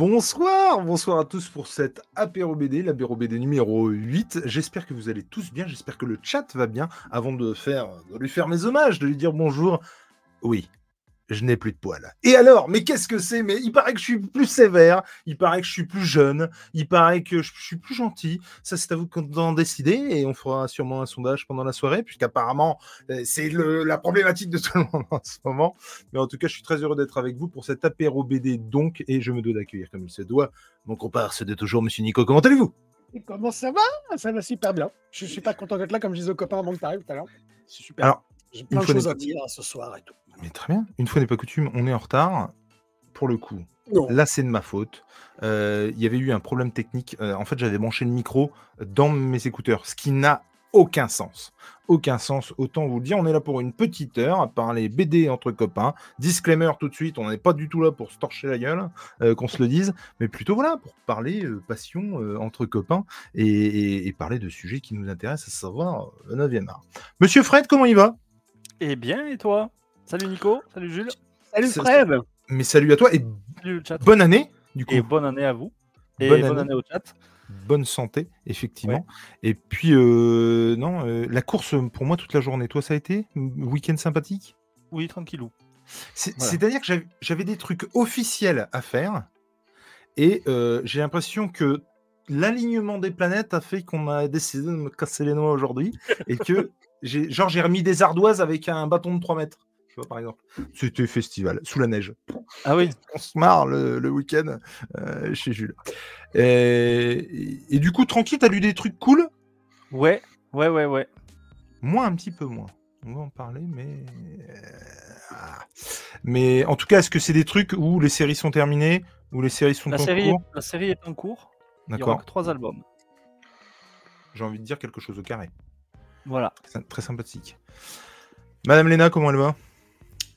Bonsoir, bonsoir à tous pour cette apéro BD, l'apéro BD numéro 8. J'espère que vous allez tous bien, j'espère que le chat va bien. Avant de, faire, de lui faire mes hommages, de lui dire bonjour. Oui, je n'ai plus de poils. Et alors, mais qu'est-ce que c'est? Mais il paraît que je suis plus sévère, il paraît que je suis plus jeune, il paraît que je suis plus gentil. Ça, c'est à vous d'en décider et on fera sûrement un sondage pendant la soirée, puisqu'apparemment, euh, c'est la problématique de tout le monde en ce moment. Mais en tout cas, je suis très heureux d'être avec vous pour cet apéro BD donc, et je me dois d'accueillir comme il se doit mon comparse de toujours, monsieur Nico. Comment allez-vous? Comment ça va? Ça va super bien. Je suis pas content d'être là, comme je disais aux copains avant que tu arrives tout à l'heure. C'est super. Alors, j'ai plein de choses à dire ce soir et tout. Mais très bien. Une fois n'est pas coutume, on est en retard. Pour le coup, là, c'est de ma faute. Euh, il y avait eu un problème technique. Euh, en fait, j'avais branché le micro dans mes écouteurs, ce qui n'a aucun sens. Aucun sens. Autant vous le dire, on est là pour une petite heure à parler BD entre copains. Disclaimer tout de suite, on n'est pas du tout là pour se torcher la gueule, euh, qu'on se le dise, mais plutôt voilà, pour parler passion entre copains et, et, parler de sujets qui nous intéressent, à savoir le 9e art. Monsieur Fred, comment il va? Eh bien, et toi? Salut Nico, salut Jules. Salut Fred. Mais salut à toi et bonne année du coup. Et bonne année à vous. Et bonne, année. au chat. Bonne santé, effectivement. Et puis, euh, non, euh, la course pour moi toute la journée. Toi, ça a été Week-end sympathique? Oui, tranquillou. C'est-à-dire que j'avais des trucs officiels à faire. Et euh, j'ai l'impression que l'alignement des planètes a fait qu'on a décidé de me casser les noix aujourd'hui. et que, genre, j'ai remis des ardoises avec un bâton de 3 mètres par exemple. C'était festival, sous la neige. Ah oui. On se marre le, week-end euh, chez Jules. Et, du coup, tranquille, t'as lu des trucs cool? Ouais, ouais, ouais, ouais. Moi, un petit peu moins. On va en parler, mais. Ah. Mais en tout cas, est-ce que c'est des trucs où les séries sont terminées Où les séries sont la en série cours? La série est en cours. D'accord. trois albums. J'ai envie de dire quelque chose au carré. Voilà. Très sympathique. Madame Léna, comment elle va?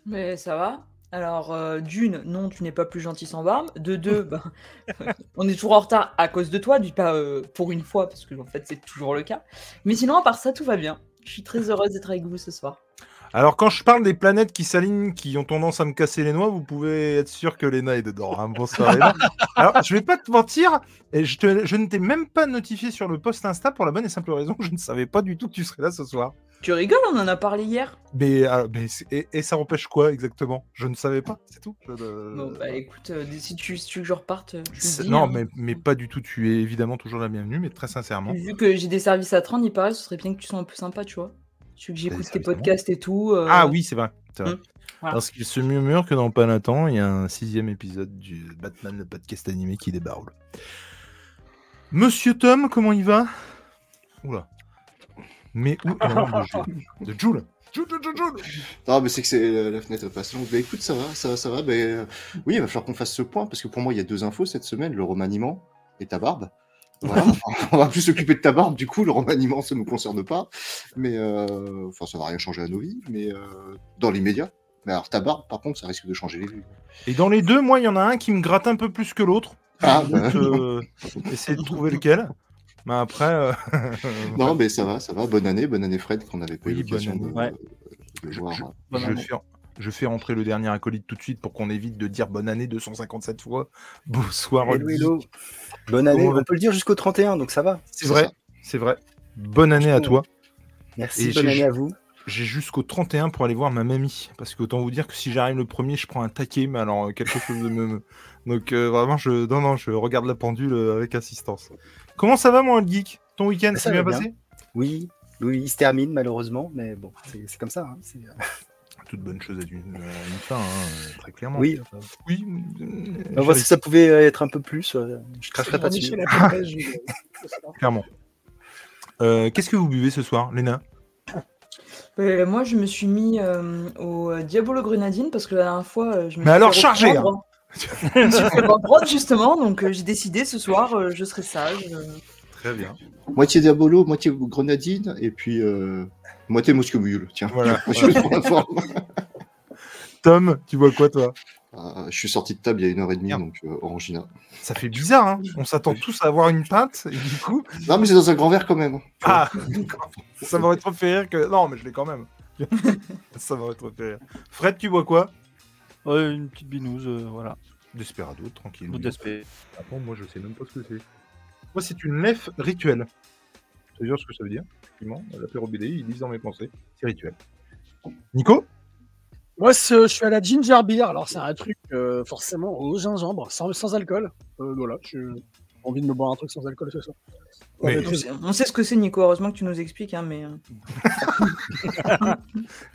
Mais ça va. Alors, euh, d'une, non, tu n'es pas plus gentil sans barbe. De deux, ben, on est toujours en retard à cause de toi, du pas euh, pour une fois, parce que en fait, c'est toujours le cas. Mais sinon, à part ça, tout va bien. Je suis très heureuse d'être avec vous ce soir. Alors, quand je parle des planètes qui s'alignent, qui ont tendance à me casser les noix, vous pouvez être sûr que Léna est dedans. Hein. Bonsoir, Léna. Alors, je vais pas te mentir, et je, je ne t'ai même pas notifié sur le post Insta pour la bonne et simple raison que je ne savais pas du tout que tu serais là ce soir. Tu rigoles, on en a parlé hier. Mais, ah, et, ça empêche quoi exactement? Je ne savais pas, c'est tout. Non, bah écoute, euh, si, tu, veux que je reparte, je Non, hein. mais, mais pas du tout. Tu es évidemment toujours la bienvenue, mais très sincèrement. Vu que j'ai des services à 30, il paraît, ce serait bien que tu sois un peu sympa, tu vois. Tu veux que j'écoute tes podcasts et tout. Euh. Ah oui, c'est vrai. Hum, Parce qu'il se murmure que dans pas longtemps, il y a un sixième épisode du Batman, le podcast animé qui débarque. Monsieur Tom, comment il va? Oula. Mais où De Joule? Non, mais c'est que c'est la fenêtre passe longue. Bah écoute, ça va, ça va, ça va. Bah, oui, il va falloir qu'on fasse ce point parce que pour moi, il y a deux infos cette semaine le remaniement et ta barbe. on va plus s'occuper de ta barbe, du coup, le remaniement, ça ne nous concerne pas. Mais euh, enfin, ça va rien changer à nos vies, mais euh, dans l'immédiat. Mais alors, ta barbe, par contre, ça risque de changer les vies. Et dans les deux, moi, il y en a un qui me gratte un peu plus que l'autre. Ah, bah... euh, essayer de trouver lequel. Mais après. Euh, non, mais ça va, ça va. Bonne année, bonne année Fred, qu'on avait pas eu l'occasion de, voir. Je, fais, rentrer le dernier acolyte tout de suite pour qu'on évite de dire bonne année 257 fois. Bonsoir, hello, Bonne année, on peut le dire jusqu'au 31, donc ça va. C'est vrai, c'est vrai. Bonne année à toi. Merci, bonne année à vous. J'ai jusqu'au 31 pour aller voir ma mamie. Parce qu'autant vous dire que si j'arrive le premier, je prends un taquet, mais alors euh, quelque chose de me. Donc euh, vraiment, je... Non, non, je regarde la pendule avec assistance. Comment ça va, mon geek? Ton week-end s'est bien, passé? Oui, oui, il se termine malheureusement, mais bon, c'est comme ça. Hein, euh. Toute bonne chose à une, fin, hein, très clairement. Oui, oui. Euh, si ça pouvait être un peu plus, euh, je cracherais pas dessus. clairement. Qu'est-ce que vous buvez ce soir, Léna? Moi, je me suis mis au Diabolo Grenadine parce que la dernière fois, je me Mais alors, chargé hein je justement, donc euh, j'ai décidé ce soir, euh, je serai sage. Euh. Très bien. Moitié Diabolo, moitié Grenadine, et puis moitié Moscomule. Tiens, voilà. Tom, tu vois quoi toi? Je suis sorti de table il y a une heure et demie, donc Orangina. Ça fait bizarre, hein On s'attend tous à avoir une pinte, et du coup. Non, mais c'est dans un grand verre quand même. Ah Ça m'aurait trop fait rire que. Non, mais je l'ai quand même. ça m'aurait trop fait rire. Fred, tu vois quoi? Une petite binouse, voilà. Desperado, tranquille. Desperado. Après, moi, je sais même pas ce que c'est. Moi, c'est une nef rituelle. Ça veut dire ce que ça veut dire, effectivement. L'apéro BD, ils lisent dans mes pensées. C'est rituel. Nico? Moi, je suis à la ginger beer. Alors, c'est un truc euh, forcément au gingembre, sans, sans alcool. Euh, voilà, j'ai envie de me boire un truc sans alcool ce soir. Mais- On sait- On sait ce que c'est, Nico. Heureusement que tu nous expliques. Hein, mais... euh,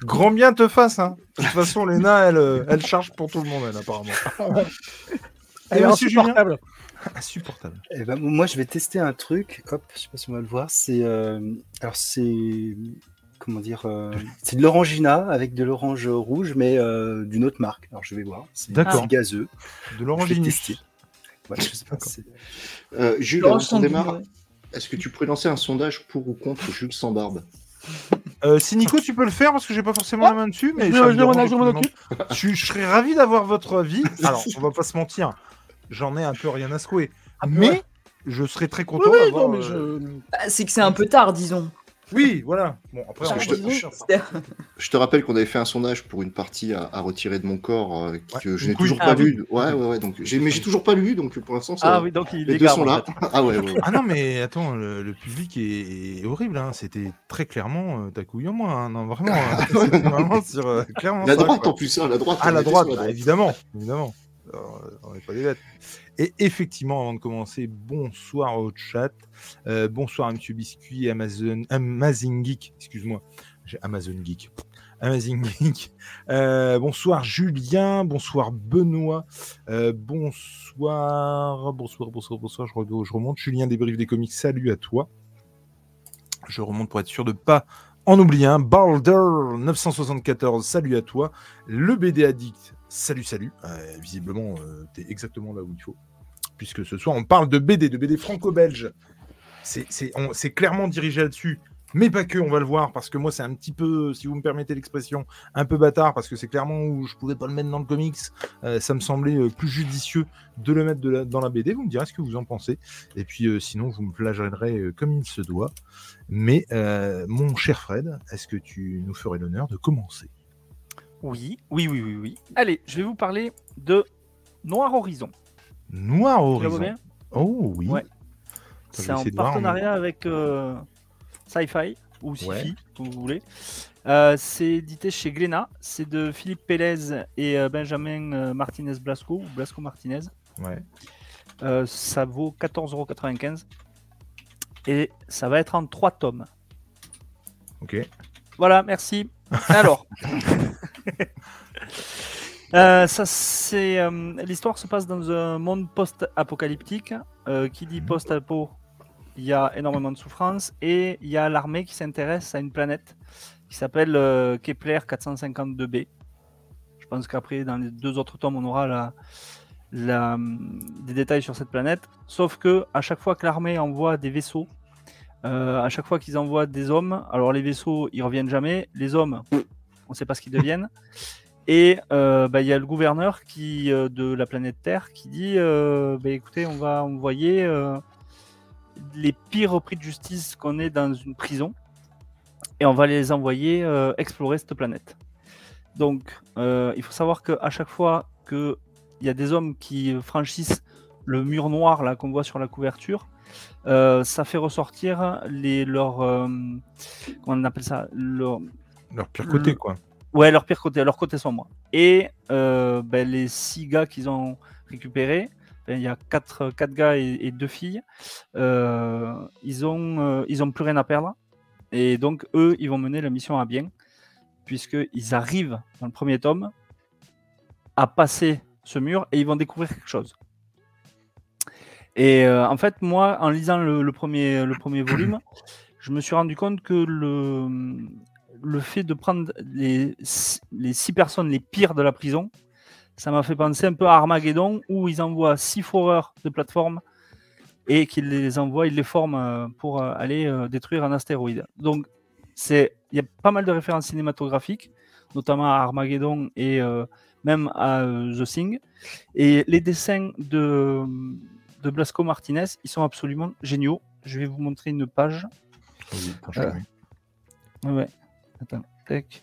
Grand bien te fasse, hein. De toute façon, Léna, elle, elle charge pour tout le monde, elle, apparemment. Elle est insupportable. Insupportable. Eh ben, moi, je vais tester un truc. Hop, je sais pas si on va le voir. C'est euh, alors c'est comment dire euh, C'est de l'orangina avec de l'orange rouge, mais euh, d'une autre marque. Alors je vais voir. C'est D'accord. c'est gazeux. De tester. Ouais, je sais pas. Euh, Jules, avant qu'on démarre, ouais. est-ce que tu pourrais lancer un sondage pour ou contre Jules sans barbe Euh, si Nico, tu peux le faire parce que j'ai pas forcément la main dessus, mais Je- je, je serais ravi d'avoir votre avis. Alors, on va pas se mentir, j'en ai un peu rien à secouer, mais ouais. je serais très content oui, d'avoir. non, mais euh, je. bah, c'est que c'est un peu tard, disons. Oui, voilà. Bon, après, on je te-. Je te rappelle qu'on avait fait un sondage pour une partie à, à retirer de mon corps euh, que Ouais, je n'ai couille. toujours Ah pas oui. vu. Ouais, ouais, ouais. Donc, j'ai, mais j'ai toujours pas lu, donc pour l'instant, ça. Ah oui, donc il les deux garde, sont en là. fait. Ah ouais, ouais, ouais. Ah non, mais attends, le, le public est, est horrible. Hein. C'était très clairement euh, ta couille en moi. hein. Non, vraiment. hein. C'était vraiment sur. euh, clairement La ça, droite quoi. en plus, hein, la droite. Ah, la était droite, bah, évidemment. évidemment. Et effectivement, avant de commencer, bonsoir au chat. Euh, bonsoir à Monsieur Biscuit, Amazon, Amazing Geek, excuse-moi. J'ai Amazon Geek. Amazing Geek. Euh, bonsoir Julien, bonsoir Benoît, euh, bonsoir, bonsoir, bonsoir, bonsoir. Je, re- je remonte. Julien débrief des comics. Salut à toi. Je remonte pour être sûr de pas en oublier un. Balder 974. Salut à toi. Le BD Addict, salut, salut. Euh, visiblement, euh, t'es exactement là où il faut. Puisque ce soir, on parle de BD, de BD franco-belge. C'est clairement dirigé là-dessus. Mais pas que, on va le voir, parce que moi, c'est un petit peu, si vous me permettez l'expression, un peu bâtard, parce que c'est clairement où je pouvais pas le mettre dans le comics. Euh, ça me semblait euh, plus judicieux de le mettre dans la BD. Vous me direz ce que vous en pensez. Et puis, sinon, vous me flagellerez euh, comme il se doit. Mais, mon cher Fred, est-ce que tu nous ferais l'honneur de commencer? Oui, oui, oui, oui, oui. Allez, je vais vous parler de Noir Horizon. Noir Horizon. bien Oh oui. Ouais. C'est en partenariat avec euh, Sci-Fi ou Sci-Fi, Ouais. comme vous voulez. Euh, c'est édité chez Glénat. C'est de Philippe Pélez et euh, Benjamin Martinez Blasco ou Blasco Martinez. Ouais. Ça vaut 14,95€. Et ça va être en 3 tomes. Ok. Voilà, merci. Alors, Euh, ça c'est euh, l'histoire se passe dans un monde post-apocalyptique. Euh, qui dit Mhm. post-apo, il y a énormément de souffrance et il y a l'armée qui s'intéresse à une planète qui s'appelle Kepler 452b. Je pense qu'après dans les deux autres tomes on aura la, la, des détails sur cette planète. Sauf que à chaque fois que l'armée envoie des vaisseaux, à chaque fois qu'ils envoient des hommes, alors les vaisseaux ils reviennent jamais, les hommes on ne sait pas ce qu'ils deviennent. Et euh, bah, il y a le gouverneur qui, euh, de la planète Terre qui dit euh, bah, écoutez, on va envoyer les pires repris de justice qu'on ait dans une prison et on va les envoyer explorer cette planète. Donc, il faut savoir qu'à chaque fois qu'il y a des hommes qui franchissent le mur noir là qu'on voit sur la couverture, ça fait ressortir les, leurs. comment on appelle ça Leur pire côté, Le- quoi. Ouais, leur pire côté, leur côté sombre. Et euh, ben, les six gars qu'ils ont récupérés, ben, il y a quatre, quatre gars et, et deux filles, euh, ils ont euh, ils ont plus rien à perdre. Et donc eux, ils vont mener la mission à bien, puisqu'ils arrivent dans le premier tome à passer ce mur et ils vont découvrir quelque chose. Et en fait, moi, en lisant le, le premier, le premier volume, je me suis rendu compte que le, le fait de prendre les, six- les six personnes les pires de la prison, ça m'a fait penser un peu à Armageddon, où ils envoient six foreurs de plateforme et qu'ils les envoient, ils les forment euh, pour euh, aller euh, détruire un astéroïde. Donc, c'est, il y a pas mal de références cinématographiques, notamment à Armageddon et euh, même à The Thing. Et les dessins de, de Blasco Martinez, ils sont absolument géniaux. Je vais vous montrer une page. Oui, Euh, ouais. Attends, tac.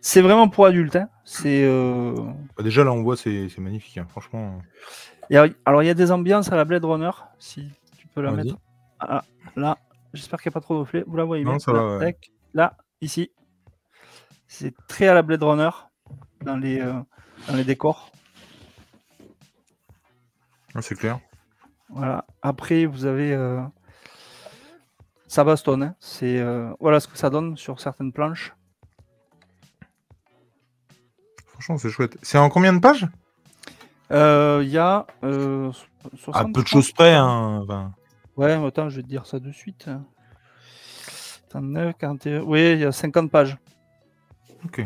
C'est vraiment pour adultes. hein. C'est. euh, Bah, déjà, là, on voit, c'est c'est magnifique. hein. Franchement. alors, il y a des ambiances à la Blade Runner, si tu peux la Vas-y. mettre. Ah, là, j'espère qu'il n'y a pas trop de reflets. Vous la voyez Non, bien ça là, va, ouais. tac, là, ici. C'est très à la Blade Runner dans les, euh, dans les décors. Ah, c'est clair. Voilà. Après, vous avez. euh, Ça bastonne. hein. C'est euh, voilà ce que ça donne sur certaines planches. Franchement, c'est chouette. C'est en combien de pages? Euh, Il y a. euh, À 60, peu de choses près. Hein. enfin. Ouais, mais attends, je vais te dire ça de suite. 39, 41. Oui, il y a 50 pages. Ok.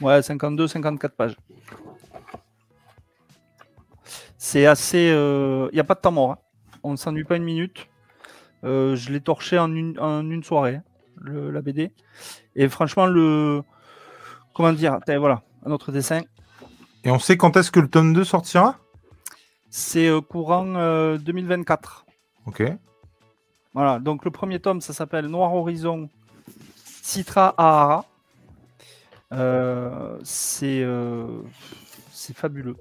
Ouais, 52, 54 pages. C'est assez. Il n'y a pas de temps mort. hein. On ne s'ennuie pas une minute. Euh, je l'ai torché en une, en une soirée, le- la BD. Et franchement, le. Comment dire Voilà, un autre dessin. Et on sait quand est-ce que le tome 2 sortira? C'est euh, courant euh, 2024. Ok. Voilà, donc le premier tome, ça s'appelle Noir Horizon Citra Ahara. Euh, c'est euh, c'est fabuleux.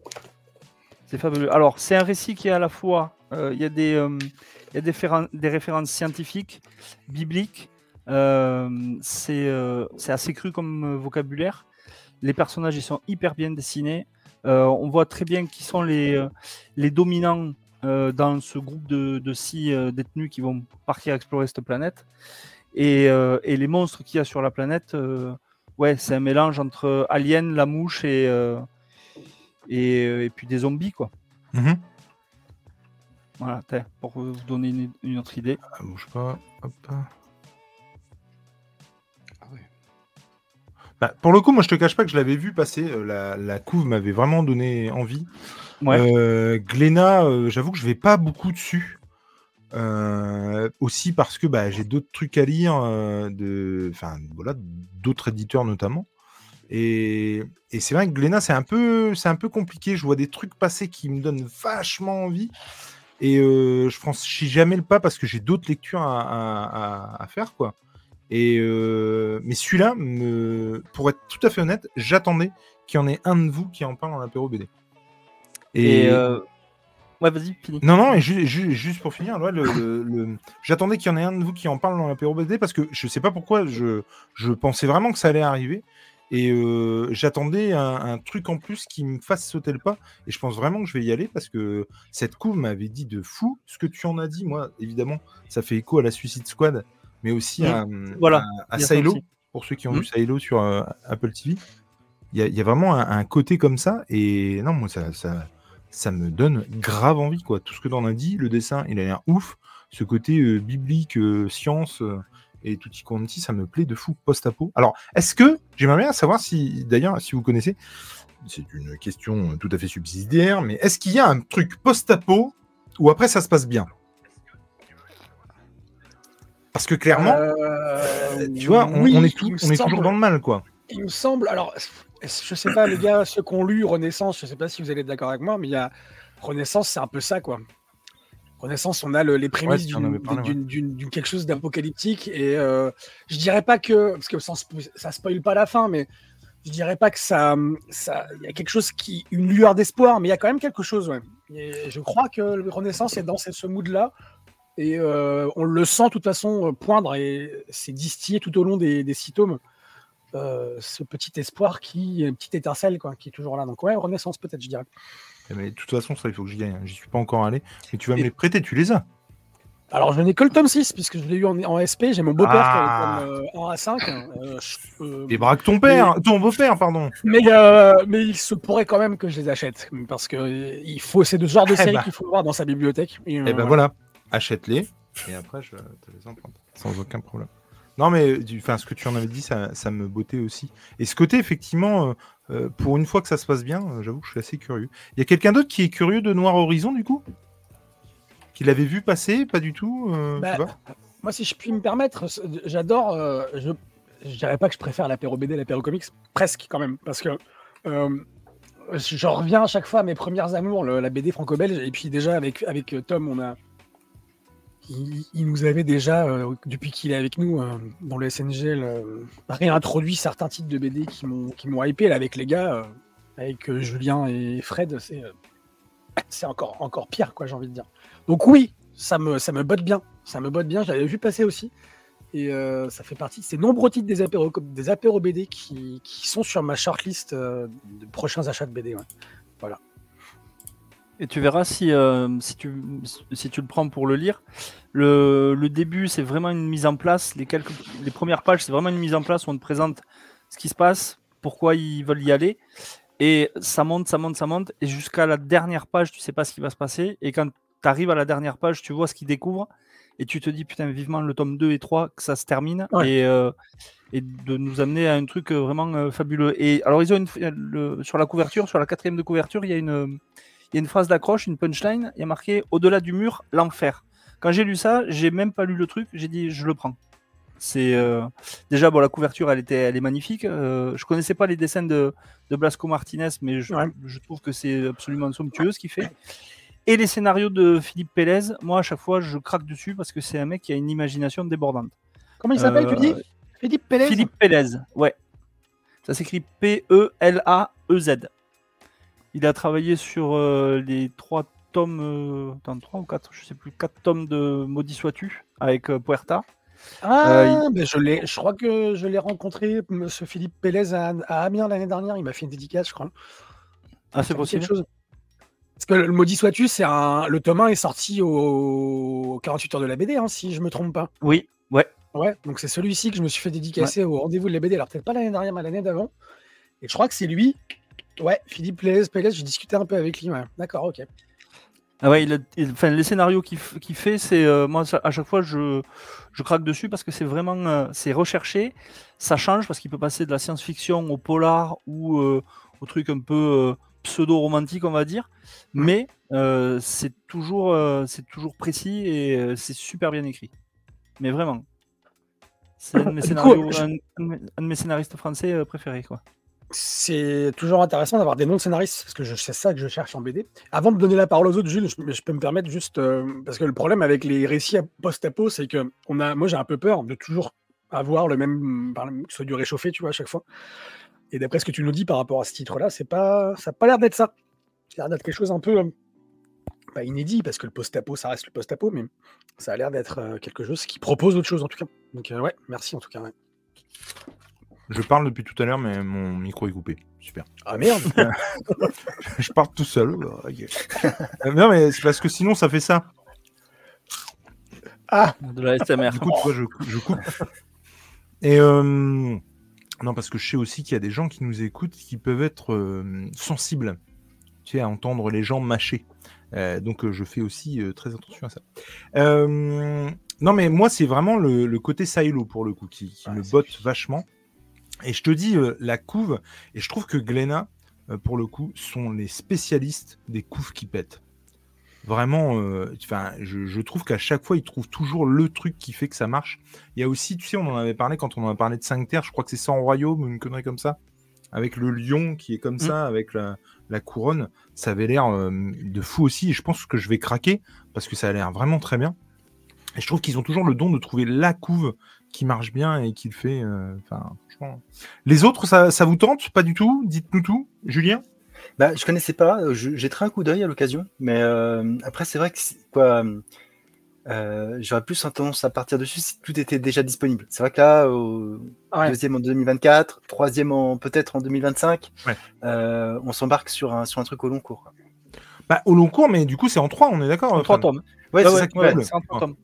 C'est fabuleux. Alors, c'est un récit qui est à la fois. Euh, Il y a, des, euh, références scientifiques, bibliques. euh, c'est assez cru comme vocabulaire. Les personnages, ils sont hyper bien dessinés. On voit très bien qui sont les, dominants dans ce groupe de, six détenus qui vont partir explorer cette planète. Et, les monstres qu'il y a sur la planète, ouais, c'est un mélange entre alien, la mouche et, puis des zombies, quoi. Mhm. Voilà, t'as- pour vous donner une, une autre idée. Ah, bouge pas. Hop. Ah ouais. Bah, pour le coup, moi, je te cache pas que je l'avais vu passer. euh, La, la couve m'avait vraiment donné envie. Ouais. Euh, Glénat, euh, j'avoue que je vais pas beaucoup dessus. Euh, aussi parce que bah, j'ai d'autres trucs à lire, euh, de, enfin voilà, d'autres éditeurs notamment. Et, et c'est vrai que Glénat, c'est un peu, c'est un peu compliqué. Je vois des trucs passer qui me donnent vachement envie. Et euh, je franchis jamais le pas parce que j'ai d'autres lectures à, à- à- à faire, quoi. Et euh, mais celui-là, me... pour être tout à fait honnête, j'attendais qu'il y en ait un de vous qui en parle en apéro BD. Et, euh, ouais, vas-y, non, non, et ju- ju- juste pour finir, ouais, le, le- le- j'attendais qu'il y en ait un de vous qui en parle dans l'apéro BD parce que je sais pas pourquoi, je, je pensais vraiment que ça allait arriver. Et euh, j'attendais un, un truc en plus qui me fasse sauter le pas. Et je pense vraiment que je vais y aller parce que cette couve m'avait dit de fou. Ce que tu en as dit, moi, évidemment, ça fait écho à la Suicide Squad, mais aussi à, Voilà, à, à ça Silo, aussi. pour ceux qui ont Mhm. vu Silo sur euh, Apple TV. Il y, a- il y a vraiment un, un côté comme ça. Et non, moi, ça, ça, ça me donne grave envie. quoi. Tout ce que tu en as dit, le dessin, il a l'air ouf. Ce côté euh, biblique, science et tutti quanti, ça me plaît de fou. Post-apo. Alors, est-ce que, j'aimerais bien savoir si, d'ailleurs, si vous connaissez, c'est une question tout à fait subsidiaire, mais est-ce qu'il y a un truc post-apo où après ça se passe bien? Parce que clairement, Euh, tu vois, on, oui, on est, tout- on est toujours dans le mal, quoi. Il me semble, alors, je sais pas, les gars, ceux qui ont lu Renaissance, je sais pas si vous allez être d'accord avec moi, mais il y a Renaissance, c'est un peu ça, quoi. Renaissance, on a le- les prémices d'une- quelque chose d'apocalyptique, et euh, je dirais pas que, parce que spo- ça spoil pas la fin, mais je dirais pas que ça, ça, il y a quelque chose qui, une lueur d'espoir, mais il y a quand même quelque chose, ouais. Et je crois que le Renaissance est dans ce, mood-là, et euh, on le sent de toute façon euh, poindre, et c'est distillé tout au long des, des euh, ce petit espoir qui, une petite étincelle quoi, qui est toujours là. Donc ouais, Renaissance peut-être, je dirais. Eh, Mais de toute façon, ça, il faut que j'y aille. hein. J'y suis pas encore allé. Mais tu vas me les prêter, tu les as. Alors je n'ai que le tome 6 puisque je l'ai eu en, en SP. J'ai mon beau-père Ah. qui a le tome euh, 1 à 5. euh, je- euh, Et braque ton père, ton beau-père, pardon. mais, euh, mais il se pourrait quand même que je les achète parce que euh, il faut c'est de ce genre de Eh série bah. qu'il faut voir dans sa bibliothèque. Et, Et ben voilà, achète-les. Et après, je te les emprunte. Sans aucun problème. Non, mais enfin, ce que tu en avais dit, ça, ça me bottait aussi. Et ce côté, effectivement, euh, pour une fois que ça se passe bien, euh, j'avoue que je suis assez curieux. Il y a quelqu'un d'autre qui est curieux de Noir Horizon, du coup? Qui l'avait vu passer Pas du tout euh, Bah, tu vois? Moi, si je puis me permettre, j'adore. euh, je je dirais pas que je préfère l'apéro BD, l'apéro comics, presque quand même, parce que je reviens à chaque fois à mes premières amours, le- la BD franco-belge, et puis déjà avec avec Tom, on a il, nous avait déjà, euh, depuis qu'il est avec nous euh, dans le SNGL, euh, réintroduit certains titres de BD qui m'ont qui hypé avec les gars, avec Julien et Fred. C'est encore, pire, quoi, j'ai envie de dire. Donc oui, ça me, ça me botte bien. Ça me botte bien. Vu passer aussi. Et ça fait partie de ces nombreux titres des apéros, des BD qui, qui sont sur ma shortlist de prochains achats de BD. ouais. Et tu verras si, euh, si, tu, si tu le prends pour le lire. Le, le début, c'est vraiment une mise en place. Les, quelques, les premières pages, c'est vraiment une mise en place où on te présente ce qui se passe, pourquoi ils veulent y aller. Et ça monte, ça monte, ça monte. Et jusqu'à la dernière page, tu sais pas ce qui va se passer. Et quand tu arrives à la dernière page, tu vois ce qu'ils découvrent. Et tu te dis, putain, vivement le tome 2 et 3, que ça se termine. Ouais. Et, euh, et de nous amener à un truc euh, vraiment euh, fabuleux. Et alors, ils ont une, le- sur la couverture, sur la quatrième de couverture, il y a une, il y a une phrase d'accroche, une punchline. Il y a marqué Au-delà du mur, l'enfer. Quand j'ai lu ça, j'ai même pas lu le truc. J'ai dit, je le prends. C'est euh, déjà bon, la couverture, elle était, elle est magnifique. Euh, je connaissais pas les dessins de, de Blasco Martinez, mais je, Ouais. je trouve que c'est absolument somptueux ce qu'il fait. Et les scénarios de Philippe Pélez, moi à chaque fois je craque dessus parce que c'est un mec qui a une imagination débordante. Comment il s'appelle, tu Euh, dis? Philippe Pérez Philippe Pélez, ouais. Ça s'écrit P-E-L-A-E-Z. Il a travaillé sur euh, les trois tomes, euh, attends, trois ou quatre, je sais plus, quatre tomes de Maudit sois-tu avec euh, Puerta. Ah, Euh, ben je, l'ai, je crois que je l'ai rencontré, ce Philippe Pélez, à, à Amiens l'année dernière. Il m'a fait une dédicace, je crois. Ah, c'est possible. chose. Parce que le maudit sois-tu, c'est un... le tome 1 est sorti au 48 heures de la BD, hein, si je me trompe pas. Oui, ouais. Ouais, donc c'est celui-ci que je me suis fait dédicacer au rendez-vous de la BD. Alors peut-être pas l'année dernière, mais l'année d'avant. Et je crois que c'est lui. Ouais, Philippe Pélez, j'ai discuté un peu avec lui. Ouais. D'accord, ok. Ah ouais, il a- il- enfin, les scénarios qu'il fait, c'est euh, moi à chaque fois je, je craque dessus parce que c'est vraiment euh, c'est recherché, ça change parce qu'il peut passer de la science-fiction au polar ou euh, au truc un peu euh, pseudo-romantique on va dire, mais euh, c'est toujours euh, c'est toujours précis et euh, c'est super bien écrit. Mais vraiment, c'est un je- un, un de mes- scénaristes français préférés quoi. C'est toujours intéressant d'avoir des noms de scénaristes, parce que c'est ça que je cherche en BD. Avant de donner la parole aux autres, Jules, je, peux me permettre juste. euh, parce que le problème avec les récits post-apo, c'est que moi j'ai un peu peur de toujours avoir le même. Que ce soit du réchauffé, tu vois, à chaque fois. Et d'après ce que tu nous dis par rapport à ce titre-là, c'est pas, ça n'a pas l'air d'être ça. Ça a l'air d'être quelque chose un peu. euh, pas inédit, parce que le post-apo, ça reste le post-apo, mais ça a l'air d'être euh, quelque chose qui propose autre chose en tout cas. Donc, ouais, merci en tout cas. Je parle depuis tout à l'heure, mais mon micro est coupé. Super. Ah merde je parle tout seul. ok. Euh, non, mais c'est parce que sinon, ça fait ça. Ah De la SMR. Du coup, tu vois, je, cou- je coupe. Et euh, non, parce que je sais aussi qu'il y a des gens qui nous écoutent qui peuvent être euh, sensibles, tu sais, à entendre les gens mâcher. Euh, donc, je fais aussi euh, très attention à ça. Euh, non, mais moi, c'est vraiment le, le côté silo pour le coup qui, me botte vachement. Et je te dis, euh, la couve, et je trouve que Glenna, euh, pour le coup, sont les spécialistes des couves qui pètent. Vraiment, euh, je, je trouve qu'à chaque fois, ils trouvent toujours le truc qui fait que ça marche. Il y a aussi, tu sais, on en avait parlé quand on en a parlé de 5 terres, je crois que c'est 100 royaumes ou une connerie comme ça, avec le lion qui est comme ça, avec la, la couronne. Ça avait l'air de fou aussi, et je pense que je vais craquer parce que ça a l'air vraiment très bien. Et je trouve qu'ils ont toujours le don de trouver la couve qui marche bien et qui le fait. euh, Enfin, franchement. Les autres, ça, ça vous tente Pas du tout? Dites-nous tout, Julien? Bah, je connaissais pas, euh, j'ai très un coup d'œil à l'occasion, mais euh, après c'est vrai que quoi, euh, j'aurais plus tendance à partir dessus si tout était déjà disponible. C'est vrai que là, au Ouais. deuxième en 2024, troisième en peut-être en 2025, Ouais. euh, on s'embarque sur un sur un truc au long cours. quoi. Bah, au long cours, mais du coup, c'est en 3, on est d'accord En trois tomes. Ouais, Ah c'est ça qui ouais, en trois tomes.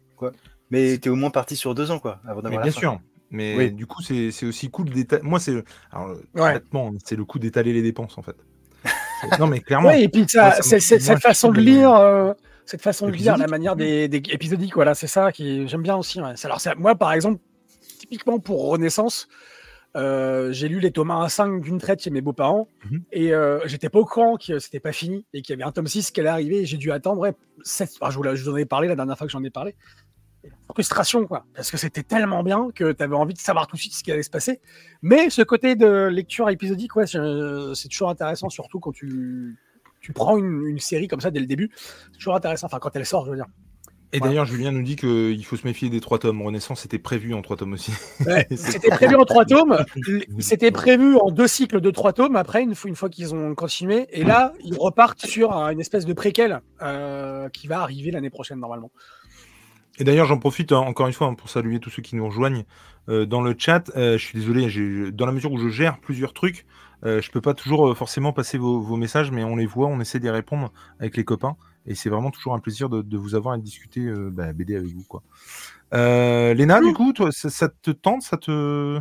Mais t'es au moins parti sur deux ans quoi, avant d'avoir bien fin. sûr. Mais Oui. du coup, c'est c'est aussi cool d'étaler. Moi, c'est. Alors, Ouais. c'est le coup d'étaler les dépenses, en fait. non, mais clairement. Oui, et puis ça, Moi, moi, cette façon de lire, euh, cette façon de lire, la manière des, des épisodiques, voilà, c'est ça qui j'aime bien aussi. ouais. Alors moi, par exemple, typiquement pour Renaissance, euh, j'ai lu les tomes 1 à 5 d'une traite chez mes beaux-parents Mhm. et euh, j'étais pas au courant que c'était pas fini et qu'il y avait un tome 6 qui allait arriver et j'ai dû attendre. Ouais, sept- ah, je, vous, la- je vous en ai parlé la dernière fois que j'en ai parlé. Et la Frustration, quoi, parce que c'était tellement bien que tu avais envie de savoir tout de suite ce qui allait se passer. Mais ce côté de lecture épisodique, ouais, je- c'est toujours intéressant, surtout quand tu, tu prends une, une série comme ça dès le début. C'est toujours intéressant, enfin quand elle sort, je veux dire. Et Voilà. d'ailleurs, Julien nous dit qu'il faut se méfier des trois tomes. Renaissance était prévu en trois tomes aussi. Ouais, C'était prévu en trois tomes. C'était prévu en deux cycles de trois tomes. Après, une fois, une fois qu'ils ont continué, et là, ils repartent sur un- une espèce de préquel euh, qui va arriver l'année prochaine normalement. Et d'ailleurs, j'en profite hein, encore une fois hein, pour saluer tous ceux qui nous rejoignent euh, dans le chat. Euh, je suis désolé, j'ai- dans la mesure où je gère plusieurs trucs, euh, je peux pas toujours forcément passer vos, vos messages, mais on les voit, on essaie d'y répondre avec les copains. Et c'est vraiment toujours un plaisir de, de vous avoir et de discuter bah, BD avec vous. quoi. Léna, du coup, toi, ça, ça te tente ça te...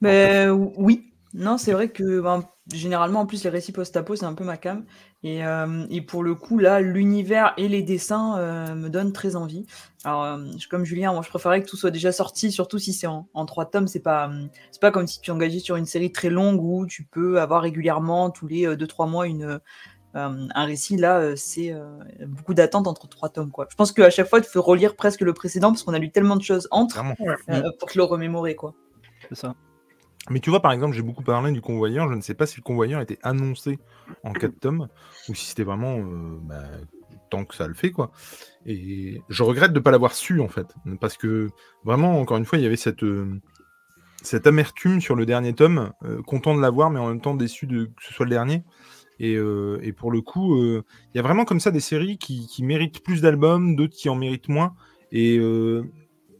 Ben oui. Non, c'est vrai que ben, généralement, en plus, les récits post-apo, c'est un peu ma cam. Et, euh, et pour le coup, là, l'univers et les dessins euh, me donnent très envie. Alors, euh, je- comme Julien, moi, je préférais que tout soit déjà sorti, surtout si c'est en, en trois tomes. C'est pas, hum, c'est pas comme si tu engageais sur une série très longue où tu peux avoir régulièrement, tous les 2-3 mois, une, euh, un récit. Là, c'est euh, beaucoup d'attente entre trois tomes. Quoi. Je pense qu'à chaque fois, il faut relire presque le précédent parce qu'on a lu tellement de choses entre euh, pour te le remémorer. Quoi. C'est ça. Mais tu vois, par exemple, j'ai beaucoup parlé du convoyeur. Je ne sais pas si le convoyeur était annoncé en 4 tomes ou si c'était vraiment euh, bah, tant que ça le fait, quoi. Et je regrette de ne pas l'avoir su, en fait. Parce que vraiment, encore une fois, il y avait cette, euh, cette amertume sur le dernier tome. euh, content de l'avoir, mais en même temps déçu de que ce soit le dernier. Et, et pour le coup, il y a vraiment comme ça des séries qui, qui méritent plus d'albums, d'autres qui en méritent moins. Et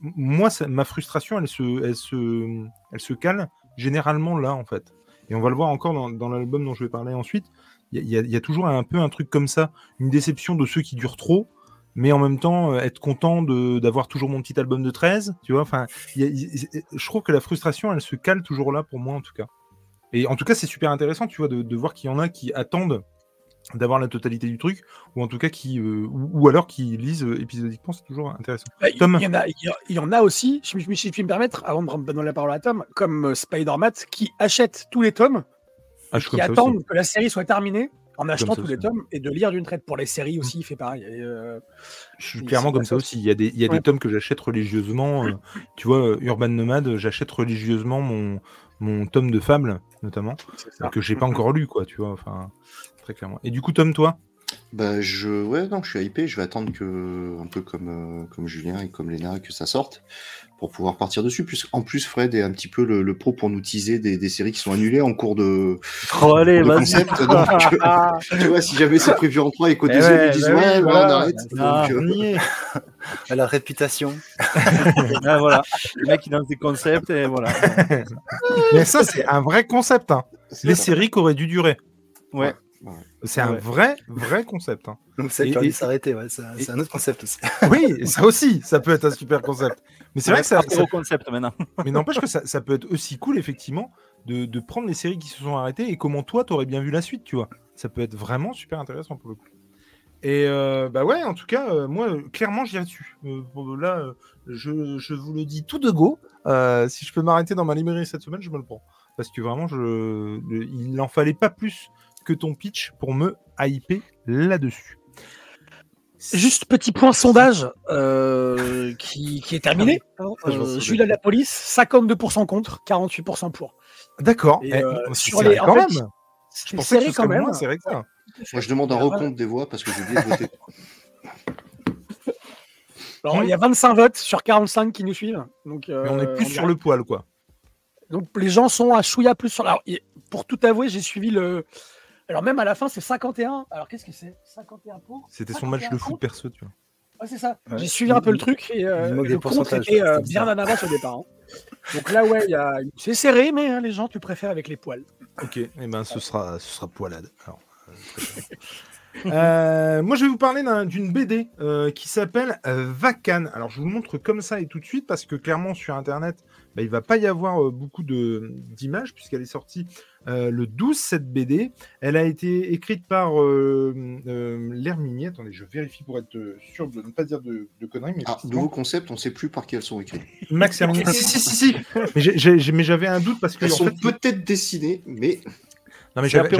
moi, ça- ma frustration, elle se, elle, se, elle se cale généralement là, en fait. Et on va le voir encore dans, l'album dont je vais parler ensuite. Il y, a- toujours un peu un truc comme ça, une déception de ceux qui durent trop, mais en même temps euh, être content d'avoir toujours mon petit album de 13, tu vois. Enfin, je trouve que la frustration, elle se cale toujours là pour moi, en tout cas. Et en tout cas, c'est super intéressant, tu vois, de voir qu'il y en a qui attendent d'avoir la totalité du truc, ou en tout cas qui, euh, ou, ou alors qui lisent euh, épisodiquement, c'est toujours intéressant. Bah, Il Tom. il y, en a, il y en a aussi, si je puis me permettre, avant de donner la parole à Tom, comme euh, Spider-Man, qui achètent tous les tomes, Ah, qui attendent que la série soit terminée en achetant tous les tomes et de lire d'une traite. Pour les séries aussi, il fait pareil. Et, euh, Je suis clairement comme ça aussi. Il y a des, il y a Ouais. des tomes que j'achète religieusement. euh, tu vois, Urban Nomad, j'achète religieusement mon, mon tome de Fable, notamment, que j'ai pas encore lu, quoi, tu vois. Enfin, très clairement. Et du coup, Tom, toi? Bah je ouais non je suis hypé, je vais attendre que un peu comme euh, comme Julien et comme Léna que ça sorte pour pouvoir partir dessus. Plus en plus Fred est un petit peu le, le pro pour nous teaser des, des séries qui sont annulées en cours de, Oh, allez, de vas-y. concept. Donc, euh, tu vois si jamais c'est prévu en 3 et qu'au Eh deuxième ouais, ils disent bah ouais bah, voilà. on arrête. Ah, Donc, euh. À la réputation. Ah, voilà. Le mec, il lance des concepts et voilà. Mais ça, c'est un vrai concept. hein. Les ça. séries qui auraient dû durer. Ouais. C'est un Ouais. vrai, vrai concept. hein. Donc ça Et- s'arrêter, ouais, c'est un- et- c'est un autre concept aussi. Oui, ça aussi, ça peut être un super concept. Mais c'est vrai que ça, C'est ça- au concept maintenant. mais n'empêche que ça, ça peut être aussi cool, effectivement, de, de prendre les séries qui se sont arrêtées et comment toi, t'aurais bien vu la suite, tu vois. Ça peut être vraiment super intéressant pour le coup. Et euh, bah ouais, en tout cas, euh, moi, euh, clairement, j'irai dessus. Euh, là, euh, je, je vous le dis tout de go. euh, si je peux m'arrêter dans ma librairie cette semaine, je me le prends. Parce que vraiment, je, le- il n'en fallait pas plus que ton pitch pour me hyper là-dessus. Juste petit point sondage euh, qui, qui est terminé. Ah, je m'en Euh. Jules à la police, 52% contre, 48% pour. D'accord. Eh, euh, c'est sur les- quand fait, même. Je C'est pensais que quand même. moins que ça. Moi je demande un recompte des voix parce que j'ai oublié de voter. Alors, il y a 25 votes sur 45 qui nous suivent. Donc, euh, Mais on est plus on sur le poil, quoi. Donc les gens sont à chouïa plus sur. Alors, pour tout avouer, j'ai suivi le. Alors même à la fin, c'est 51. Alors qu'est-ce que c'est? 51 pour? C'était son match de 51 foot perso, tu vois. Ouais, c'est ça. Ouais. J'ai suivi un peu le truc et euh, le pourcentages, était euh, bien en avance au départ. hein. Donc là, ouais, y a... c'est serré, mais hein, les gens, tu préfères avec les poils. Ok, et ben ce sera, ce sera poilade. Alors, euh, moi, je vais vous parler d'un- d'une BD qui s'appelle Vacan. Alors, je vous le montre comme ça et tout de suite parce que clairement sur Internet, bah, il va pas y avoir euh, beaucoup de- d'images puisqu'elle est sortie euh, le 12 cette BD. Elle a été écrite par euh, euh. Attendez, je vérifie pour être sûr de ne pas dire de, de conneries. Mais Ah, nouveau concept, on sait plus par qui elles sont écrites. Max Herminie. si, si, si, si. Mais j'ai- j'ai- mais j'avais un doute parce que Elles en sont fait, peut-être dessinées, mais non, mais j'avais-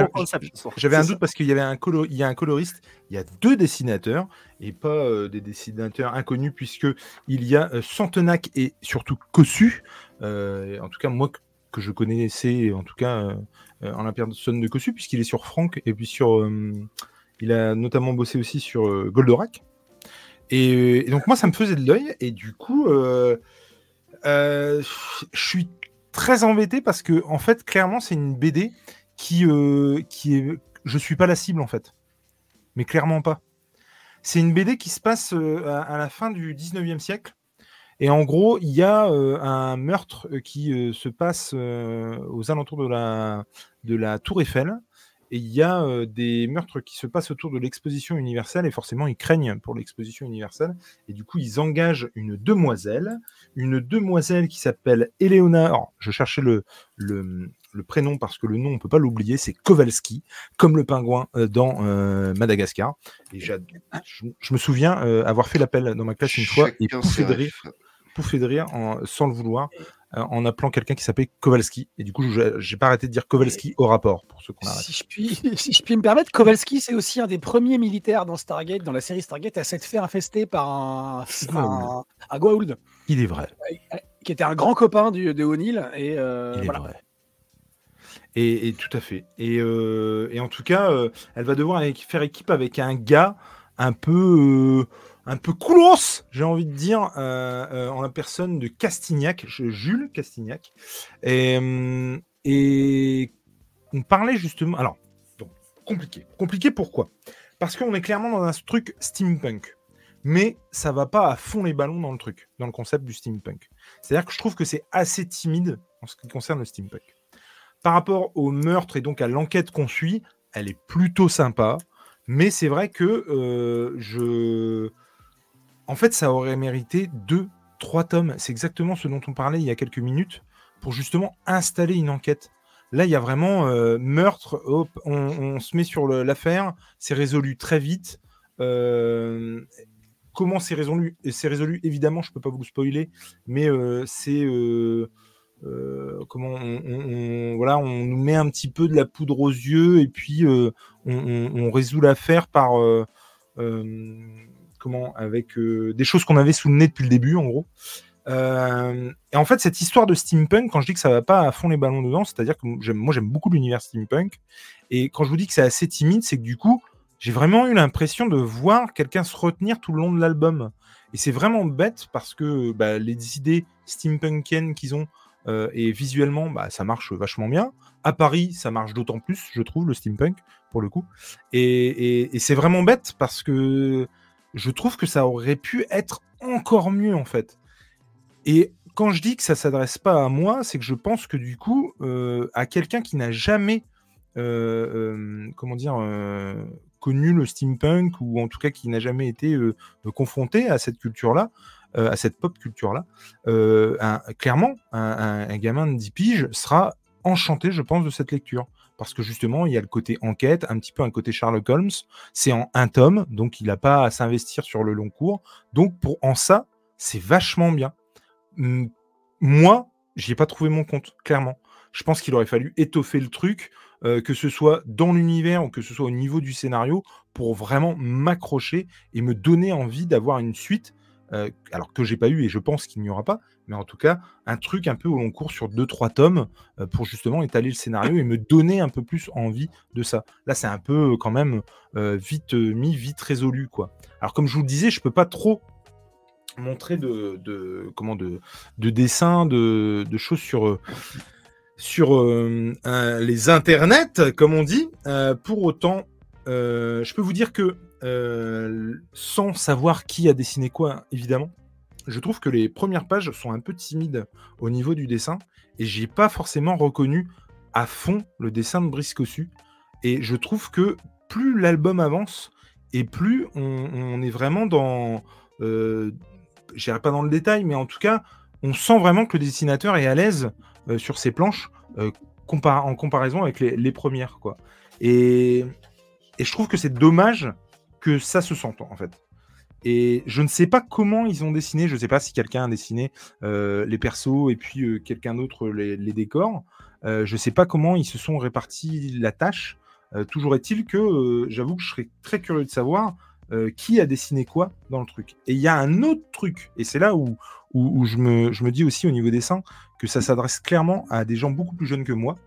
un doute parce qu'il y avait un, colo- il y a un coloriste, il y a deux dessinateurs et pas euh, des dessinateurs inconnus puisque il y a euh, Santenac et surtout Cossu. Euh, en tout cas moi que, je connaissais en tout cas euh, euh, en la personne de Cossu puisqu'il est sur Franck et puis sur il a notamment bossé aussi sur Goldorak. Et, donc moi, ça me faisait de l'œil. Et du coup, je suis très embêté parce que, en fait, clairement, c'est une BD qui, qui est. Je suis pas la cible, en fait. Mais clairement pas. C'est une BD qui se passe à, à la fin du 19e siècle. Et en gros, il y a euh, un meurtre euh, qui euh, se passe euh, aux alentours de la, de la Tour Eiffel. Et il y a des meurtres qui se passent autour de l'exposition universelle. Et forcément, ils craignent pour l'exposition universelle. Et du coup, ils engagent une demoiselle. Une demoiselle qui s'appelle Eleonore. Je cherchais le, le, le prénom parce que le nom, on peut pas l'oublier. C'est Kowalski, comme le pingouin dans Madagascar. Et je, je me souviens avoir fait l'appel dans ma classe une fois et pouffé de rire. Pouffé de rire en- sans le vouloir euh, en appelant quelqu'un qui s'appelait Kowalski. Et du coup, je- j'ai pas arrêté de dire Kowalski au rapport pour ceux qu'on a Si je, puis, si je puis me permettre, Kowalski, c'est aussi un des premiers militaires dans Stargate, dans la série Stargate, à s'être fait infester par un, un, un Goa'uld, Il est vrai. qui était un grand copain du, de O'Neill. Et euh, Il est voilà. vrai. Et, et tout à fait. Et, euh, et en tout cas, euh, elle va devoir faire équipe avec un gars un peu, un peu coolos, j'ai envie de dire, euh, euh, en la personne de Castignac, Jules Castignac. Et, hum, et on parlait justement. Alors, compliqué. Compliqué pourquoi? Parce qu'on est clairement dans un truc steampunk. Mais ça va pas à fond les ballons dans le truc, dans le concept du steampunk. C'est-à-dire que je trouve que c'est assez timide en ce qui concerne le steampunk. Par rapport au meurtre et donc à l'enquête qu'on suit, elle est plutôt sympa. Mais c'est vrai que euh, je. En fait, ça aurait mérité deux, trois tomes. C'est exactement ce dont on parlait il y a quelques minutes pour justement installer une enquête. Là, il y a vraiment euh, meurtre, hop, on, se met sur l'affaire, c'est résolu très vite. Euh, comment c'est résolu? C'est résolu, évidemment, je peux pas vous le spoiler, mais euh, c'est comment voilà, on nous met un petit peu de la poudre aux yeux et puis on, résout l'affaire par comment avec euh, des choses qu'on avait sous le nez depuis le début, en gros. Euh, et en fait, cette histoire de steampunk, quand je dis que ça va pas à fond les ballons dedans, c'est-à-dire que moi j'aime beaucoup l'univers steampunk. Et quand je vous dis que c'est assez timide, c'est que du coup, j'ai vraiment eu l'impression de voir quelqu'un se retenir tout le long de l'album. Et c'est vraiment bête parce que bah, les idées steampunkiennes qu'ils ont euh, et visuellement, bah, ça marche vachement bien. À Paris, ça marche d'autant plus, je trouve, le steampunk, pour le coup. Et c'est vraiment bête parce que je trouve que ça aurait pu être encore mieux, en fait. Et quand je dis que ça s'adresse pas à moi, c'est que je pense que du coup, euh, à quelqu'un qui n'a jamais, euh, euh, comment connu le steampunk ou en tout cas qui n'a jamais été confronté à cette culture-là, à cette pop culture-là, clairement, un gamin de 10 piges sera enchanté, je pense, de cette lecture. Parce que justement, il y a le côté enquête, un petit peu un côté Sherlock Holmes. C'est en un tome, donc il n'a pas à s'investir sur le long cours. Donc pour en ça, c'est vachement bien. Hum, Moi, j'y ai pas trouvé mon compte, clairement. Je pense qu'il aurait fallu étoffer le truc, euh, que ce soit dans l'univers ou que ce soit au niveau du scénario, pour vraiment m'accrocher et me donner envie d'avoir une suite. Euh, alors que j'ai pas eu et je pense qu'il n'y aura pas, mais en tout cas un truc un peu au long cours sur 2-3 tomes euh, pour justement étaler le scénario et me donner un peu plus envie de ça. Là, c'est un peu quand même euh, vite mis, vite résolu quoi. Alors comme je vous le disais, je peux pas trop montrer de, de dessins, de, choses sur sur les internets, comme on dit. Pour autant, euh, je peux vous dire que euh, sans savoir qui a dessiné quoi, évidemment, je trouve que les premières pages sont un peu timides au niveau du dessin et j'ai pas forcément reconnu à fond le dessin de Brice Cossu. Et je trouve que plus l'album avance et plus on, est vraiment dans, euh, je dirais pas dans le détail, mais en tout cas, on sent vraiment que le dessinateur est à l'aise euh, sur ses planches en comparaison avec les, les premières, quoi. Et, et je trouve que c'est dommage que ça se sente en fait. Et je ne sais pas comment ils ont dessiné, je ne sais pas si quelqu'un a dessiné euh, les persos et puis euh, quelqu'un d'autre les, décors. Euh, je ne sais pas comment ils se sont répartis la tâche. Toujours est-il que j'avoue que je serais très curieux de savoir qui a dessiné quoi dans le truc. Et il y a un autre truc, et c'est là où, où, où je, me, je me dis aussi au niveau dessin que ça s'adresse clairement à des gens beaucoup plus jeunes que moi.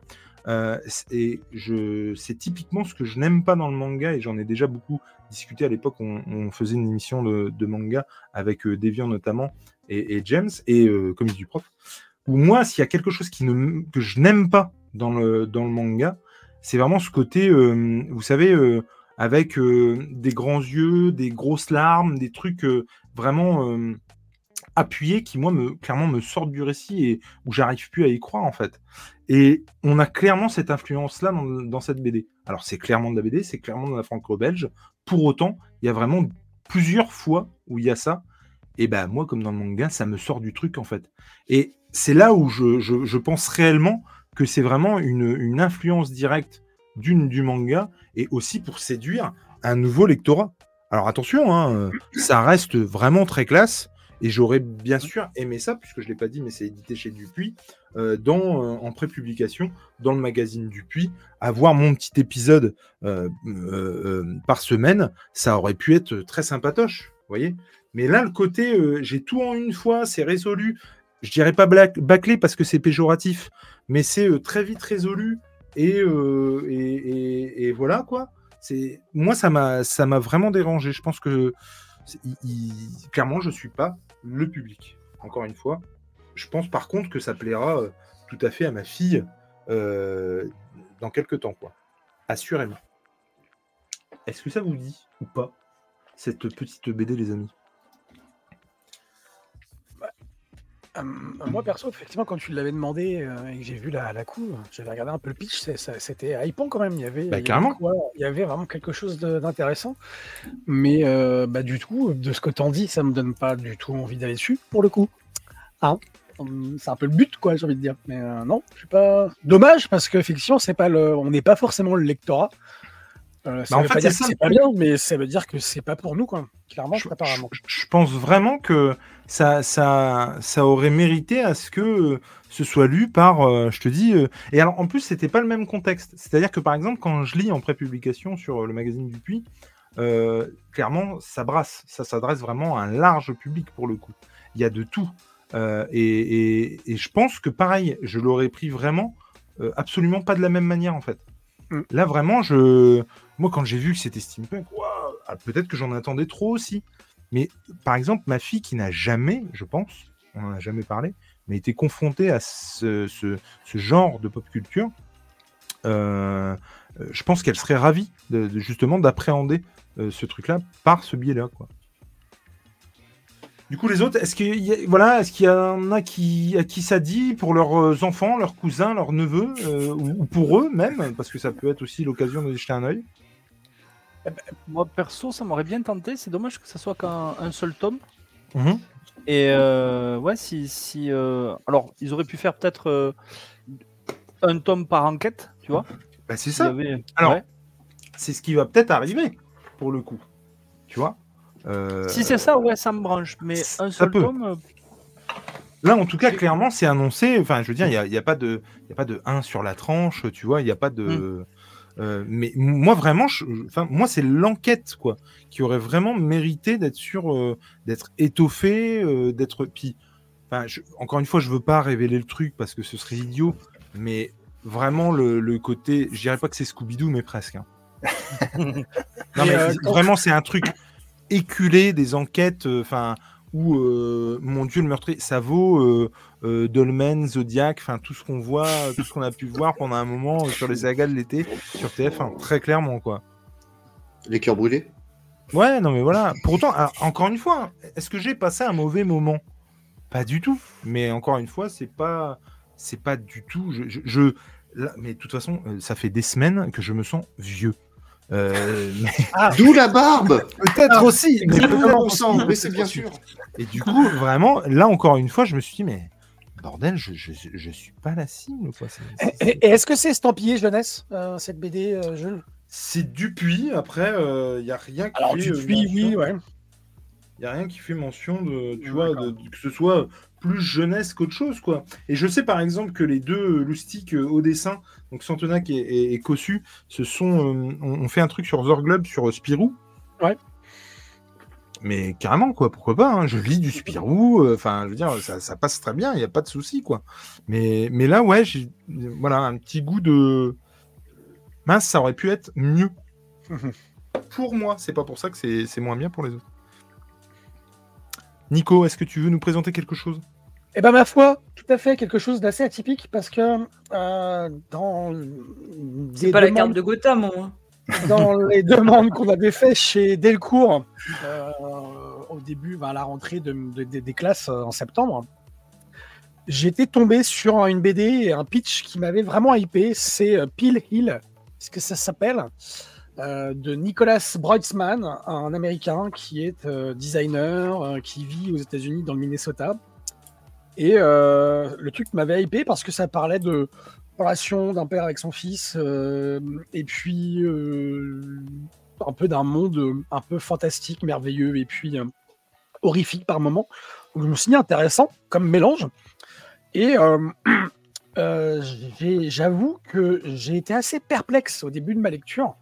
Euh, et je, c'est typiquement ce que je n'aime pas dans le manga, et j'en ai déjà beaucoup discuté à l'époque, on, on faisait une émission de, manga avec euh, Deviant notamment et, James et euh, Comics du prof. Où moi, s'il y a quelque chose qui que je n'aime pas dans le, dans le manga, c'est vraiment ce côté, euh, vous savez, euh, avec des grands yeux, des grosses larmes, des trucs vraiment appuyés qui, moi, me, clairement me sortent du récit et où j'arrive plus à y croire, en fait. Et on a clairement cette influence-là dans, dans cette BD. Alors, c'est clairement de la BD, c'est clairement de la franco-belge. Pour autant, il y a vraiment plusieurs fois où il y a ça. Et ben moi, comme dans le manga, ça me sort du truc, en fait. Et c'est là où je, je- pense réellement que c'est vraiment une, une influence directe d'une du manga et aussi pour séduire un nouveau lectorat. Alors attention, hein, ça reste vraiment très classe et j'aurais bien sûr aimé ça, puisque je ne l'ai pas dit, mais c'est édité chez Dupuis, euh, dans, euh, en prépublication dans le magazine Dupuis, avoir mon petit épisode euh, euh, euh, par semaine, ça aurait pu être très sympatoche, vous voyez Mais là, le côté, j'ai tout en une fois, c'est résolu, je dirais pas bâclé parce que c'est péjoratif, mais c'est très vite résolu et, euh, et, et- et voilà quoi. C'est moi ça m'a ça m'a vraiment dérangé. Je pense que c'est- il- il- clairement je suis pas le public. Encore une fois, je pense par contre que ça plaira euh, tout à fait à ma fille euh, dans quelques temps quoi. Assurément. Est-ce que ça vous dit ou pas cette petite BD les amis? Euh, moi, perso, effectivement, quand tu l'avais demandé euh, et que j'ai vu la, la couve, j'avais regardé un peu le pitch, c'était hypant quand même. Il y avait, il y Bah, avait carrément. quoi- il y avait vraiment quelque chose d'intéressant. Mais euh, bah, du tout, de ce que t'en dis, ça me donne pas du tout envie d'aller dessus, pour le coup. Hein? C'est un peu le but, quoi, j'ai envie de dire. Mais non, je suis pas. Dommage, parce qu'effectivement, c'est pas le... on n'est pas forcément le lectorat. Euh, ça Bah, en fait, c'est pas bien, mais ça veut dire que c'est pas pour nous, quoi. Clairement, je, apparemment. je- je pense vraiment que ça, ça, ça aurait mérité à ce que euh, ce soit lu par, euh, je te dis, euh, et alors en plus c'était pas le même contexte. C'est-à-dire que par exemple quand je lis en prépublication sur euh, le magazine Dupuis, euh, clairement ça brasse, ça s'adresse vraiment à un large public pour le coup. Il y a de tout. Euh, et, et- et je pense que pareil, je l'aurais pris vraiment euh, absolument pas de la même manière en fait. Mm. Là vraiment, je, moi quand j'ai vu que c'était steampunk, ah, peut-être que j'en attendais trop aussi. Mais par exemple, ma fille qui n'a jamais, je pense, on n'en a jamais parlé, mais été confrontée à ce, genre de pop culture, euh, euh, je pense qu'elle serait ravie justement d'appréhender euh, ce truc-là par ce biais-là. Du coup, les autres, est-ce qu'il y, a- voilà, est-ce qu'il y en a qui, à qui ça dit pour leurs euh, enfants, leurs cousins, leurs neveux, euh, ou, ou pour eux même, parce que ça peut être aussi l'occasion de jeter un œil? Moi, perso, ça m'aurait bien tenté. C'est dommage que ça soit qu'un un seul tome. Mhm. Et euh, ouais, si. si euh, Alors, ils auraient pu faire peut-être un tome par enquête, tu vois. Bah, c'est ça. avait- Alors, ouais. c'est ce qui va peut-être arriver, pour le coup. Tu vois? Euh, Si c'est ça, ouais, ça me branche. Mais ça un seul peut. tome, euh, Là, en tout cas, clairement, c'est annoncé. Enfin, je veux dire, il n'y a, il y a pas de, il y a pas de 1 sur la tranche, tu vois. Il n'y a pas de. Mm. euh, mais moi, vraiment, je- enfin, moi, c'est l'enquête, quoi, qui aurait vraiment mérité d'être sur, euh, d'être étoffé, euh, d'être. Puis, enfin, je- encore une fois, je veux pas révéler le truc parce que ce serait idiot, mais vraiment le, le côté, je dirais pas que c'est Scooby-Doo, mais presque. hein. non, Mais, euh, vraiment, c'est un truc éculé des enquêtes, euh, enfin, où, euh, mon Dieu, le meurtrier, ça vaut euh, Dolmen, Zodiac, enfin, tout ce qu'on voit, tout ce qu'on a pu voir pendant un moment sur les sagas de l'été, sur TF1, très clairement, quoi. Les cœurs brûlés Ouais, non, mais voilà. Pourtant, alors, encore une fois, hein, est-ce que j'ai passé un mauvais moment? Pas du tout. Mais encore une fois, c'est pas, c'est pas du tout. Je, je- je- là, mais de toute façon, ça fait des semaines que je me sens vieux. Euh, mais D'où la barbe peut-être aussi. Mais la aussi, mais peut-être c'est bien sûr. Et du coup, vraiment, là encore une fois, je me suis dit, mais bordel, je, je, je suis pas la cible. quoi. Est-ce que c'est estampillé jeunesse, euh, cette BD, euh, Jules? C'est Dupuis. Après, il y a rien qui Alors, euh, Dupuis, oui, ouais. Il y a rien qui fait mention de, tu vois, d'accord. de- de- que ce soit plus jeunesse qu'autre chose, quoi. Et je sais par exemple que les deux loustiques euh, au dessin, donc Santenac et, et, et Cossu, se sont, euh, ont, ont fait un truc sur Zorglub sur euh, Spirou. Ouais. Mais carrément, quoi, pourquoi pas, hein, je lis du Spirou, euh, enfin, je veux dire, ça, ça passe très bien, il n'y a pas de souci, quoi. Mais, mais là, ouais, j'ai voilà, un petit goût de... Mince, ça aurait pu être mieux. pour moi. C'est pas pour ça que c'est moins bien pour les autres. Nico, est-ce que tu veux nous présenter quelque chose? Eh ben ma foi, tout à fait quelque chose d'assez atypique parce que euh, dans C'est des pas la carte de Gotham, au moins. dans les demandes qu'on avait fait chez Delcourt euh, au début, ben, à la rentrée de- de- de- des classes euh, en septembre, j'étais tombé sur une BD et un pitch qui m'avait vraiment hypé. C'est Peel Hill, ce que ça s'appelle, euh, de Nicholas Breutzmann, un Américain qui est euh, designer, euh, qui vit aux États-Unis dans le Minnesota. Et le truc m'avait hypé parce que ça parlait de relation d'un père avec son fils, et puis un peu d'un monde un peu fantastique, merveilleux, et puis horrifique par moments. Donc je me suis dit intéressant comme mélange. Et j'avoue que j'ai été assez perplexe au début de ma lecture.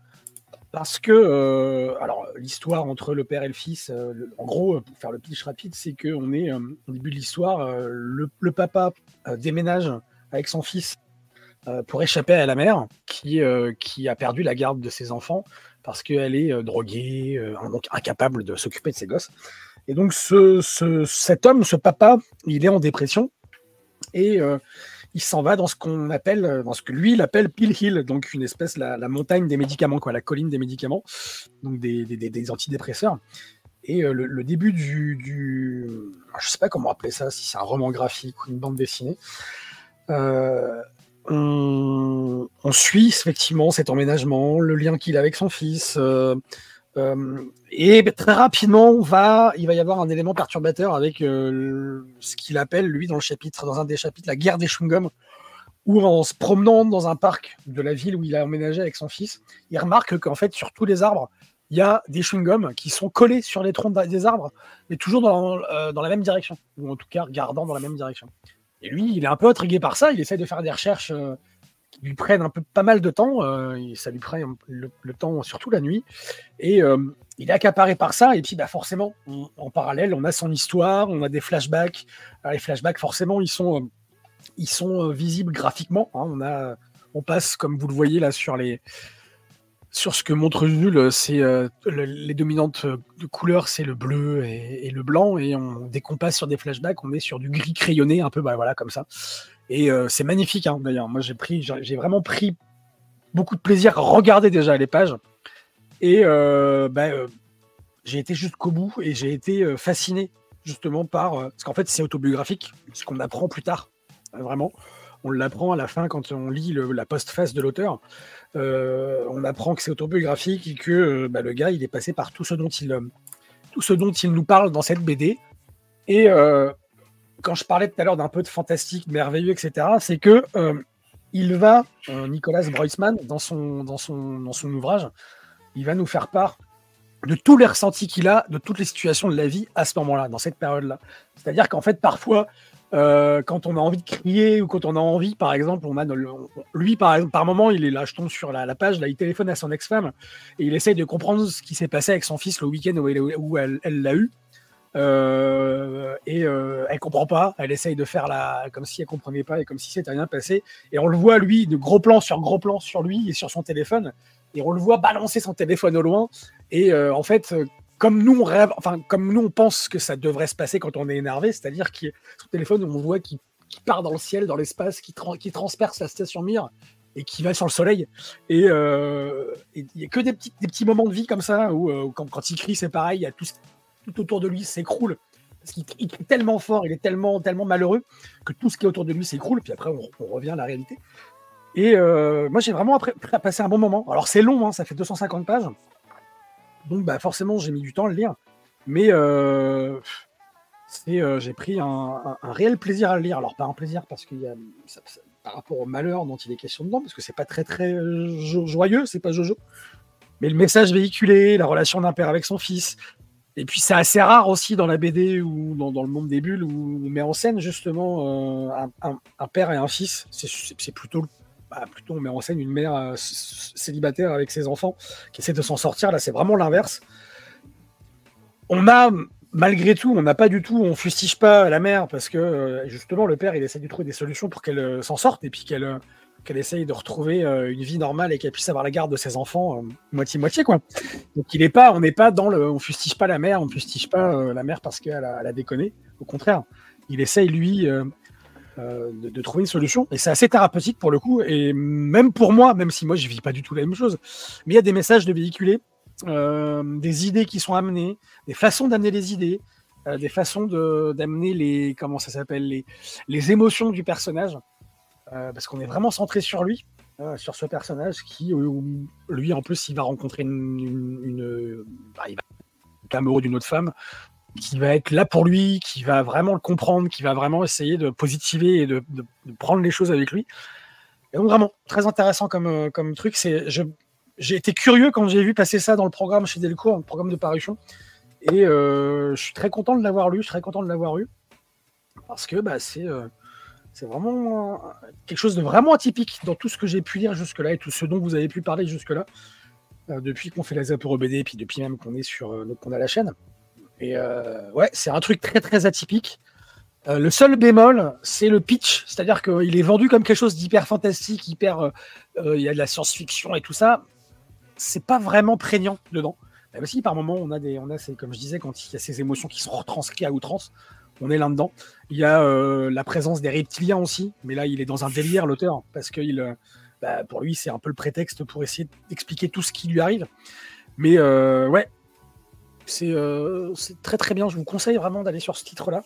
Parce que, euh, alors, l'histoire entre le père et le fils, euh, en gros, pour faire le pitch rapide, c'est qu'on est euh, au début de l'histoire, euh, le, papa euh, déménage avec son fils euh, pour échapper à la mère qui, euh, qui a perdu la garde de ses enfants parce qu'elle est euh, droguée, euh, donc incapable de s'occuper de ses gosses. Et donc ce, ce- cet homme, ce papa, il est en dépression et euh, il s'en va dans ce qu'on appelle, euh, dans ce que lui il appelle Pill Hill, donc une espèce, la, la montagne des médicaments, quoi, la colline des médicaments, donc des, antidépresseurs. Et euh, le, début du, du, je sais pas comment appeler ça, si c'est un roman graphique ou une bande dessinée, euh, on, suit effectivement cet emménagement, le lien qu'il a avec son fils. Euh, et très rapidement, va, il va y avoir un élément perturbateur avec euh, ce qu'il appelle, lui, dans un des chapitres, la guerre des chewing-gums, où en se promenant dans un parc de la ville où il a emménagé avec son fils, il remarque qu'en fait, sur tous les arbres, il y a des chewing-gums qui sont collés sur les troncs des arbres, mais toujours dans, euh, dans la même direction, ou en tout cas regardant dans la même direction. Et lui, il est un peu intrigué par ça, il essaie de faire des recherches lui prennent un peu pas mal de temps, euh, ça lui prend le, temps, surtout la nuit, et euh, il est accaparé par ça, et puis bah, forcément, en parallèle, on a son histoire, on a des flashbacks. Alors, les flashbacks, forcément, ils sont, euh, visibles graphiquement. hein. On, passe, comme vous le voyez là, sur les, sur ce que montre Jules, c'est le- les dominantes de couleurs, c'est le bleu et, et le blanc. Et on, dès qu'on passe sur des flashbacks, on est sur du gris crayonné, un peu, bah, voilà, comme ça. Et euh, c'est magnifique, hein, d'ailleurs. Moi, j'ai vraiment pris beaucoup de plaisir à regarder déjà les pages. Et euh, bah, euh, j'ai été jusqu'au bout et j'ai été fasciné justement par. parce qu'en fait, c'est autobiographique, ce qu'on apprend plus tard, vraiment. On l'apprend à la fin quand on lit le- la postface de l'auteur. On apprend que c'est autobiographique et que bah, le gars, il est passé par tout ce dont il, tout ce dont il nous parle dans cette BD. Et quand je parlais tout à l'heure d'un peu de fantastique, de merveilleux, etc., c'est que euh, il va, euh, Nicolas Breutzmann, dans son, dans, son, dans son ouvrage, il va nous faire part de tous les ressentis qu'il a, de toutes les situations de la vie à ce moment-là, dans cette période-là. C'est-à-dire qu'en fait, parfois, euh, quand on a envie de crier ou quand on a envie, par exemple, on a lui, par par moment, il est là, je tombe sur la, page, il téléphone à son ex-femme et il essaye de comprendre ce qui s'est passé avec son fils le week-end où elle l'a eu. Euh, et euh, elle comprend pas, elle essaye de faire la comme si elle comprenait pas et comme si c'était rien passé. Et on le voit lui de gros plan sur gros plan sur lui et sur son téléphone. Et on le voit balancer son téléphone au loin. Et euh, en fait, euh, comme nous on rêve, enfin comme nous on pense que ça devrait se passer quand on est énervé, c'est-à-dire que son téléphone on voit qu'il qu'il part dans le ciel, dans l'espace, qui, tran- qui transperce la station Mir et qui va sur le soleil. Et il y a que des petits, moments de vie comme ça où quand, il crie, c'est pareil, il y a tout, tout autour de lui s'écroule. Parce qu'il il crie tellement fort, il est tellement, tellement malheureux que tout ce qui est autour de lui s'écroule. Puis après, on, revient à la réalité. Et euh, moi, j'ai vraiment passé un bon moment. Alors, c'est long, hein, ça fait 250 pages. Donc, bah, forcément, j'ai mis du temps à le lire. Mais euh, euh, j'ai pris un, réel plaisir à le lire. Alors, pas un plaisir parce qu'il y a, par rapport au malheur dont il est question dedans, parce que c'est pas très très euh, jo- joyeux, c'est pas Jojo. Mais le message véhiculé, la relation d'un père avec son fils. Et puis c'est assez rare aussi dans la BD ou dans, le monde des bulles où on met en scène justement euh, un, père et un fils. C'est- plutôt, bah, plutôt on met en scène une mère euh, célibataire avec ses enfants qui essaie de s'en sortir. Là, c'est vraiment l'inverse. On a, malgré tout, on n'a pas du tout, on fustige pas la mère parce que euh, justement le père il essaie de trouver des solutions pour qu'elle s'en sorte et puis qu'elle qu'elle essaye de retrouver euh, une vie normale et qu'elle puisse avoir la garde de ses enfants euh, moitié-moitié, quoi. Donc il est pas, on n'est pas dans le, on fustige pas la mère, on fustige pas euh, la mère parce qu'elle a, a déconné. Au contraire, il essaye lui de, trouver une solution et c'est assez thérapeutique pour le coup. Et même pour moi, même si moi je vis pas du tout la même chose, mais il y a des messages de véhiculer, des idées qui sont amenées, des façons d'amener les idées, des façons d'amener les, comment ça s'appelle, les, les émotions du personnage, parce qu'on est vraiment centré sur lui, euh, sur ce personnage qui, euh, lui en plus, il va rencontrer une, bah, il va être amoureux d'une autre femme, qui va être là pour lui, qui va vraiment le comprendre, qui va vraiment essayer de positiver et de, prendre les choses avec lui. Et donc vraiment très intéressant comme, euh, comme truc. J'ai été curieux quand j'ai vu passer ça dans le programme chez Delcourt, le programme de parution. Et euh, je suis très content de l'avoir lu, je suis très content de l'avoir eu. Parce que bah, c'est euh, c'est vraiment euh, quelque chose de vraiment atypique dans tout ce que j'ai pu lire jusque-là et tout ce dont vous avez pu parler jusque-là. euh, depuis qu'on fait la Zapper BD et puis depuis même qu'on est sur euh, qu'on a la chaîne. Et euh, ouais, c'est un truc très très atypique. Le seul bémol, c'est le pitch, c'est-à-dire qu'il est vendu comme quelque chose d'hyper fantastique, hyper. Il y a de la science-fiction et tout ça. C'est pas vraiment prégnant dedans. Même si par moment on a des, on a ces- comme je disais, quand il y a ces émotions qui sont retranscrites à outrance, on est là-dedans. Il y a euh, la présence des reptiliens aussi, mais là il est dans un délire l'auteur parce que euh, bah, pour lui c'est un peu le prétexte pour essayer d'expliquer tout ce qui lui arrive. Mais euh, ouais, c'est très très bien. Je vous conseille vraiment d'aller sur ce titre-là.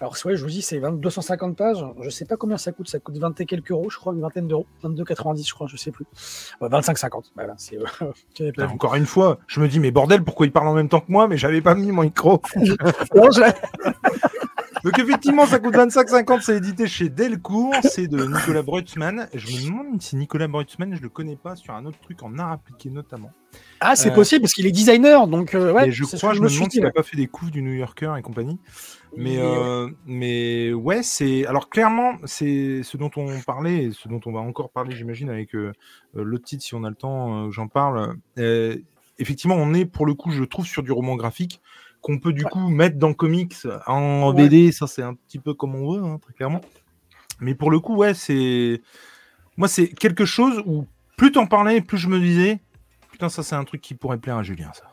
Alors, ouais, je vous dis, c'est 20 250 pages. Je sais pas combien ça coûte. Ça coûte 20 et quelques euros, je crois, une vingtaine d'euros. 22,90, je crois, je sais plus. Ouais, 25,50. Voilà, c'est. euh, encore une fois, je me dis, mais bordel, pourquoi il parle en même temps que moi Mais j'avais pas mis mon micro. Non, je l'ai- Donc effectivement, ça coûte 25,50. C'est édité chez Delcourt. C'est de Nicolas Brutzmann. Je me demande si Nicolas Brutzmann, je le connais pas sur un autre truc en art appliqué notamment. Ah, c'est Euh, possible parce qu'il est designer, donc euh, ouais. et je crois, je me suis demande s'il a pas fait des coups du New Yorker et compagnie. Mais, Mais, euh, mais ouais, c'est. Alors clairement, c'est ce dont on parlait et ce dont on va encore parler, j'imagine, avec euh, euh, l'autre titre, si on a le temps, euh, j'en parle. Effectivement, on est pour le coup, je trouve, sur du roman graphique qu'on peut du Ouais. coup mettre dans comics en Ouais. BD. Ça, c'est un petit peu comme on veut, hein, très clairement. Mais pour le coup, ouais, c'est. Moi, c'est quelque chose où plus t'en parlais, plus je me disais, putain, ça, c'est un truc qui pourrait plaire à Julien, ça.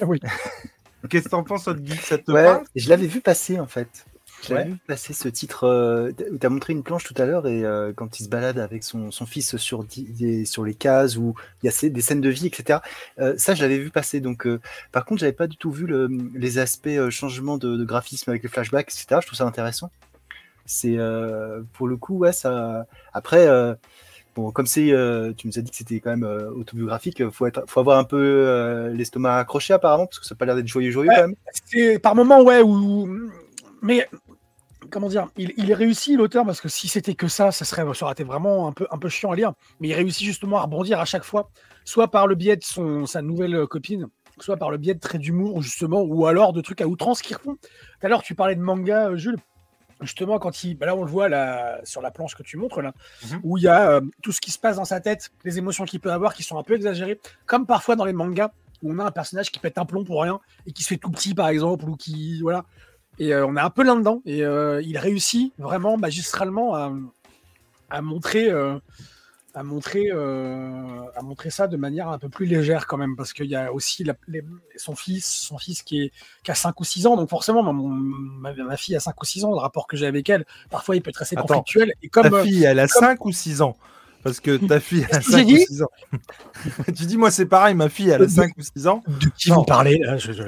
Ah oui. Qu'est-ce que t'en penses, Guy Ça te Ouais, parle? je l'avais vu passer en fait. J'avais Ouais. vu passer ce titre euh, où tu as montré une planche tout à l'heure et euh, quand il se balade avec son, son fils sur, des- sur les cases où il y a des scènes de vie, etc. Euh, ça, je l'avais vu passer. Donc, euh, par contre, j'avais pas du tout vu le- les aspects changement de, de graphisme avec les flashbacks, etc. Je trouve ça intéressant. C'est pour le coup, ouais, ça. Après, bon, comme c'est, euh, tu nous as dit que c'était quand même euh, autobiographique, faut être, faut avoir un peu euh, l'estomac accroché apparemment parce que ça n'a pas l'air d'être joyeux, joyeux Ouais. quand même. C'est par moment, ouais, où. Mais comment dire, il, il est réussi l'auteur parce que si c'était que ça, ça serait, ça aurait été vraiment un peu, un peu chiant à lire. Mais il réussit justement à rebondir à chaque fois, soit par le biais de son, sa nouvelle euh, copine, soit par le biais de traits d'humour justement, ou alors de trucs à outrance qui refont. Tout à l'heure, tu parlais de manga, euh, Jules. Justement, quand il, bah là, on le voit là, sur la planche que tu montres là, Mhm. où il y a euh, tout ce qui se passe dans sa tête, les émotions qu'il peut avoir qui sont un peu exagérées, comme parfois dans les mangas où on a un personnage qui pète un plomb pour rien et qui se fait tout petit par exemple ou qui voilà et euh, on est un peu là-dedans et euh, il réussit vraiment magistralement à, à montrer à montrer euh, à montrer ça de manière un peu plus légère quand même parce qu'il y a aussi la- les- son fils son fils qui est qui a 5 ou 6 ans donc forcément ma, ma, ma fille a 5 ou 6 ans le rapport que j'ai avec elle parfois il peut être assez Attends. conflictuel et comme ta euh, fille, elle a comme- 5 ou 6 ans Parce que ta fille, elle a Qu'est-ce que j'ai 5 ou dit 6 ans. tu dis, moi, c'est pareil, ma fille, elle a 5 ou 6 ans. de qui Non. vous parlez là je- je-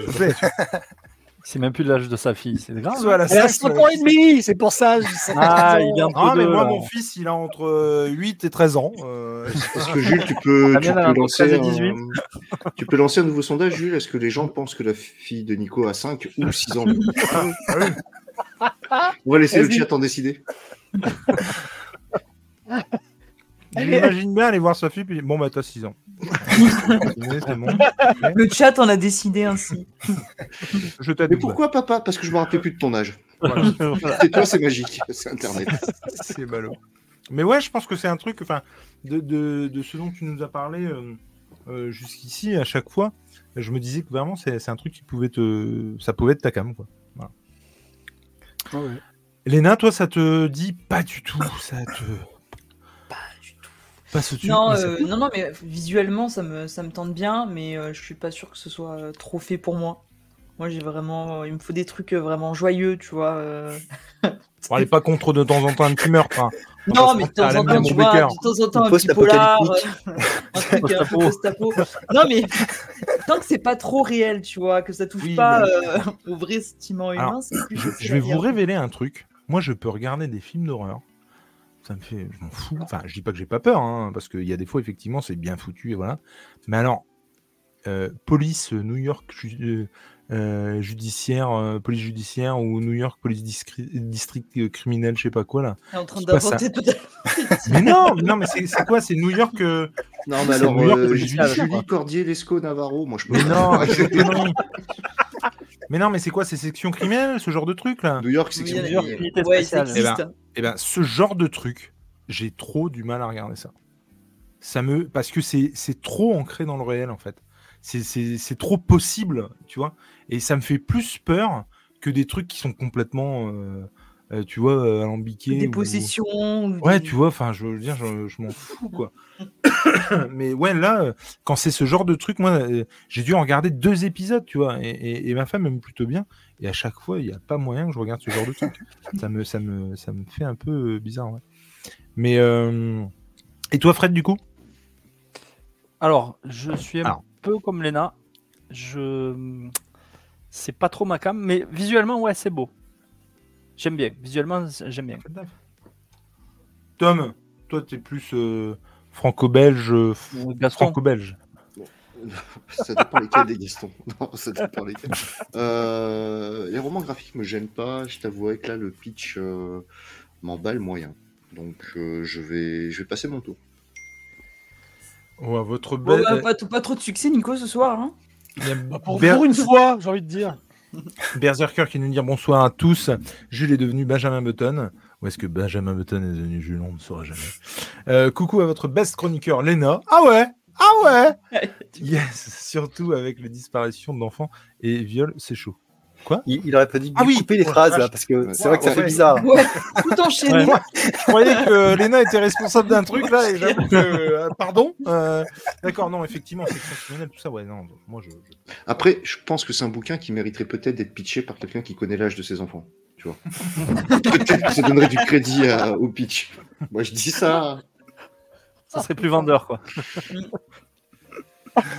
C'est même plus l'âge de sa fille, c'est grave. soit elle a Elle a 5, 5 ans et demi, c'est pour ça. Ah, il est entre Ah, mais deux, moi, là. mon fils, il a entre euh, 8 et 13 ans. Euh, Est-ce que Jules, tu peux, La tu peux lancer 13 et un... 18. tu peux lancer un nouveau sondage, Jules? Est-ce que les gens pensent que la fille de Nico a 5 ou 6 ans On va laisser le chat en décider. je m'imagine bien aller voir sa fille, puis bon, bah, t'as 6 ans. Le chat en a décidé ainsi. Je. Mais pourquoi papa? Parce que je me rappelais plus de ton âge. Voilà. Et toi, c'est magique, c'est Internet. C'est ballot. Mais ouais, je pense que c'est un truc, enfin, de, de, de ce dont tu nous as parlé euh, euh, jusqu'ici, à chaque fois, je me disais que vraiment, c'est c'est un truc qui pouvait te. Ça pouvait être ta cam, quoi. Voilà. Léna, toi, ça te dit pas du tout. Ça te. Non, euh, non, non, mais visuellement, ça me, ça me tente bien, mais euh, je suis pas sûr que ce soit euh, trop fait pour moi. Moi, j'ai vraiment. Il me faut des trucs euh, vraiment joyeux, tu vois. euh. On n'est pas contre de temps en temps un petit meurtre. hein. Non, mais de temps en temps, tu mon vois, Baker. de temps en temps, Un petit polar, euh, un truc un peu post-apo. Non, mais tant que c'est pas trop réel, tu vois, que ça touche Oui, pas mais- euh, au vrai sentiment humain, Alors, c'est plus Je, vais vous révéler un truc. Moi, je peux regarder des films d'horreur. Ça me fait. Je m'en fous. Enfin, je dis pas que j'ai pas peur, hein, parce qu'il y a des fois, effectivement, c'est bien foutu et voilà. Mais alors, euh, police euh, New York ju- euh, judiciaire, euh, police judiciaire ou New York police district criminel, je sais pas quoi là. T'es en train d'inventer totalement. Mais non, non, mais c'est quoi? C'est New York. euh, Non, mais alors, New York, euh, Julie. Cordier, Lescaut, Navarro, moi je peux Mais non. Mais non, mais c'est quoi C'est section criminelle, ce genre de truc là? New York, a- New York, Ouais, ça spéciale. Eh existe. Eh ben, ce genre de truc, j'ai trop du mal à regarder ça. Ça me, parce que c'est c'est trop ancré dans le réel en fait. C'est- C'est c'est trop possible, tu vois. Et ça me fait plus peur que des trucs qui sont complètement, euh, euh, tu vois, euh, alambiqués. Des ou- possessions. ou Ouais, des- tu vois, enfin, je veux dire, je, je m'en fous, quoi. Mais ouais, là, euh, quand c'est ce genre de truc, moi, j'ai dû en regarder deux épisodes, tu vois, et, et- et ma femme aime plutôt bien. Et à chaque fois, il n'y a pas moyen que je regarde ce genre de truc. ça, me, ça, me, ça me fait un peu bizarre, ouais. Mais, euh, et toi, Fred, du coup? Alors, je suis un Alors. peu comme Lena. Je. C'est pas trop ma cam, mais visuellement, ouais, c'est beau. J'aime bien. Visuellement, j'aime bien. Tom, toi, t'es plus euh, franco-belge, euh, franco-belge. Ça dépend lesquels des Gaston. Non, ça dépend lesquels. Euh, les romans graphiques me gênent pas. Je t'avouerai que là, le pitch euh, m'emballe moyen. Donc, euh, je, vais, je vais passer mon tour. Ouais, votre Bon, belle. bah, pas, pas trop de succès, Nico, ce soir. Hein Bah, pour, Ber- pour une fois, j'ai envie de dire. Berserker qui nous dit bonsoir à tous. Jules est devenu Benjamin Button. Ou est-ce que Benjamin Button est devenu Jules? On ne saura jamais. Euh, coucou à votre best chroniqueur Lena. Ah ouais? Ah ouais? Yes Surtout avec les disparitions d'enfants et viols, c'est chaud. Il, il aurait pas dit Ah oui. couper les Oh, phrases là, parce que Ouais. c'est vrai que ça Ouais. fait bizarre. Ouais, tout enchaîné. Ouais. Je croyais que Lena était responsable d'un truc là et j'avoue que. euh, pardon Euh, D'accord, non, effectivement, criminelle, tout ça, ouais, non. moi, je. je- Après, je pense que c'est un bouquin qui mériterait peut-être d'être pitché par quelqu'un qui connaît l'âge de ses enfants. Tu vois Peut-être que ça donnerait du crédit à- au pitch. Moi, je dis ça. Ça serait plus vendeur, quoi.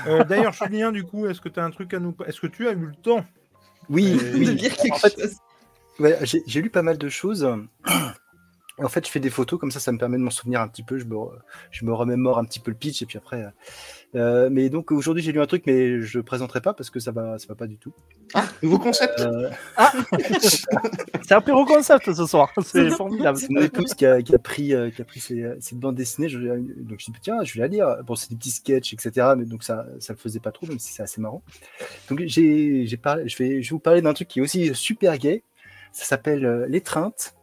Euh, D'ailleurs, Julien, du coup, est-ce que tu as un truc à nous. Est-ce que tu as eu le temps Oui, Euh, De oui. dire quelque En fait, chose. Ouais, j'ai lu pas mal de choses. En fait, je fais des photos, comme ça, ça me permet de m'en souvenir un petit peu. Je me, je me remémore un petit peu le pitch, et puis après. euh, euh, mais donc aujourd'hui, j'ai lu un truc, mais je présenterai pas parce que ça va, ça va pas du tout. Nouveau concept Euh, C'est un apéro concept ce soir. C'est formidable. c'est mon épouse qui a, qui a pris, euh, qui a pris ces, cette bande dessinée. Je, donc je dis tiens, je vais la lire. Bon, c'est des petits sketchs, etc. Mais donc ça, ça le faisait pas trop, même si c'est assez marrant. Donc j'ai, j'ai parlé, je vais, je vais vous parler d'un truc qui est aussi super gay. Ça s'appelle euh, L'étreinte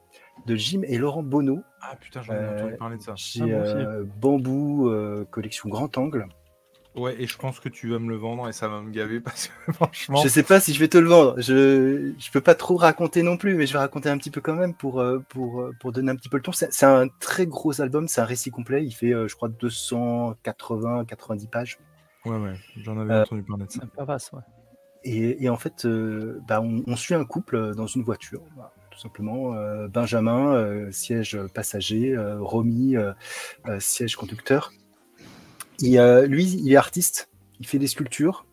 de Jim et Laurent Bonneau. Ah putain, j'en ai Euh, entendu parler de ça. Chez Ah, euh, Bambou, euh, collection Grand Angle. Ouais, et je pense que tu vas me le vendre et ça va me gaver parce que franchement. Je sais pas si je vais te le vendre. Je je peux pas trop raconter non plus, mais je vais raconter un petit peu quand même pour pour pour donner un petit peu le ton. C'est un très gros album, c'est un récit complet. Il fait, je crois, 280 90 pages. Ouais, ouais, j'en avais Euh, entendu parler de ça. Pas ouais. Et, et en fait, euh, bah, on, on suit un couple dans une voiture, voilà, tout simplement. Euh, Benjamin, euh, siège passager, euh, Romy, siège conducteur. Lui, il est artiste, il fait des sculptures.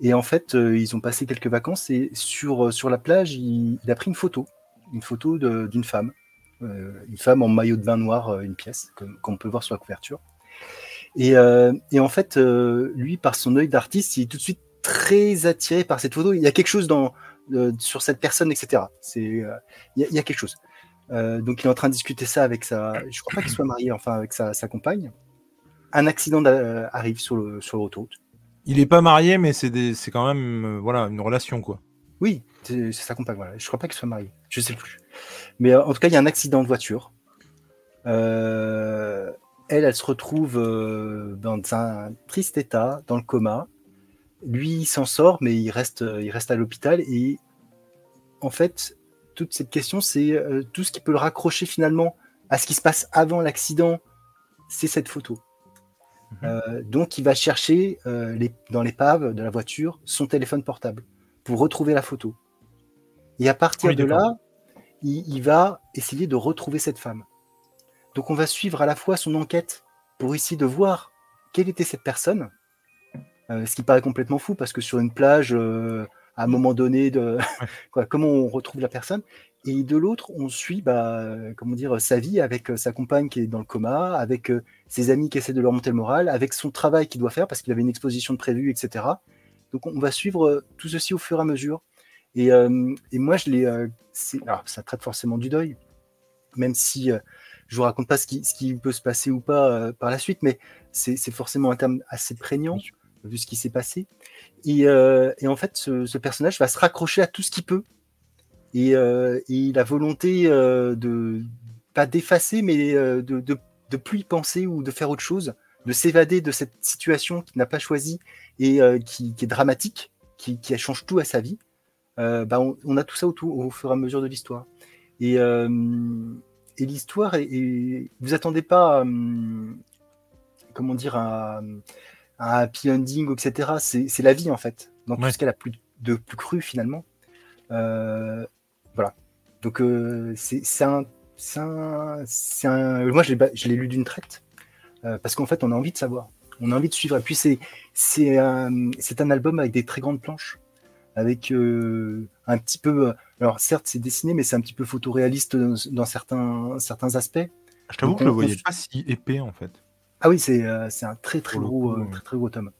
Et en fait, ils ont passé quelques vacances et sur, sur la plage, il, a pris une photo, une photo d'une femme, une femme en maillot de bain noir, une pièce, qu'on peut voir sur la couverture. Et, et en fait, lui, par son œil d'artiste, il est tout de suite très attiré par cette photo. Il y a quelque chose dans, euh, sur cette personne, etc. C'est, euh, il, y a, il y a quelque chose. Euh, donc, il est en train de discuter ça avec sa. Je crois pas qu'il soit marié, enfin, avec sa, sa compagne. Un accident arrive sur, le, sur l'autoroute. Il est pas marié, mais c'est des... c'est quand même euh, voilà une relation quoi. Oui, c'est sa compagne. Voilà. Je crois pas qu'il soit marié. Je sais plus. Mais euh, en tout cas, il y a un accident de voiture. Euh, elle, elle se retrouve euh, dans un triste état, dans le coma. Lui, il s'en sort, mais il reste, euh, il reste à l'hôpital. Et en fait, toute cette question, c'est euh, tout ce qui peut le raccrocher finalement à ce qui se passe avant l'accident, c'est cette photo. Euh, donc, il va chercher euh, les, dans l'épave de la voiture son téléphone portable pour retrouver la photo. Et à partir Oui, de là, il, il va essayer de retrouver cette femme. Donc, on va suivre à la fois son enquête pour essayer de voir quelle était cette personne, euh, ce qui paraît complètement fou parce que sur une plage, euh, à un moment donné, de, quoi, comment on retrouve la personne? Et de l'autre, on suit bah, comment dire, sa vie avec euh, sa compagne qui est dans le coma, avec euh, ses amis qui essaient de leur monter le moral, avec son travail qu'il doit faire parce qu'il avait une exposition de prévue, etc. Donc on va suivre tout ceci au fur et à mesure. Et, euh, et moi, je l'ai. euh, alors, ça traite forcément du deuil, même si je vous raconte pas ce qui, ce qui peut se passer ou pas euh, par la suite, mais c'est c'est forcément un terme assez prégnant vu ce qui s'est passé. Et, euh, en fait, ce, personnage va se raccrocher à tout ce qu'il peut. Et, euh, et la volonté euh, de, pas d'effacer, mais euh, de, de, plus y penser ou de faire autre chose, de s'évader de cette situation qu'il n'a pas choisie et euh, qui, est dramatique, qui, change tout à sa vie. Bah, on, a tout ça au, fur et à mesure de l'histoire. Et, et l'histoire, vous attendez pas, euh, comment dire, à, un happy ending, etc. C'est la vie en fait, dans tout Ouais. ce qu'elle a plus de plus cru finalement. Euh, voilà. Donc euh, c'est un, c'est un, c'est un- moi je l'ai lu d'une traite euh, parce qu'en fait on a envie de savoir, on a envie de suivre. Et puis c'est c'est un, c'est un album avec des très grandes planches, avec euh, un petit peu, alors certes c'est dessiné, mais c'est un petit peu photoréaliste dans, dans certains certains aspects. Je t'avoue que je le voyais pas si épais en fait. Ah oui, c'est euh, un très très gros, coup, euh, ouais. très, très gros tome.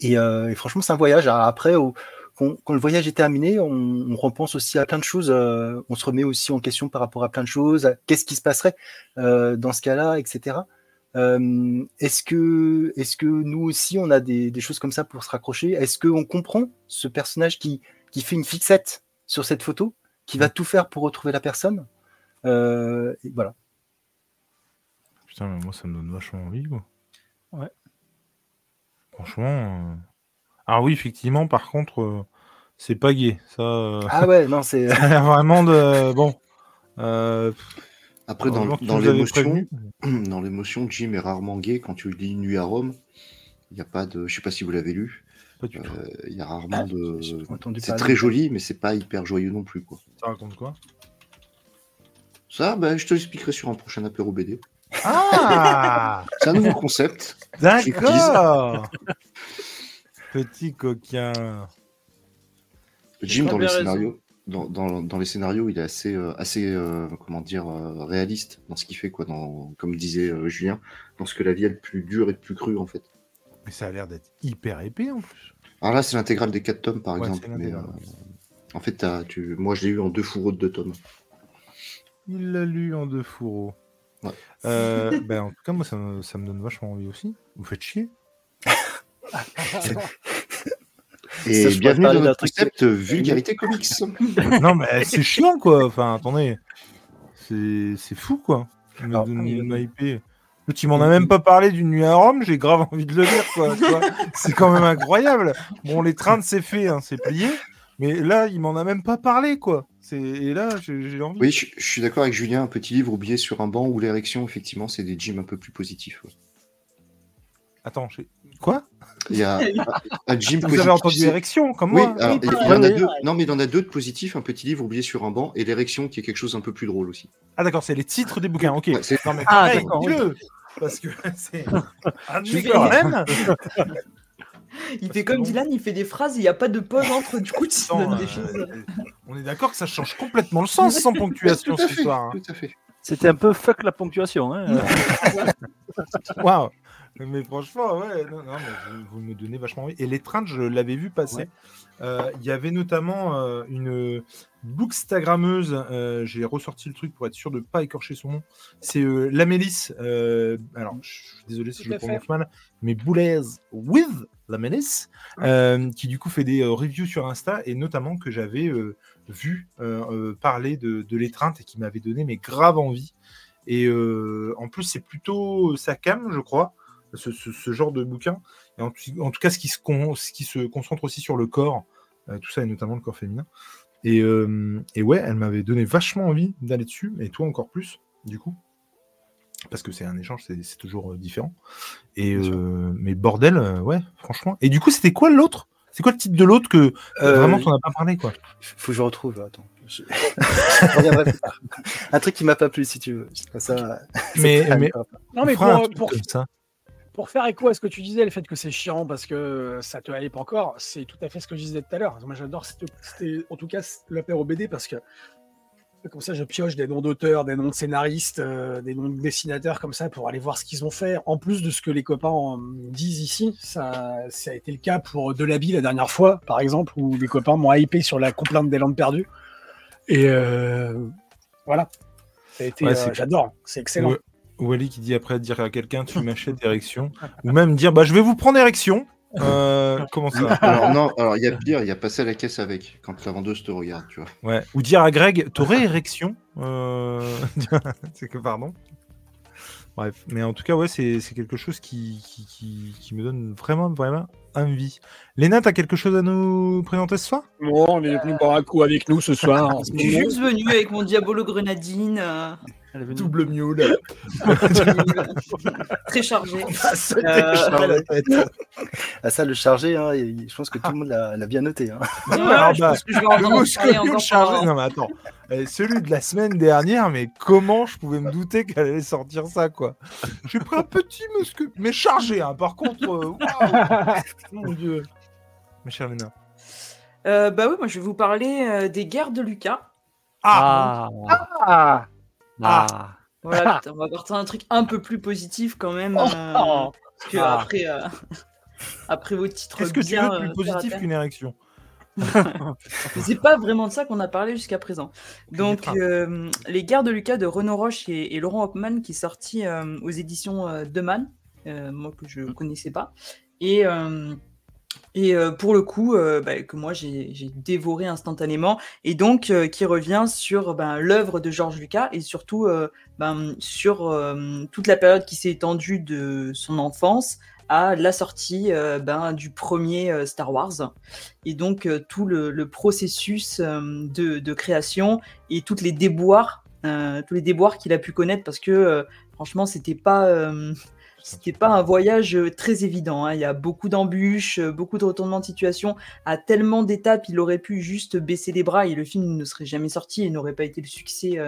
Et, euh, et franchement, c'est un voyage. Après, au- quand, quand le voyage est terminé, on, on repense aussi à plein de choses. euh, on se remet aussi en question par rapport à plein de choses. Qu'est-ce qui se passerait dans ce cas-là, etc. Euh, est-ce que, est-ce que nous aussi, on a des, des choses comme ça pour se raccrocher? Est-ce qu'on comprend ce personnage qui, qui fait une fixette sur cette photo, qui va tout faire pour retrouver la personne? Euh, Voilà. Putain, mais moi ça me donne vachement envie quoi. Ouais. Franchement. euh, Ah oui, effectivement, par contre, euh, c'est pas gay. Ça, euh, Ah ouais, non, c'est. ça a l'air vraiment de. Bon. Euh, Après, dans, dans l'émotion, dans l'émotion, Jim est rarement gay. Quand tu lis Nuit à Rome, il n'y a pas de. Je sais pas si vous l'avez lu. Euh, Il y a rarement de. j'ai entendu C'est très joli, mais c'est pas hyper joyeux non plus, quoi. Ça raconte quoi? Ça, bah, je te l'expliquerai sur un prochain apéro BD. Ah C'est un nouveau concept. D'accord Petit coquin. Jim, dans les scénarios, dans, dans, dans les scénarios, il est assez, euh, assez euh, comment dire, euh, réaliste dans ce qu'il fait, quoi. Dans, comme disait euh, Julien, dans ce que la vie est le plus dur et le plus cru, en fait. Mais ça a l'air d'être hyper épais en plus. Alors là, c'est l'intégrale des 4 tomes, par Ouais, exemple. Mais, euh, en fait, tu... moi, je l'ai eu en deux fourreaux de deux tomes. Il l'a lu en deux fourreaux. Ouais. Euh, ben, en tout cas, moi, ça me, ça me donne vachement envie aussi. Vous faites chier. Et Ça, bienvenue parler dans d'un notre concept Vulgarité Comics. non, mais c'est chiant, quoi. Enfin, attendez. C'est c'est fou, quoi. Alors, tu m'en as même pas parlé d'une nuit à Rome, j'ai grave envie de le lire, quoi. c'est quand même incroyable. Bon, les trains, c'est fait, hein, c'est plié. Mais là, il m'en a même pas parlé, quoi. Et là, j'ai envie. Oui, je, je suis d'accord avec Julien. Un petit livre oublié sur un banc ou l'érection, effectivement, c'est des gyms un peu plus positifs. ouais. Attends, quoi? Il y a un, un gym Vous positif. avez entendu c'est- érection, comme Oui, moi alors, Oui, il y en pareil, a oui, deux. pareil. Non, mais il en a deux de positifs. Un petit livre oublié sur un banc et l'érection, qui est quelque chose un peu plus drôle aussi. Ah, d'accord, c'est les titres des bouquins, ok. Ouais, c'est- Non, mais Ah, pareil, Parce que c'est un Superman. Il fait comme. Dylan, il fait des phrases, il n'y a pas de pause entre, du coup, tu Attends, donnes des euh, choses. on est d'accord que ça change complètement le sens sans ponctuation tout à ce soir. hein. Tout à fait. C'était un peu fuck la ponctuation. Hein. Waouh Mais franchement, ouais, non, non, mais vous, vous me donnez vachement envie. Et les trains, je l'avais vu passer. Euh, Il y avait notamment euh, une bookstagrammeuse, euh, j'ai ressorti le truc pour être sûr de ne pas écorcher son nom. C'est euh, Lamélis. euh, alors, je suis désolé si je le prononce mal, mais Boulez with Lamélis, euh, qui du coup fait des euh, reviews sur Insta et notamment que j'avais euh, vu euh, parler de, de l'étreinte et qui m'avait donné mais grave envie. Et en plus, c'est plutôt sa cam, je crois, ce, ce- ce genre de bouquin. Et en, tout- en tout cas, ce qui se, con- ce qui se concentre aussi sur le corps, tout ça, et notamment le corps féminin. Et, et ouais, elle m'avait donné vachement envie d'aller dessus, et toi encore plus, du coup? Parce que c'est un échange, c'est toujours euh, différent. Et euh, mais bordel, euh, ouais, franchement. Et du coup, c'était quoi l'autre? C'est quoi le titre de l'autre que Euh, vraiment on n'a pas parlé quoi? Faut que je retrouve. Attends. Je... je reviendrai plus tard. Un truc qui m'a pas plu, si tu veux. Ça. Mais. Non, mais pour, pour, comme ça. pour faire écho à ce que tu disais, le fait que c'est chiant parce que ça te hype encore, c'est tout à fait ce que je disais tout à l'heure. Moi, j'adore, en tout cas, l'apéro BD parce que comme ça, je pioche des noms d'auteurs, des noms de scénaristes, euh, des noms de dessinateurs comme ça pour aller voir ce qu'ils ont fait. En plus de ce que les copains en disent ici, ça, ça a été le cas pour Delaby la dernière fois, par exemple, où les copains m'ont hypé sur la complainte des Landes perdues. Et euh, voilà. Ça a été, Ouais, euh, j'adore, c'est excellent. Ouais. Wally qui dit après dire à quelqu'un tu m'achètes érection ou même dire bah je vais vous prendre érection Euh, comment ça Alors non, alors il y a pire, il y a passé à la caisse avec, quand la vendeuse te regarde, tu vois. ouais ou dire à Greg t'aurais érection Euh, c'est que pardon bref mais en tout cas ouais c'est c'est quelque chose qui, qui, qui, qui me donne vraiment vraiment envie Léna t'as quelque chose à nous présenter ce soir? Bon, on est venu boire un coup avec nous ce soir. Je suis juste venu avec mon Diabolo Grenadine. Elle est venue. double mule très chargé. Euh, Ah, ça, le chargé, hein, je pense que tout le monde l'a bien noté. hein. Ouais, Alors, je bah, Le mot chargé. Non, mais attends. Euh, celui de la semaine dernière, mais comment je pouvais me douter qu'elle allait sortir ça, quoi? J'ai pris un petit muscle, mais chargé, hein. Par contre, euh, waouh Mon Dieu. Ma chère Léna. Euh, bah oui, moi je vais vous parler euh, des guerres de Lucas. Ah, Ah, Ah, ah. Voilà, putain, on va partir d'un truc un peu plus positif quand même. Oh, euh, oh. parce que Ah. après, euh, après vos titres Qu'est-ce que tu bien, veux de plus euh, positif qu'une érection? C'est pas vraiment de ça qu'on a parlé jusqu'à présent. Donc, euh, Les guerres de Lucas de Renaud Roche et, et Laurent Hoffman qui est sorti euh, aux éditions euh, De Man, euh, moi que je connaissais pas. Et, euh, et euh, pour le coup, euh, bah, que moi j'ai dévoré instantanément, et donc euh, qui revient sur ben, l'œuvre de Georges Lucas et surtout ben, sur toute la période qui s'est étendue de son enfance à la sortie du premier Star Wars. Et donc tout le, processus de, de création et toutes les déboires, tous les déboires qu'il a pu connaître parce que franchement c'était pas c'était pas un voyage euh, très évident. hein. Il y a beaucoup d'embûches, euh, beaucoup de retournements de situation. À tellement d'étapes, il aurait pu juste baisser les bras et le film ne serait jamais sorti et n'aurait pas été le succès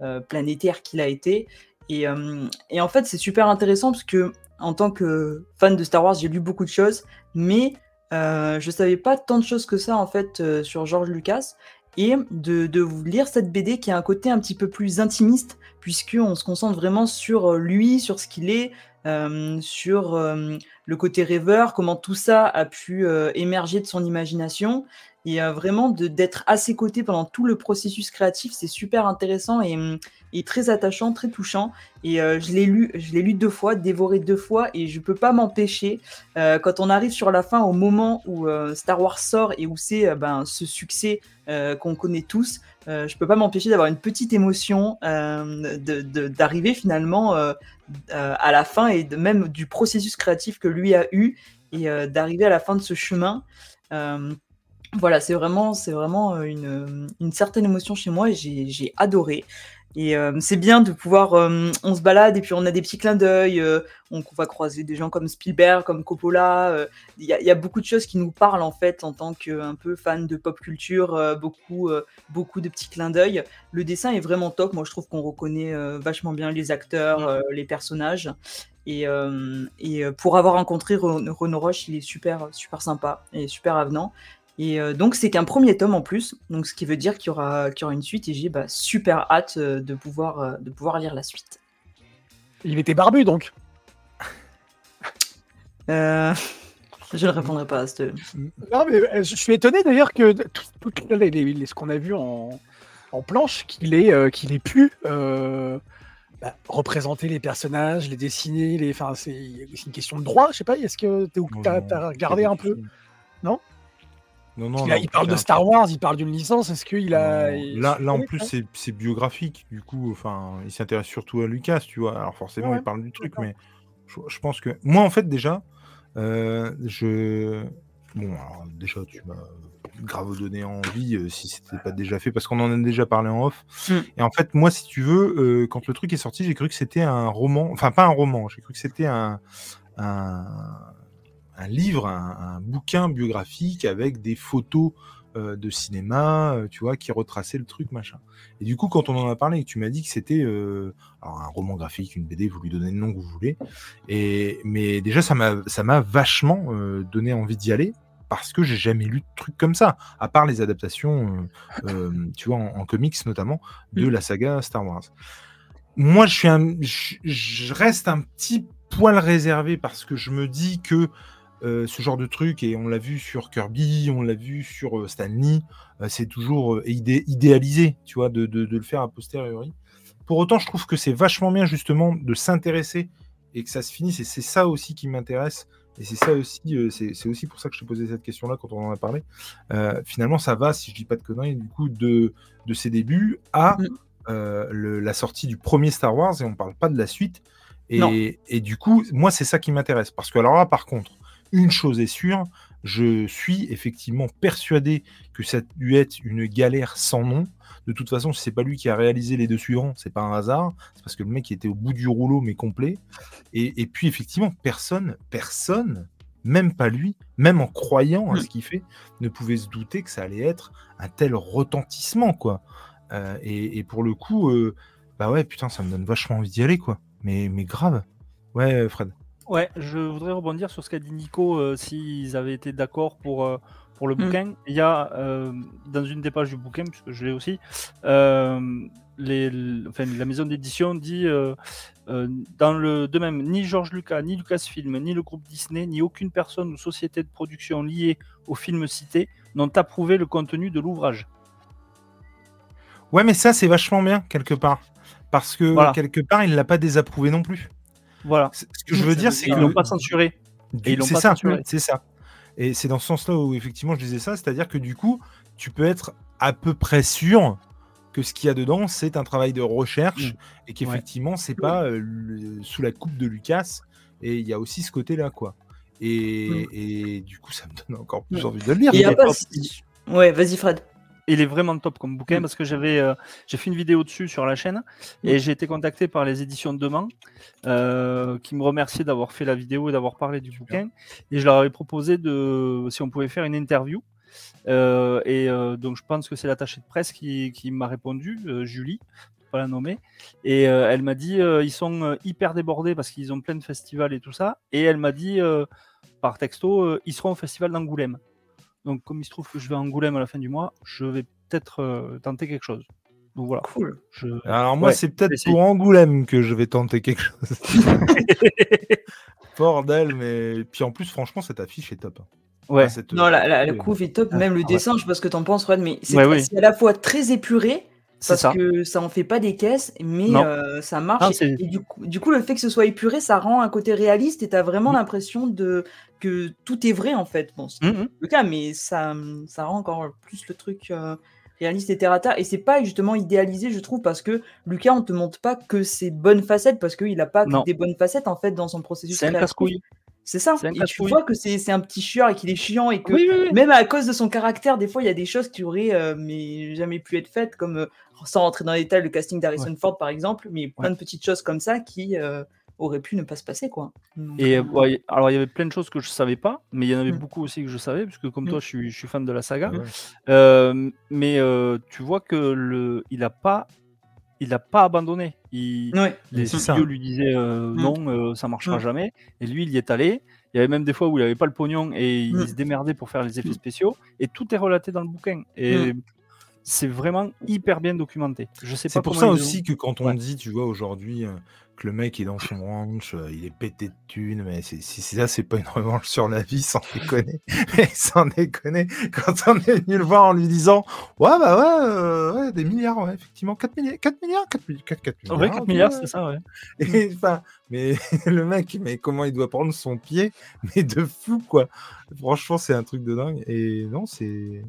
euh, planétaire qu'il a été. Et, en fait, c'est super intéressant parce que en tant que fan de Star Wars, j'ai lu beaucoup de choses, mais je savais pas tant de choses que ça en fait sur George Lucas. Et de, de lire cette BD qui a un côté un petit peu plus intimiste, puisqu'on se concentre vraiment sur lui, sur ce qu'il est, sur le côté rêveur, comment tout ça a pu émerger de son imagination. Et vraiment d'être à ses côtés pendant tout le processus créatif, c'est super intéressant et, hum, très attachant, très touchant. Et euh, je l'ai lu, je l'ai lu deux fois, dévoré deux fois, et je peux pas m'empêcher euh, quand on arrive sur la fin, au moment où euh, Star Wars sort et où c'est ben, ce succès qu'on connaît tous, je peux pas m'empêcher d'avoir une petite émotion, euh, de- d'arriver finalement à la fin et de même du processus créatif que lui a eu et d'arriver à la fin de ce chemin. Voilà, c'est vraiment, c'est vraiment euh, une, une certaine émotion chez moi et j'ai j'ai adoré. Et euh, c'est bien de pouvoir, euh, on se balade et puis on a des petits clins d'œil, euh, on, on va croiser des gens comme Spielberg, comme Coppola. euh, Il y, a- il y a beaucoup de choses qui nous parlent en fait en tant qu'un peu fan de pop culture, euh, beaucoup, euh, beaucoup de petits clins d'œil. Le dessin est vraiment top. Moi, je trouve qu'on reconnaît euh, vachement bien les acteurs, euh, les personnages. Et, euh, et euh, pour avoir rencontré Ren- Renaud Roche, il est super, super sympa et super avenant. Et euh, donc, c'est qu'un premier tome en plus, donc ce qui veut dire qu'il y aura, qu'il y aura une suite. Et j'ai bah, super hâte euh, de pouvoir, euh, de pouvoir lire la suite. Il était barbu donc. Euh, je ne répondrai pas à cette. Non, mais euh, je suis étonné d'ailleurs que tout, tout- les- les- les- ce qu'on a vu en, en planche, qu'il ait, euh, qu'il ait pu euh, bah, représenter les personnages, les dessiner. Les, enfin, c'est une question de droit, je sais pas. Est-ce que tu as, regardé un peu? Non? Non, non, il, parle de Star Wars, il parle d'une licence. Est-ce qu'il a. Là, là, en plus, hein. c'est biographique. Du coup, enfin, il s'intéresse surtout à Lucas, tu vois. Alors, forcément, Ouais, il parle du truc, mais je, je pense que. Moi, en fait, déjà, euh, je. Bon, alors, déjà, tu m'as grave donner envie euh, si c'était pas déjà fait, parce qu'on en a déjà parlé en off. Mm. Et en fait, moi, si tu veux, euh, quand le truc est sorti, j'ai cru que c'était un roman, enfin pas un roman, j'ai cru que c'était un, un, un livre, un, un bouquin biographique avec des photos euh, de cinéma, euh, tu vois, qui retraçait le truc, machin. Et du coup, quand on en a parlé tu m'as dit que c'était euh, un roman graphique, une BD, vous lui donnez le nom que vous voulez. Et mais déjà, ça m'a vachement donné envie d'y aller parce que j'ai jamais lu de trucs comme ça, à part les adaptations, euh, tu vois, en, en comics notamment, de la saga Star Wars. Moi, je suis un, je, je reste un petit poil réservé parce que je me dis que euh, ce genre de truc, et on l'a vu sur Kirby, on l'a vu sur euh, Stanley, euh, c'est toujours euh, idé- idéalisé, tu vois, de, de- de le faire a posteriori. Pour autant, je trouve que c'est vachement bien justement de s'intéresser et que ça se finisse, et c'est ça aussi qui m'intéresse, et c'est ça aussi, euh, c'est aussi pour ça que je t'ai posé cette question-là quand on en a parlé. Finalement, ça va, si je dis pas de conneries, du coup, de, de ses débuts à Mm. le- la sortie du premier Star Wars, et on parle pas de la suite. Et, et du coup, moi, c'est ça qui m'intéresse. Parce que, alors là, par contre, une chose est sûre, je suis effectivement persuadé que ça a dû être une galère sans nom. De toute façon, si c'est pas lui qui a réalisé les deux suivants, c'est pas un hasard. C'est parce que le mec était au bout du rouleau, mais complet. Et, puis, effectivement, personne, personne, même pas lui, même en croyant à ce qu'il fait, ne pouvait se douter que ça allait être un tel retentissement, quoi. Euh, et, et pour le coup, euh, bah ouais, putain, ça me donne vachement envie d'y aller, quoi. Mais, mais grave. Ouais, Fred. Ouais, je voudrais rebondir sur ce qu'a dit Nico, euh, s'ils avaient été d'accord pour, euh, pour le Mm. bouquin. Il y a, euh, dans une des pages du bouquin, puisque je l'ai aussi, les, l- enfin, la maison d'édition dit dans le, de même, ni George Lucas, ni Lucasfilm, ni le groupe Disney, ni aucune personne ou société de production liée au film cité n'ont approuvé le contenu de l'ouvrage. Ouais, mais ça, c'est vachement bien, quelque part. Parce que, Voilà. quelque part, il l'a pas désapprouvé non plus. Voilà. Ce que je veux dire, c'est Ils que. l'ont pas censuré. Et ils l'ont c'est pas ça, censuré. c'est ça. Et c'est dans ce sens-là où effectivement je disais ça, c'est-à-dire que du coup, tu peux être à peu près sûr que ce qu'il y a dedans, c'est un travail de recherche et qu'effectivement, c'est pas euh, le- sous la coupe de Lucas. Et il y a aussi ce côté-là, quoi. Et, et du coup, ça me donne encore plus Mm. envie de le lire. Il y a est pas Ouais, vas-y Fred. Il est vraiment top comme bouquin Mm. parce que j'avais euh, j'ai fait une vidéo dessus sur la chaîne et j'ai été contacté par les éditions Demain euh, qui me remerciaient d'avoir fait la vidéo et d'avoir parlé du bouquin. Et je leur avais proposé de si on pouvait faire une interview. Euh, et donc je pense que c'est l'attachée de presse qui, qui m'a répondu Julie pas la nommer. Et elle m'a dit ils sont hyper débordés parce qu'ils ont plein de festivals et tout ça. Et elle m'a dit par texto ils seront au festival d'Angoulême donc, comme il se trouve que je vais à Angoulême à la fin du mois, je vais peut-être euh, tenter quelque chose. Donc voilà. Cool. Je... Alors moi, Ouais, c'est peut-être pour Angoulême que je vais tenter quelque chose. Bordel, mais puis en plus, franchement, cette affiche est top. Ouais. Enfin, cette- Non, la, la, la Ouais. couve est top, Ah, même le ouais. dessin, je sais pas ce que t'en penses, Fred, mais c'est Ouais, oui. à la fois très épuré, parce ça. que ça en fait pas des caisses, mais euh, ça marche. Non, et- du coup, du coup, le fait que ce soit épuré, ça rend un côté réaliste et t'as vraiment Mm. l'impression de que tout est vrai en fait. Bon, c'est Mhm. le cas, mais ça, ça rend encore plus le truc euh, réaliste et terre à terre. Et c'est pas justement idéalisé, je trouve, parce que Lucas, on te montre pas que ses bonnes facettes, parce qu'il a pas que des bonnes facettes en fait dans son processus C'est un casse-couille. C'est ça. Et tu vois que c'est c'est un petit chieur et qu'il est chiant et que Oui, oui, oui. même à cause de son caractère, des fois, il y a des choses qui auraient euh, mais jamais pu être faites, comme euh, sans rentrer dans les détails, le casting d'Harrison Ford, par exemple, mais plein de petites choses comme ça qui euh, auraient pu ne pas se passer, quoi. Donc, Et ouais, alors il y avait plein de choses que je savais pas, mais il y en avait Mm. beaucoup aussi que je savais, puisque comme Mm. toi, je suis, je suis fan de la saga. Mais euh, tu vois que le, il a pas, il a pas abandonné. Il, ouais. les studios lui disaient euh, Mm. non, euh, ça marchera Mm. jamais. Et lui, il y est allé. Il y avait même des fois où il avait pas le pognon et il Mm. se démerdait pour faire les effets spéciaux. Et tout est relaté dans le bouquin. Et c'est vraiment hyper bien documenté. Je sais C'est pour ça ont- aussi que quand on Ouais. dit, tu vois, aujourd'hui, euh, que le mec est dans son ranch, euh, il est pété de thunes, mais c'est ça, c'est pas une revanche sur la vie, sans déconner. Mais sans déconner, quand on est venu le voir en lui disant, ouais, bah ouais, euh, ouais des milliards, ouais, effectivement, 4 milliards, 4 milliards, 4, 4, 4 milliards. Ouais, 4 ok, milliards, c'est ça, ouais. Et, enfin, mais le mec, mais comment il doit prendre son pied, mais de fou, quoi. Franchement, c'est un truc de dingue. Et non, c'est.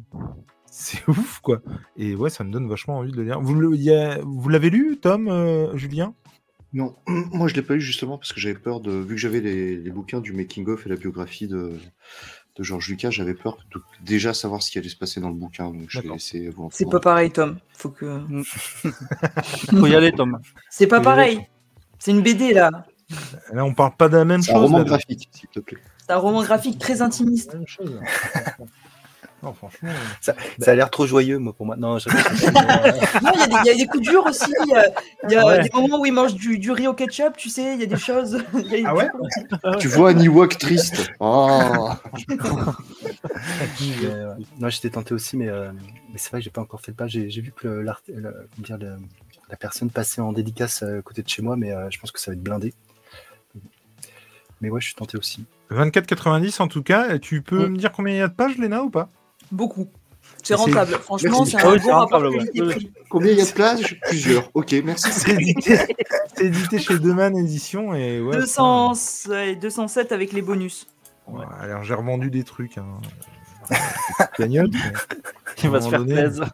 C'est ouf, quoi. Et ouais, ça me donne vachement envie de le lire. Vous le- il y a- vous l'avez lu, Tom, euh, Julien? Non, moi je l'ai pas eu justement parce que j'avais peur de. Vu que j'avais les, les bouquins du making-of et la biographie de, de Georges Lucas, j'avais peur de déjà savoir ce qui allait se passer dans le bouquin, donc je vais D'accord. laisser vous. en C'est pas pareil, Tom. Faut que. Faut y aller, Tom. C'est pas pareil. C'est une BD là. Là, on parle pas de la même C'est un chose. roman là. graphique, s'il te plaît. C'est un roman graphique très intimiste. Non, franchement. Ça a l'air trop joyeux, moi, pour moi. Non, je... Non, il y, a des- il y a des coups durs aussi. Il y a, il y a Ouais. des moments où ils mangent du, du riz au ketchup, tu sais. Il y a des choses. il y a- Ah ouais Tu vois un Ewok triste. Oh. Mais, euh, non, j'étais tenté aussi, mais, euh, mais c'est vrai que j'ai pas encore fait le pas. J'ai vu que le- l'art- le- comment dire, le- la personne passait en dédicace à côté de chez moi, mais euh, je pense que ça va être blindé. Mais ouais, je suis tenté aussi. 24,90 en tout cas. Tu peux Mm. me dire combien il y a de pages, Léna, ou pas? Beaucoup. C'est rentable. Franchement, c'est un oui, bon c'est rapport. Combien il y a de places Plusieurs. Ok, merci. C'est édité, c'est édité chez Deman Édition et ouais. 200, ouais, 207 avec les bonus. Ouais, alors j'ai revendu des trucs. Hein. Cagnotte, Il va se faire donné. plaisir.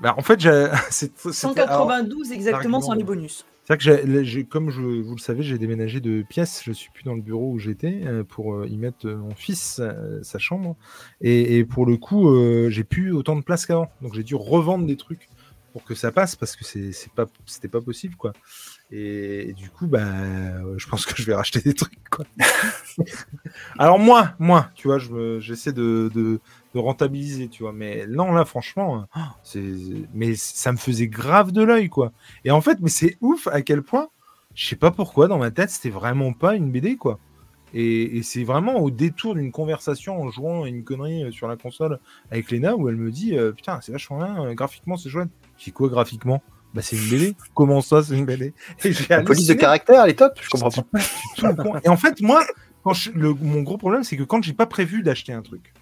Bah, en fait, j'ai- c'est c'était- alors, 192 exactement sans les bonus. C'est-à-dire que comme vous le savez, j'ai déménagé de pièce. Je suis plus dans le bureau où j'étais euh, pour euh, y mettre euh, mon fils, sa chambre. Et, pour le coup, j'ai plus autant de place qu'avant. Donc j'ai dû revendre des trucs pour que ça passe parce que c'est c'est pas, c'était pas possible quoi. Et, du coup, bah, je pense que je vais racheter des trucs. Alors moi, moi, tu vois, j'essaie de, rentabiliser, tu vois. Mais non, là, franchement, c'est, mais ça me faisait grave de l'œil quoi. Et en fait, mais c'est ouf à quel point, je sais pas pourquoi, dans ma tête, c'était vraiment pas une BD, quoi. Et, c'est vraiment au détour d'une conversation en jouant une connerie euh, sur la console avec Lena où elle me dit euh, Putain, c'est vachement bien, euh, graphiquement, c'est chouette. Je dis Quoi, graphiquement? Bah, c'est une BD. Comment ça, c'est une BD? Et La police de caractère, elle est top, je comprends pas. Et en fait, moi, quand je- le- mon gros problème, c'est que quand j'ai pas prévu d'acheter un truc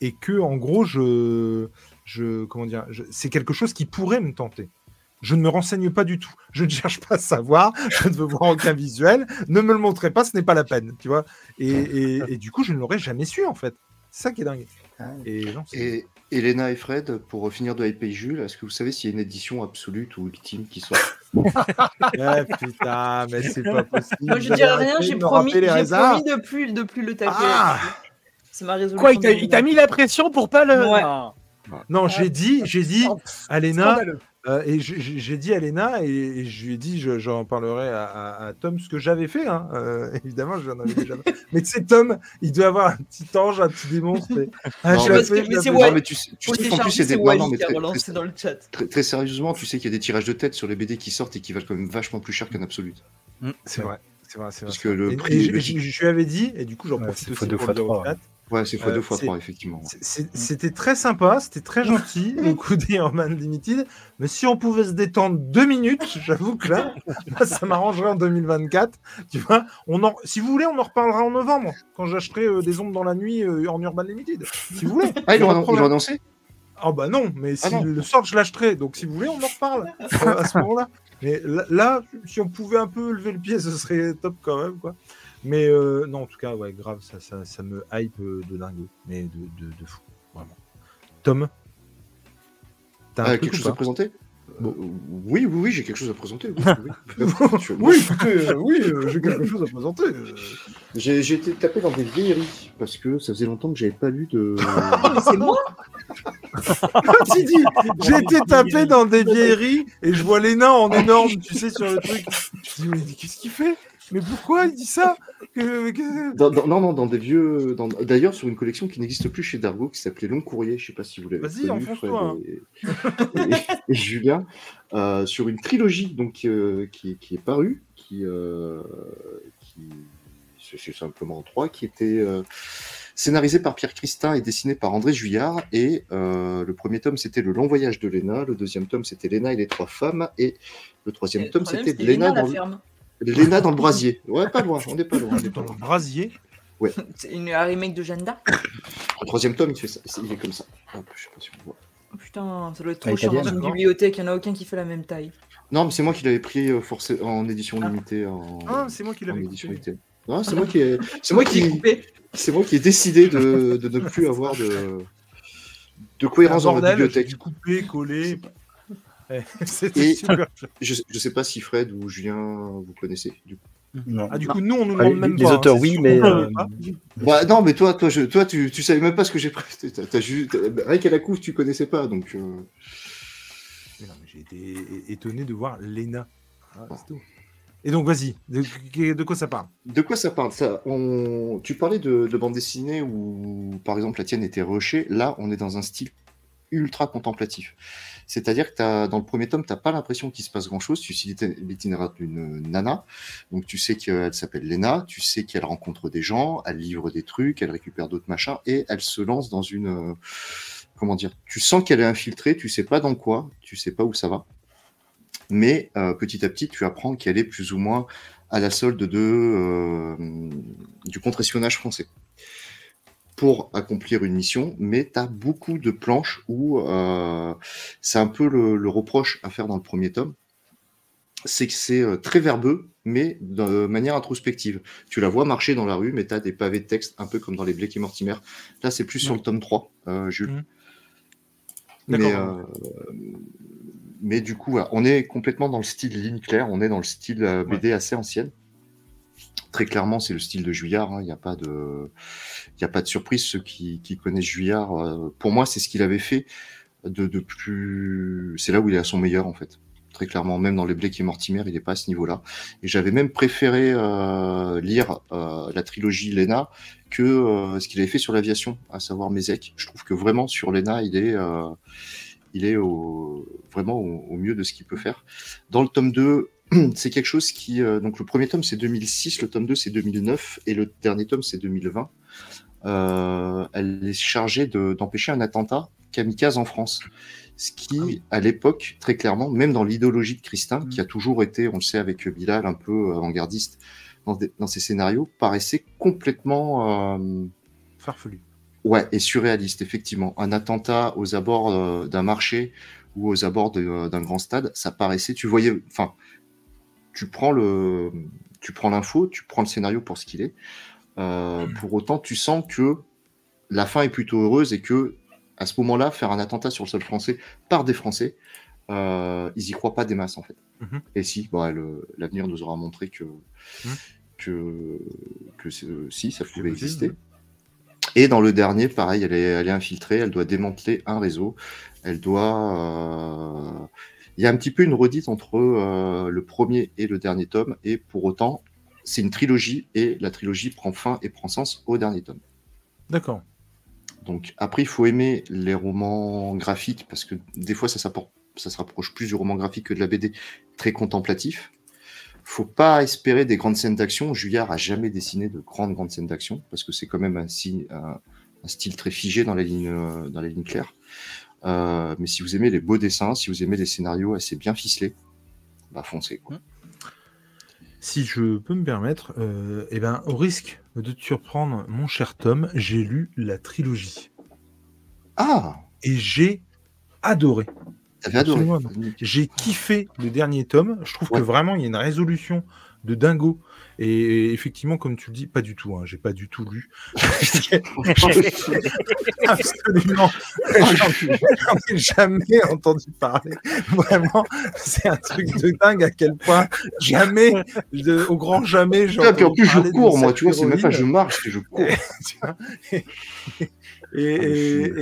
et que, en gros, je, je comment dire, c'est quelque chose qui pourrait me tenter. Je ne me renseigne pas du tout. Je ne cherche pas à savoir. Je ne veux voir aucun visuel. Ne me le montrez pas, ce n'est pas la peine, tu vois. Et, et- et du coup, je ne l'aurais jamais su, en fait. C'est ça qui est dingue. Et, non, c'est- Et Elena et Fred, pour finir de hyper Jules, est-ce que vous savez s'il y a une édition absolue ou ultime qui sort Ah, putain, mais c'est pas possible. Moi, je dirais rien, j'ai promis, promis de plus, de plus le taper. Ah. C'est ma résolution. Quoi, il t'a- mis la pression pour pas le. Ouais. Non. J'ai dit, j'ai dit Léna, Scandaleux. Euh, et j'ai- dit à Léna, et, et je lui ai dit, je- j'en parlerai à, à- à Tom, ce que j'avais fait, hein. Euh, évidemment, j'en avais déjà fait. Mais tu sais, Tom, il doit avoir un petit ange, un petit démon. Ah, Non, je mais fait, je mais. Non, tu sais, tu sais qu'en plus, il y a des. Non, mais très, très- dans le chat. très- très sérieusement, tu sais qu'il y a des tirages de tête sur les BD qui sortent et qui valent quand même vachement plus cher qu'un absolute. C'est vrai, c'est vrai, c'est vrai. Parce que le Et- prix- je- je je lui avais dit, et du coup, j'en profite aussi pour fois le Ouais, c'est fois Euh, deux fois effectivement. C'était très sympa, c'était très gentil, le coup d'Ironman Limited. Mais si on pouvait se détendre deux minutes, j'avoue que là, là, ça m'arrangerait en 2024. Tu vois, on en, si vous voulez, on en reparlera en novembre, quand j'achèterai euh, des ombres dans la nuit euh, en Urban Limited. Si vous voulez. Ah, ils l'ont annoncé? Ah bah non, mais Ah si non. le sort, je l'achèterai. Donc si vous voulez, on en reparle euh, à ce moment-là. Mais là, là, si on pouvait un peu lever le pied, ce serait top quand même, quoi. Mais euh, non, en tout cas, ouais, grave, ça, ça, ça me hype euh, de dingue, mais de, de, de fou, vraiment. Tom T'as un truc quelque chose à présenter? Bon. Euh, Oui, oui, oui, j'ai quelque chose à présenter. oui, oui. Écoutez, euh, oui, euh, j'ai quelque chose à présenter. euh. J'ai j'ai été tapé dans des vieilleries parce que ça faisait longtemps que j'avais pas lu de. C'est moi Tu dis, j'ai été tapé dans des vieilleries et je vois les nains en énorme, tu sais, sur le truc. Je dis, mais qu'est-ce qu'il fait? Mais pourquoi il dit ça? Que- que- Dans- dans- non, non, dans des vieux. D'ailleurs, sur une collection qui n'existe plus chez Dargo, qui s'appelait Long Courrier. Je sais pas si vous l'avez. Vas-y, connu, enfonce-toi, Fred Et, et- et Julien, euh, sur une trilogie donc euh, qui, qui est parue, qui, euh, qui c'est simplement trois, qui était euh, scénarisé par Pierre Christin et dessiné par André Juillard. Et euh, le premier tome, c'était le long voyage de Léna. Le deuxième tome, c'était Léna et les trois femmes. Et le troisième Le tome, c'était Léna Léna, dans, la le- ferme. Léna dans le brasier. Ouais, pas loin, on n'est pas loin. on n'est pas Dans loin. le brasier. C'est une un remake de Jeanne d'Arc. Le troisième tome, il, fait ça, il est comme ça. Hop, je sais pas si on voit. Oh, putain, ça doit être Ah, trop chiant dans une bibliothèque, il n'y en a aucun qui fait la même taille. Non, mais c'est moi qui l'avais pris euh, forcé- en édition Ah. limitée. En, Ah, c'est moi qui en l'avais édition coupé. limitée. Non, c'est moi qui ai, c'est moi qui, coupé. c'est moi qui ai décidé de, de ne plus avoir de, de cohérence dans j'ai bibliothèque. coller. Eh, C'était super. Je, je sais pas si Fred ou Julien vous connaissez. Du coup. Non. Ah, du coup, nous, on nous Ah, demande les- même les pas. hein, auteurs, oui, mais, euh. Bah, non, mais toi, toi, je, toi tu, tu savais même pas ce que j'ai pris. T'as, juste... Rien qu'à la couve, tu connaissais pas, donc. euh, J'ai été étonné de voir Lena. Ah, tout. Et donc, vas-y, de, de quoi ça parle? De quoi ça parle? Ça on... Tu parlais de, de bande dessinée où, par exemple, la tienne était rushée. Là, on est dans un style ultra contemplatif. C'est-à-dire que dans le premier tome, tu n'as pas l'impression qu'il se passe grand-chose. Tu suis l'iti- l'itinéraire d'une nana. Donc, tu sais qu'elle s'appelle Lena. Tu sais qu'elle rencontre des gens. Elle livre des trucs. Elle récupère d'autres machins. Et elle se lance dans une. euh, Comment dire Tu sens qu'elle est infiltrée. Tu sais pas dans quoi. Tu sais pas où ça va. Mais euh, petit à petit, tu apprends qu'elle est plus ou moins à la solde de, euh, du contre-espionnage français pour accomplir une mission, mais tu as beaucoup de planches où euh, c'est un peu le, le reproche à faire dans le premier tome, c'est que c'est euh, très verbeux, mais de manière introspective. Tu la vois marcher dans la rue, mais tu as des pavés de texte, un peu comme dans les Blake et Mortimer. Là, c'est plus sur le tome 3, euh, Jules. Mhm. Mais, euh, du coup, on est complètement dans le style ligne claire, on est dans le style BD assez ancienne. Très clairement, c'est le style de Juillard. hein, Il n'y a pas de, il a pas de surprise. Ceux qui, qui connaissent Juillard, euh, pour moi, c'est ce qu'il avait fait de, de plus. C'est là où il est à son meilleur, en fait. Très clairement, même dans les Blake et Mortimer, il n'est pas à ce niveau-là. Et j'avais même préféré euh, lire euh, la trilogie Lena que euh, ce qu'il avait fait sur l'aviation, à savoir Mézek. Je trouve que vraiment sur Lena, il est, euh, il est au, vraiment au, au mieux de ce qu'il peut faire. Dans le tome 2, c'est quelque chose qui. euh, donc le premier tome c'est 2006, le tome 2 c'est 2009 et le dernier tome c'est 2020. Euh, elle est chargée de- d'empêcher un attentat kamikaze en France. Ce qui, Ah oui. à l'époque, très clairement, même dans l'idéologie de Christin, Mm. qui a toujours été, on le sait avec Bilal, un peu avant-gardiste dans, des- dans ses scénarios, paraissait complètement euh, Farfelu. Ouais, et surréaliste, effectivement. Un attentat aux abords euh, d'un marché ou aux abords euh, d'un grand stade, ça paraissait, tu voyais, enfin, tu prends le, tu prends l'info, tu prends le scénario pour ce qu'il est. Euh, pour autant, tu sens que la fin est plutôt heureuse et que, à ce moment-là, faire un attentat sur le sol français par des Français, euh, ils y croient pas des masses, en fait. Mhm. Et si, bon, le- l'avenir nous aura montré que, Mhm. que, si, ça pouvait exister. Et dans le dernier, pareil, elle est, elle est infiltrée, elle doit démanteler un réseau. Elle doit. euh, Il y a un petit peu une redite entre euh, le premier et le dernier tome, et pour autant, c'est une trilogie, et la trilogie prend fin et prend sens au dernier tome. D'accord. Donc après, il faut aimer les romans graphiques, parce que des fois, ça, se rapproche plus du roman graphique que de la BD, très contemplatif. Faut pas espérer des grandes scènes d'action. Juillard a jamais dessiné de grandes grandes scènes d'action, parce que c'est quand même un, signe- un- un style très figé dans la ligne, euh, dans la ligne claire. Euh, mais si vous aimez les beaux dessins, si vous aimez les scénarios assez bien ficelés, bah foncez. Quoi. Si je peux me permettre, euh, eh ben, au risque de te surprendre, mon cher Tom, j'ai lu la trilogie. Ah, Et j'ai adoré. adoré. J'ai kiffé le dernier tome. Je trouve Ouais. que vraiment, il y a une résolution de dingo. Et effectivement, comme tu le dis, pas du tout. Hein, j'ai pas du tout lu. Absolument. J'en ai jamais entendu parler. Vraiment, c'est un truc de dingue à quel point jamais, de- au grand jamais, Ah, puis en plus, je cours, moi, tu vois, c'est même pas je marche, je cours. Vois et, et,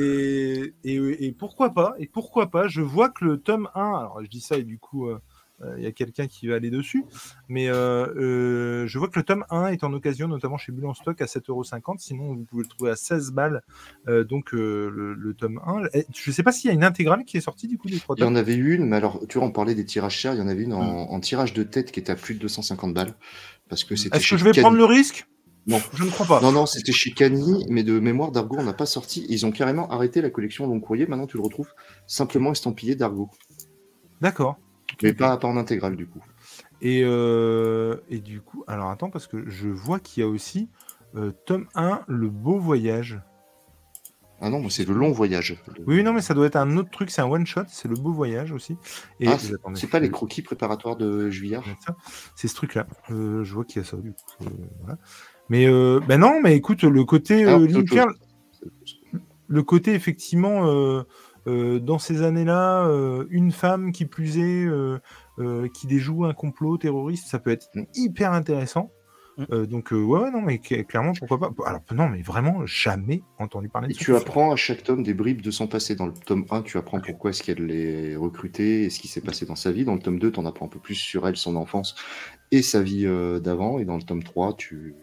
et, et- et pourquoi pas Et pourquoi pas Je vois que le tome 1, alors je dis ça et du coup euh, il y a quelqu'un qui va aller dessus, mais euh, euh, je vois que le tome 1 est en occasion, notamment chez Bulle en stock à 7,50€. Sinon, vous pouvez le trouver à 16 balles. euh, donc euh, le, le tome 1. Et Je sais pas s'il y a une intégrale qui est sortie du coup des trois Il y en tomes. avait une, mais alors, tu vois, on parlait des tirages chers, il y en avait une en, en tirage de tête qui était à plus de 250 balles. Parce que c'était Est-ce que je vais prendre le risque? Non. Je ne crois pas. Non, non, c'était chez Cani, mais de mémoire, Dargo, on n'a pas sorti. Ils ont carrément arrêté la collection long courrier. Maintenant, tu le retrouves simplement estampillé Dargo. D'accord. Mais pas, pas en intégrale, du coup. Et, euh, et du coup, alors attends, parce que je vois qu'il y a aussi euh, tome 1, Le Beau Voyage. Ah non, c'est le long voyage. Oui, non, mais ça doit être un autre truc, c'est un one-shot, c'est Le Beau Voyage aussi. Et, Ah, c'est attendez, c'est pas les croquis préparatoires de Juillard. C'est ce truc-là. Euh, je vois qu'il y a ça, du coup. euh, voilà. Mais euh, ben non, mais écoute, le côté Ah, euh, le côté effectivement euh, dans ces années-là, euh, une femme qui plus est, euh, qui déjoue un complot terroriste, ça peut être Mm. hyper intéressant. Mm. Euh, donc euh, ouais, non, mais cl- clairement, pourquoi pas. Alors non, mais vraiment, jamais entendu parler de Et ça. tu apprends à chaque tome des bribes de son passé. Dans le tome 1, tu apprends pourquoi est-ce qu'elle est recrutée et ce qui s'est passé dans sa vie. Dans le tome 2, tu en apprends un peu plus sur elle, son enfance et sa vie euh, d'avant. Et dans le tome 3, tu,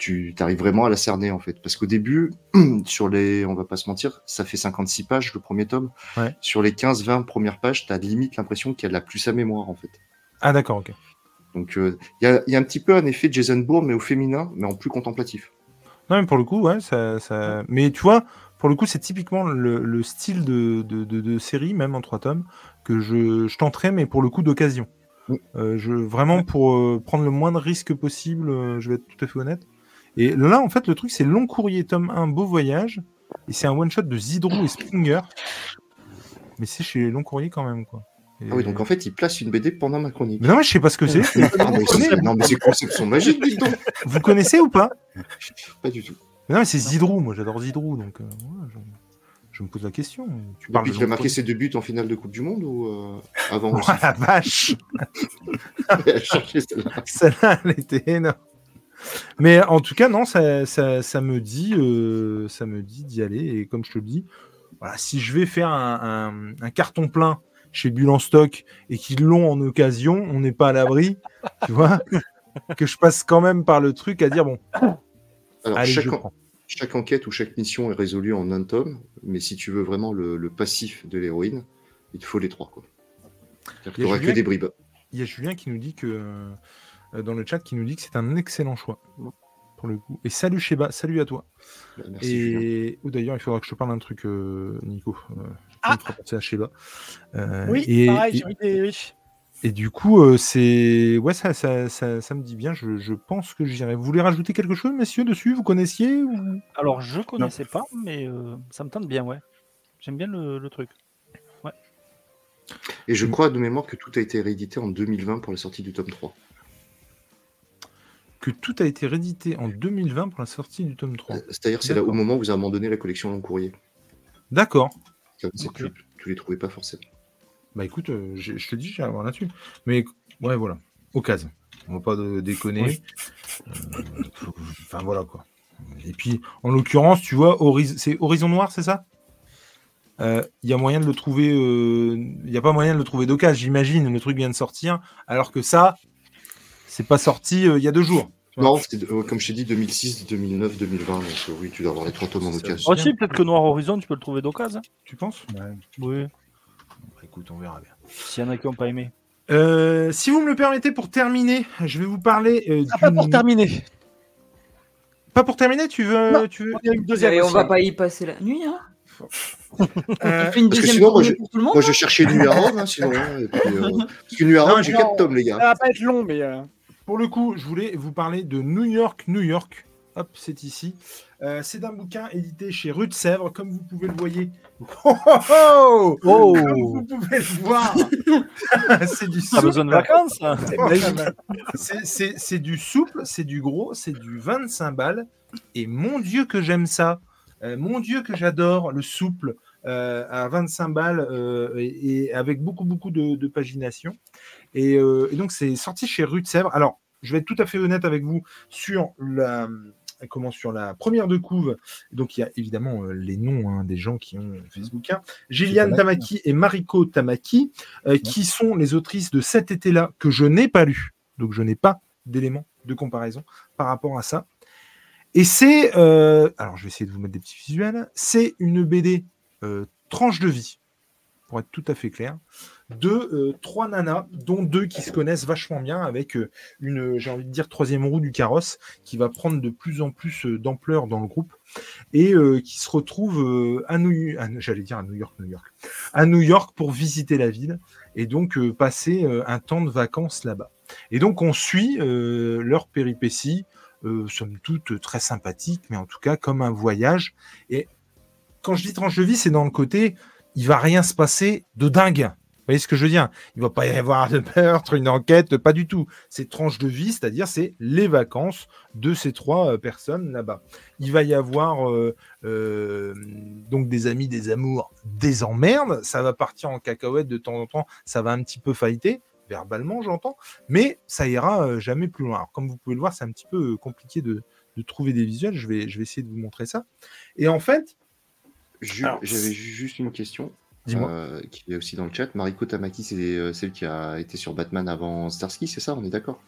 tu arrives vraiment à la cerner, en fait. Parce qu'au début, sur les, on va pas se mentir, ça fait 56 pages le premier tome. Ouais. Sur les 15-20 premières pages, tu as limite l'impression qu'elle a plus sa mémoire, en fait. Ah d'accord, ok. Donc, il y, a, y a un petit peu un effet Jason Bourne, mais au féminin, mais en plus contemplatif. Non, mais pour le coup, ouais, ça, ça... Mais tu vois, pour le coup, c'est typiquement le, le style de, de, de- de série, même en trois tomes, que je, je tenterai, mais pour le coup d'occasion. Mm. Euh, je, vraiment, pour euh, prendre le moins de risques possible, euh, je vais être tout à fait honnête. Et là, en fait, le truc, c'est Long Courrier, tome 1, Beau Voyage, et c'est un one-shot de Zidrou et Springer. Mais c'est chez Long Courrier quand même, quoi. Et- Ah oui, donc en fait, il place une BD pendant ma chronique. Mais non, mais je sais pas ce que c'est. Ah, mais c'est- non, mais ces concepts sont magiques, dis donc. Vous connaissez ou pas? Pas du tout. Mais Non, mais c'est Zidrou, moi j'adore Zidrou, donc euh, je, je me pose la question. Tu parles qu'il a marqué ses deux buts en finale de Coupe du Monde ou euh, avant Oh la vache Elle a cherché celle-là. Celle-là, elle était énorme. Mais en tout cas, non, ça, ça, ça me dit, euh, ça me dit d'y aller. Et comme je te le dis, voilà, si je vais faire un, un- un carton plein chez Bulle en stock et qu'ils l'ont en occasion, on n'est pas à l'abri, tu vois, que je passe quand même par le truc à dire bon, Alors, allez, chaque, je en- prends. chaque enquête ou chaque mission est résolue en un tome, mais si tu veux vraiment le, le passif de l'héroïne, il te faut les trois. quoi. Il y a n'y aura que Julien- des bribes. Il y a Julien qui nous dit que euh, dans le chat qui nous dit que c'est un excellent choix pour le coup. Et salut Sheba, salut à toi. Bah, Merci. Et ou d'ailleurs, il faudra que je te parle d'un truc, euh, Nico. Euh, qui Ah. penser à Sheba. Euh, Oui, et, pareil, et, j'ai envie de- oui. et du coup, euh, c'est ouais, ça, ça, ça, ça me dit bien. Je, je pense que j'irai. Vous voulez rajouter quelque chose, messieurs, dessus? Vous connaissiez ou... Alors, je connaissais pas, mais euh, ça me tente bien, ouais. J'aime bien le, le truc. Et je crois de mémoire que tout a été réédité en 2020 pour la sortie du tome 3. Que tout a été réédité en 2020 pour la sortie du tome 3 Euh, C'est-à-dire, c'est là au moment où vous avez abandonné la collection Long Courrier. D'accord. Comme ça, Ok. tu, tu les trouvais pas forcément. Bah écoute, euh, je te dis, j'ai à voir là-dessus. Mais ouais, voilà. Occasion. On va pas de- déconner. Oui. Euh, faut- Enfin voilà quoi. Et puis, en l'occurrence, tu vois, c'est Horizon Noir, c'est ça? Il y a moyen de le trouver. Il n'y a pas moyen de le trouver d'occasion, j'imagine. Le truc vient de sortir. Alors que ça, c'est pas sorti euh, il y a deux jours. Non, c'était, euh, comme je t'ai dit, 2006, 2009, 2020. Donc euh, oui, tu dois avoir les trois tomes en Ça- occasion. Aussi, peut-être que Noir Horizon, tu peux le trouver d'occasion. hein. Tu penses? Oui, Bah, Écoute, on verra bien. s'il y en a qui n'ont pas aimé. Euh, si vous me le permettez, pour terminer, je vais vous parler. euh, Ah, pas pour terminer. Pas pour terminer, tu veux, Non. tu veux... A une deuxième. Et on va pas y passer la nuit, hein Euh, On une parce que deuxième sinon, moi, je- pour tout le monde Moi, je cherchais Nuit à Rome, hein, sinon. hein, et puis, euh, parce que Nuit à Rome, j'ai non. 4 tomes, les Ça gars. va pas être long, mais. Pour le coup, je voulais vous parler de New York, New York. Hop, c'est ici. Euh, c'est un bouquin édité chez Rue de Sèvres, comme vous pouvez le voyer. Oh, oh, Comme vous pouvez le voir, c'est du T'as besoin de souple. vacances hein C'est- C'est c'est du souple, c'est du gros, c'est du 25 balles. Et mon Dieu que j'aime ça. Euh, mon Dieu que j'adore le souple euh, à 25 balles et, et avec beaucoup beaucoup de, de pagination. Et, et donc c'est sorti chez Rue de Sèvres. Alors je vais être tout à fait honnête avec vous sur la comment sur la première de couve. Donc il y a évidemment euh, les noms hein, des gens qui ont fait ce bouquin. Gilliane Tamaki et Mariko Tamaki, euh, qui sont les autrices de cet été-là que je n'ai pas lu. Donc je n'ai pas d'éléments de comparaison par rapport à ça. Et c'est, euh, alors je vais essayer de vous mettre des petits visuels, c'est une BD tranche de vie, pour être tout à fait clair, de euh, trois nanas, dont deux qui se connaissent vachement bien, avec euh, une, j'ai envie de dire, troisième roue du carrosse, qui va prendre de plus en plus euh, d'ampleur dans le groupe, et euh, qui se retrouve euh, à New à- j'allais dire à New York, New York, à New York pour visiter la ville, et donc euh, passer euh, un temps de vacances là-bas. Et donc on suit euh, leur péripéties, euh, somme toute très sympathique, mais en tout cas comme un voyage. Et quand je dis tranche de vie, c'est dans le côté, il va rien se passer de dingue. Vous voyez ce que je veux dire? Il va pas y avoir de meurtre, une enquête, pas du tout. C'est tranche de vie, c'est-à-dire c'est les vacances de ces trois euh, personnes là-bas. Il va y avoir euh, euh, donc des amis, des amours, des emmerdes. Ça va partir en cacahuète de temps en temps. Ça va un petit peu failliter. verbalement, j'entends, mais ça ira jamais plus loin. Alors, comme vous pouvez le voir, c'est un petit peu compliqué de, de trouver des visuels. Je vais, je vais essayer de vous montrer ça. Et en fait, J'avais ju- juste une question. Euh, qui est aussi dans le chat. Mariko Tamaki, c'est euh, celle qui a été sur Batman avant Starsky, c'est ça On est d'accord?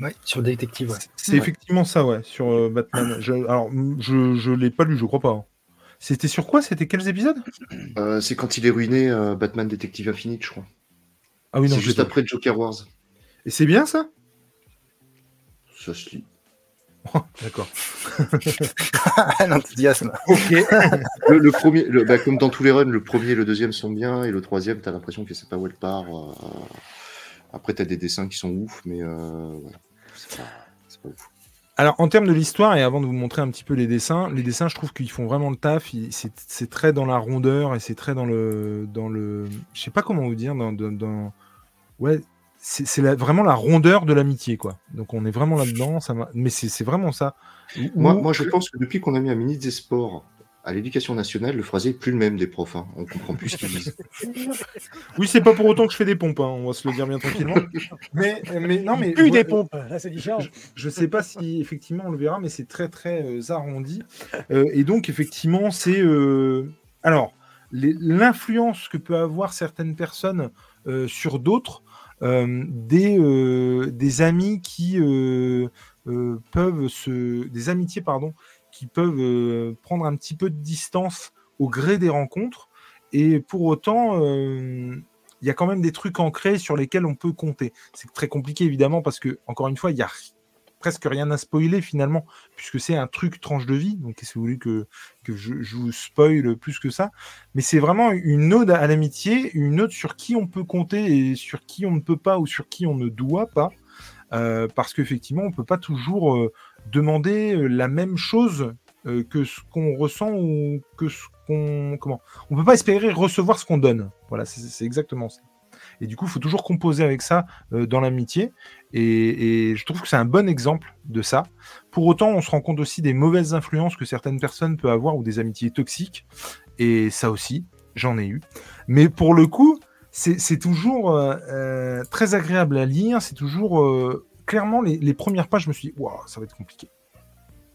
Ouais, sur Détective, ouais. c'est Ouais. effectivement ça, ouais, sur euh, Batman. Je, alors, je, je l'ai pas lu, je crois pas. hein. C'était sur quoi? C'était quels épisodes? Euh, C'est quand il est ruiné, euh, Batman Détective Infinite, je crois. Ah oui, non, c'est juste après Joker Wars. Et c'est bien ça? Ça se lit. D'accord. L'enthousiasme. Ok. Le, le premier, le- bah, comme dans tous les runs, le premier et le deuxième sont bien, et le troisième, t'as l'impression que c'est pas où elle part. euh, Après, t'as des dessins qui sont ouf, mais euh, ouais, c'est pas, ouf. Alors, en termes de l'histoire, et avant de vous montrer un petit peu les dessins, les dessins, je trouve qu'ils font vraiment le taf. C'est c'est très dans la rondeur et c'est très dans le, dans le, je sais pas comment vous dire, dans, dans, dans- ouais, c'est vraiment la rondeur de l'amitié, quoi. Donc, on est vraiment là-dedans. Ça mais c'est vraiment ça. Moi, je pense que depuis qu'on a mis un ministre des Sports à l'éducation nationale, le phrasé est plus le même des profs. hein. On comprend plus ce qu'ils disent. Oui, c'est pas pour autant que je fais des pompes. hein, On va se le dire bien tranquillement. mais, mais non, mais Plus ouais, des pompes, là c'est différent. Je sais pas si effectivement on le verra, mais c'est très très euh, arrondi. Euh, et donc effectivement, c'est euh, alors l'influence que peut avoir certaines personnes euh, sur d'autres, des euh, des amis qui euh, euh, peuvent se, des amitiés pardon, qui peuvent euh, prendre un petit peu de distance au gré des rencontres. Et pour autant, euh, il y a quand même des trucs ancrés sur lesquels on peut compter. C'est très compliqué évidemment parce que encore une fois, il y a presque rien à spoiler finalement, puisque c'est un truc tranche de vie. Donc, que vous voulez que, que je, vous spoil plus que ça? Mais c'est vraiment une ode à l'amitié, une ode sur qui on peut compter et sur qui on ne peut pas ou sur qui on ne doit pas. Euh, parce qu'effectivement, on peut pas toujours euh, demander euh, la même chose que ce qu'on ressent ou que ce qu'on. Comment? On peut pas espérer recevoir ce qu'on donne. Voilà, c'est exactement ça. Et du coup, il faut toujours composer avec ça euh, dans l'amitié. Et, je trouve que c'est un bon exemple de ça. Pour autant, on se rend compte aussi des mauvaises influences que certaines personnes peuvent avoir ou des amitiés toxiques. Et ça aussi, j'en ai eu. Mais pour le coup, c'est toujours euh, euh, très agréable à lire. C'est toujours clairement les, premières pages. Je me suis dit, waouh, ça va être compliqué.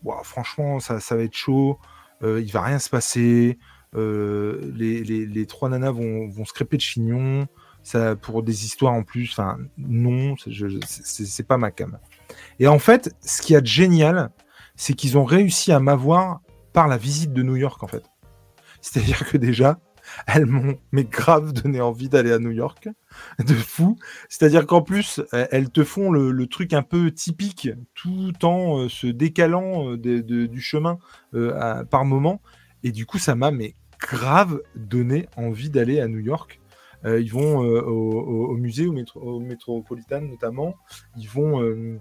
Waouh, franchement, ça, ça va être chaud. Euh, il va rien se passer. Les trois nanas vont, vont se crêper de chignon. Pour des histoires en plus, enfin, non, c'est- pas ma cam. Et en fait, ce qu'il y a de génial, c'est qu'ils ont réussi à m'avoir par la visite de New York, en fait. C'est-à-dire que déjà, elles m'ont mais grave donné envie d'aller à New York, de fou. C'est-à-dire qu'en plus, elles te font le, truc un peu typique, tout en euh, se décalant euh, du chemin euh, par moment. Et du coup, ça m'a mais grave donné envie d'aller à New York. Euh, ils vont euh, au, musée, au, métro, au Metropolitan notamment. Ils vont euh,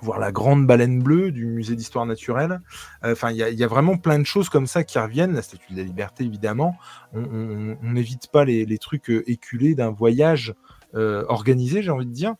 voir la grande baleine bleue du musée d'histoire naturelle. Enfin, il y, a- vraiment plein de choses comme ça qui reviennent. La statue de la liberté, évidemment. On- n'évite pas les, trucs éculés d'un voyage organisé, j'ai envie de dire.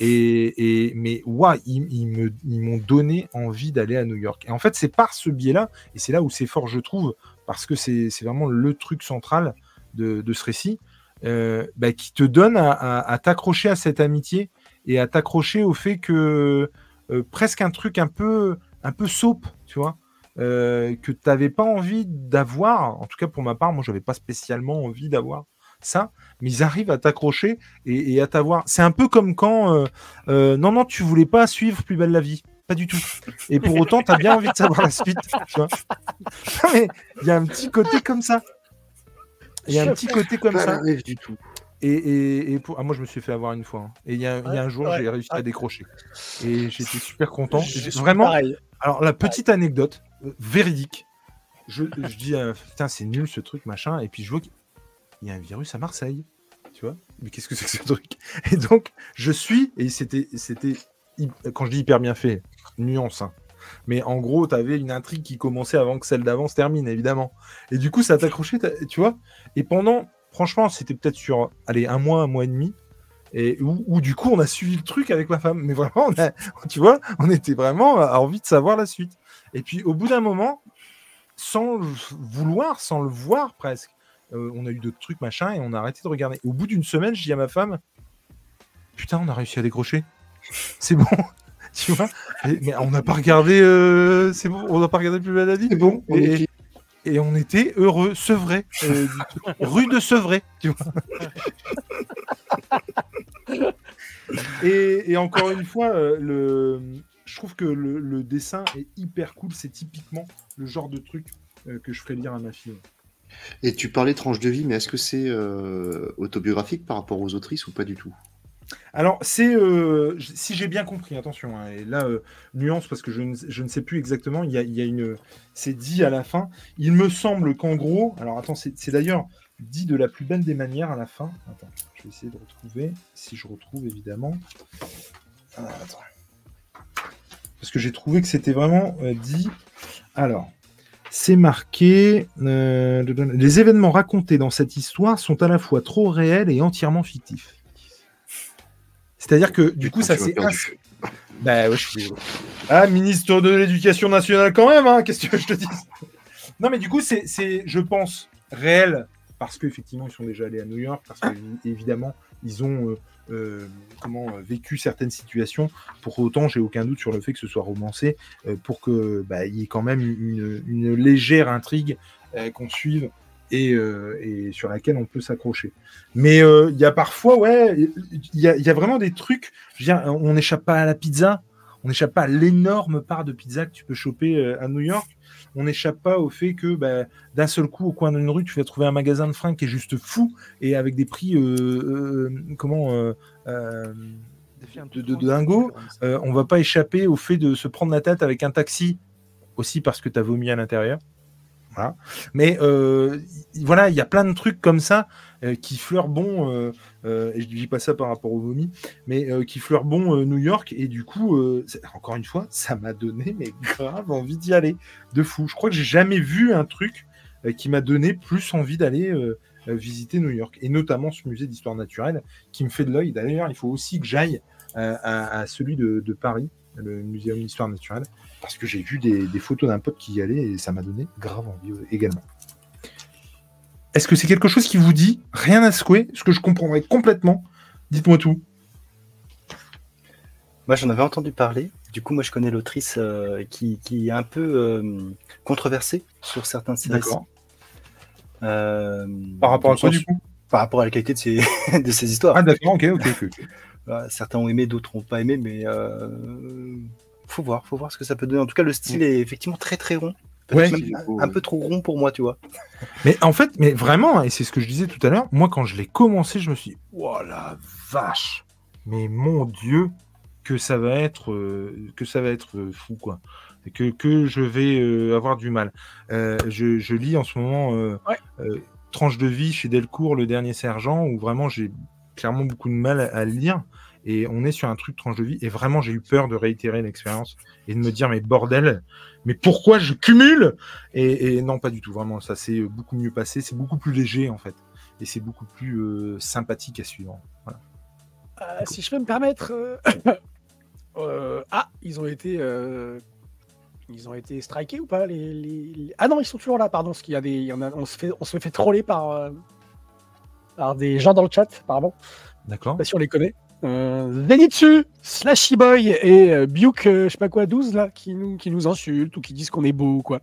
Et, mais ouah, ils, ils m'ont donné envie d'aller à New York. Et en fait, c'est par ce biais-là, et c'est là où c'est fort, je trouve, parce que c'est vraiment le truc central de, ce récit, bah, qui te donne à, t'accrocher à cette amitié et à t'accrocher au fait que euh, presque un truc un peu, un peu soap, tu vois, euh, que tu n'avais pas envie d'avoir. En tout cas, pour ma part, moi, j'avais pas spécialement envie d'avoir ça, mais ils arrivent à t'accrocher et, à t'avoir. C'est un peu comme quand, euh, euh, non, non, tu voulais pas suivre Plus belle la vie. Pas du tout. Et pour autant, tu as bien envie de savoir la suite. Tu vois mais il y a un petit côté comme ça. Il y a un petit côté comme Pas ça. rêve du tout. Et, et- et pour... ah, moi, je me suis fait avoir une fois. hein. Et il y a, y a un jour, Ouais, j'ai réussi à décrocher. Et j'étais super content. Vraiment. pareil. Alors, la petite anecdote, euh, véridique. Je, je dis, euh, putain, c'est nul ce truc, machin. Et puis, je vois qu'il y a un virus à Marseille. Tu vois? Mais qu'est-ce que c'est que ce truc? Et donc, je suis. Et c'était. c'était Quand je dis hyper bien fait, nuance. hein. Mais en gros, tu avais une intrigue qui commençait avant que celle d'avant se termine, évidemment. Et du coup, ça t'accrochait, tu vois Et pendant. Franchement, c'était peut-être sur. Allez, un mois, un mois et demi. Et où, du coup, on a suivi le truc avec ma femme. Mais vraiment, tu vois, on était vraiment à envie de savoir la suite. Et puis, au bout d'un moment, sans vouloir, sans le voir presque, euh, on a eu d'autres trucs, machin, et on a arrêté de regarder. Au bout d'une semaine, je dis à ma femme, putain, on a réussi à décrocher. C'est bon. Tu vois Et- Mais on n'a pas regardé. euh, C'est bon, on n'a pas regardé plus maladie. C'est bon, on Et, on était heureux, sevré, euh, rue de Sevray, tu vois. et, et encore une fois, euh, le, je trouve que le, le dessin est hyper cool. C'est typiquement le genre de truc euh, que je ferais lire à ma fille. Et tu parlais tranche de vie, mais est-ce que c'est euh, autobiographique par rapport aux autrices ou pas du tout? Alors, c'est. euh, si j'ai bien compris, attention, hein, et là, euh, nuance, parce que je ne, sais plus exactement. C'est dit à la fin. Il me semble qu'en gros. Alors, attends, c'est d'ailleurs dit de la plus belle des manières à la fin. Attends, je vais essayer de retrouver. Si je retrouve, évidemment. Ah. Parce que j'ai trouvé que c'était vraiment euh, dit. Alors. C'est marqué. les événements racontés dans cette histoire sont à la fois trop réels et entièrement fictifs. C'est-à-dire que du coup, ça perdu. bah ouais, je suis. Ah, ministre de l'Éducation nationale quand même, hein, qu'est-ce que je te dis? Non, mais du coup, c'est, je pense, réel, parce qu'effectivement, ils sont déjà allés à New York, parce qu'évidemment, ils ont euh, euh, comment, euh, vécu certaines situations. Pour autant, j'ai aucun doute sur le fait que ce soit romancé, euh, pour que bah, il y ait quand même une, une légère intrigue qu'on suive et, euh, et sur laquelle on peut s'accrocher. Mais euh, il y a parfois, ouais, il y a, il y a vraiment des trucs. Je veux dire, on n'échappe pas à la pizza, on n'échappe pas à l'énorme part de pizza que tu peux choper euh, à New York. On n'échappe pas au fait que bah, d'un seul coup, au coin d'une rue, tu vas trouver un magasin de fringues qui est juste fou et avec des prix, euh, comment, de, de, de dingo. Euh, on va pas échapper au fait de se prendre la tête avec un taxi aussi parce que tu as vomi à l'intérieur. Mais euh, voilà, il y a plein de trucs comme ça euh, qui fleurent bon, euh, et je dis pas ça par rapport au vomi, mais qui fleurent bon New York, et du coup, encore une fois, ça m'a donné mais grave envie d'y aller, de fou. Je crois que j'ai jamais vu un truc qui m'a donné plus envie d'aller visiter New York, et notamment ce musée d'histoire naturelle qui me fait de l'œil. D'ailleurs, il faut aussi que j'aille à, celui de Paris, le muséum d'histoire naturelle, parce que j'ai vu des, des photos d'un pote qui y allait et ça m'a donné grave envie euh, également. Est-ce que c'est quelque chose qui vous dit rien à secouer? Ce que je comprendrais complètement Dites-moi tout. Moi, j'en avais entendu parler. Du coup, moi, je connais l'autrice euh, qui, qui est un peu euh, controversée sur certains de ses. D'accord. Euh, Par rapport à quoi du coup? Par rapport à la qualité de ses, de ses histoires. Ah d'accord, ok, ok, ok. Voilà, certains ont aimé, d'autres n'ont pas aimé, mais euh, faut voir, faut voir ce que ça peut donner. En tout cas, le style est effectivement très très rond. Ouais. Peut-être même un, un peu trop rond pour moi, tu vois. Mais en fait, mais vraiment, et c'est ce que je disais tout à l'heure, moi quand je l'ai commencé, je me suis dit, oh la vache, mais mon Dieu, que ça va être, euh, que ça va être euh, fou quoi, et que, que je vais euh, avoir du mal. Euh, je, je lis en ce moment euh, Ouais. euh, Tranche de vie chez Delcourt, le dernier sergent, où vraiment j'ai clairement beaucoup de mal à, à lire. Et on est sur un truc tranche de vie. Et vraiment, j'ai eu peur de réitérer l'expérience et de me dire, mais bordel, mais pourquoi je cumule? Et, non, pas du tout. Vraiment, ça s'est beaucoup mieux passé. C'est beaucoup plus léger, en fait. Et c'est beaucoup plus euh, sympathique à suivre. Voilà. Euh, si je peux me permettre. euh, euh, ah, ils ont été. Ils ont été strikés ou pas les, les- Ah non, ils sont toujours là, pardon. Parce qu'il y a des, on, se fait, on se fait troller par, par des gens dans le chat, pardon. D'accord Je sais pas si on les connaît. Euh, Zenitsu, Slashy Boy et euh, Biuk, euh, je sais pas quoi, 12 là, qui nous, qui nous insultent ou qui disent qu'on est beau ou quoi.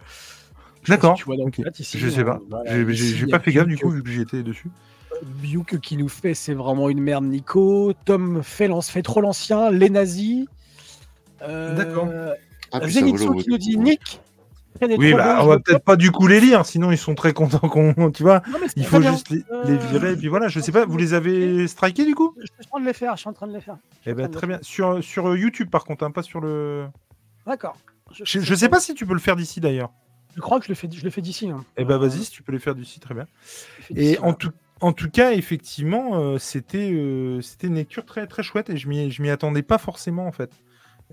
Je D'accord. si tu vois dans le Ok. chat ici, Je sais pas. voilà, J'ai- pas fait gaffe, du coup, vu que j'étais dessus. Biuk qui nous fait c'est vraiment une merde Nico, Tom fait, fait trop l'ancien, les nazis. Euh, D'accord. Ah, Zenitsu qui nous dit Nick. Oui, bah, on va peut-être pas du coup les lire, sinon ils sont très contents qu'on. Tu vois, Non, il faut juste les, Euh, les virer. Et puis voilà, je sais pas, vous les avez strikés du coup? Je suis en train de les faire, je suis en train de les faire. Eh ben très bien. Sur, sur YouTube par contre, hein, pas sur le. D'accord. Je, je sais pas si tu peux le faire d'ici d'ailleurs. Je crois que je le fais, je le fais d'ici. hein. Eh ben Euh, vas-y, si tu peux les faire d'ici, très bien. le Et en tout, en tout cas, effectivement, euh, c'était euh, c'était une lecture très très chouette et je m'y je m'y attendais pas forcément en fait.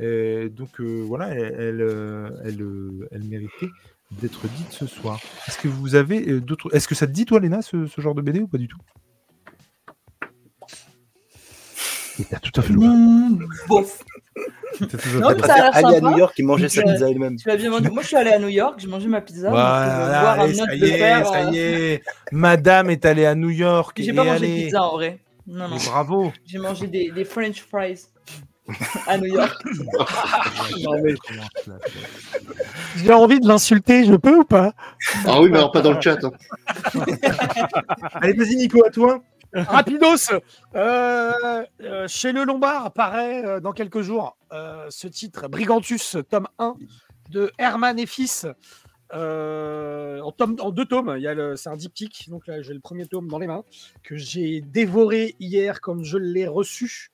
Et donc euh, voilà, elle elle, euh, elle, euh, elle méritait d'être dite ce soir. Est-ce que vous avez euh, d'autres Est-ce que ça te dit toi, Léna, ce, ce genre de BD ou pas du tout? Et t'as tout à fait le droit. Mmh, fait Non, mais ça a l'air aller à. New York et manger sa pizza elle-même. Tu l'as bien vendu. Moi, je suis allée à New York, j'ai mangé ma pizza. donc, Voilà, voir un allez, autre ça y est, faire, ça euh, y est. Madame est allée à New York. J'ai et pas mangé de pizza en vrai. Non, non. Mais bravo. J'ai mangé des, des French fries à New York. Non, mais J'ai envie de l'insulter, je peux ou pas? Ah oui, mais alors pas dans le chat. hein. Allez, vas-y, Nico, à toi. Rapidos euh, euh, Chez Le Lombard apparaît euh, dans quelques jours euh, ce titre, Brigantus, tome 1 de Herman et Fils. euh, en, tome, en deux tomes, il y a le- c'est un diptyque, donc là j'ai le premier tome dans les mains que j'ai dévoré hier comme je l'ai reçu.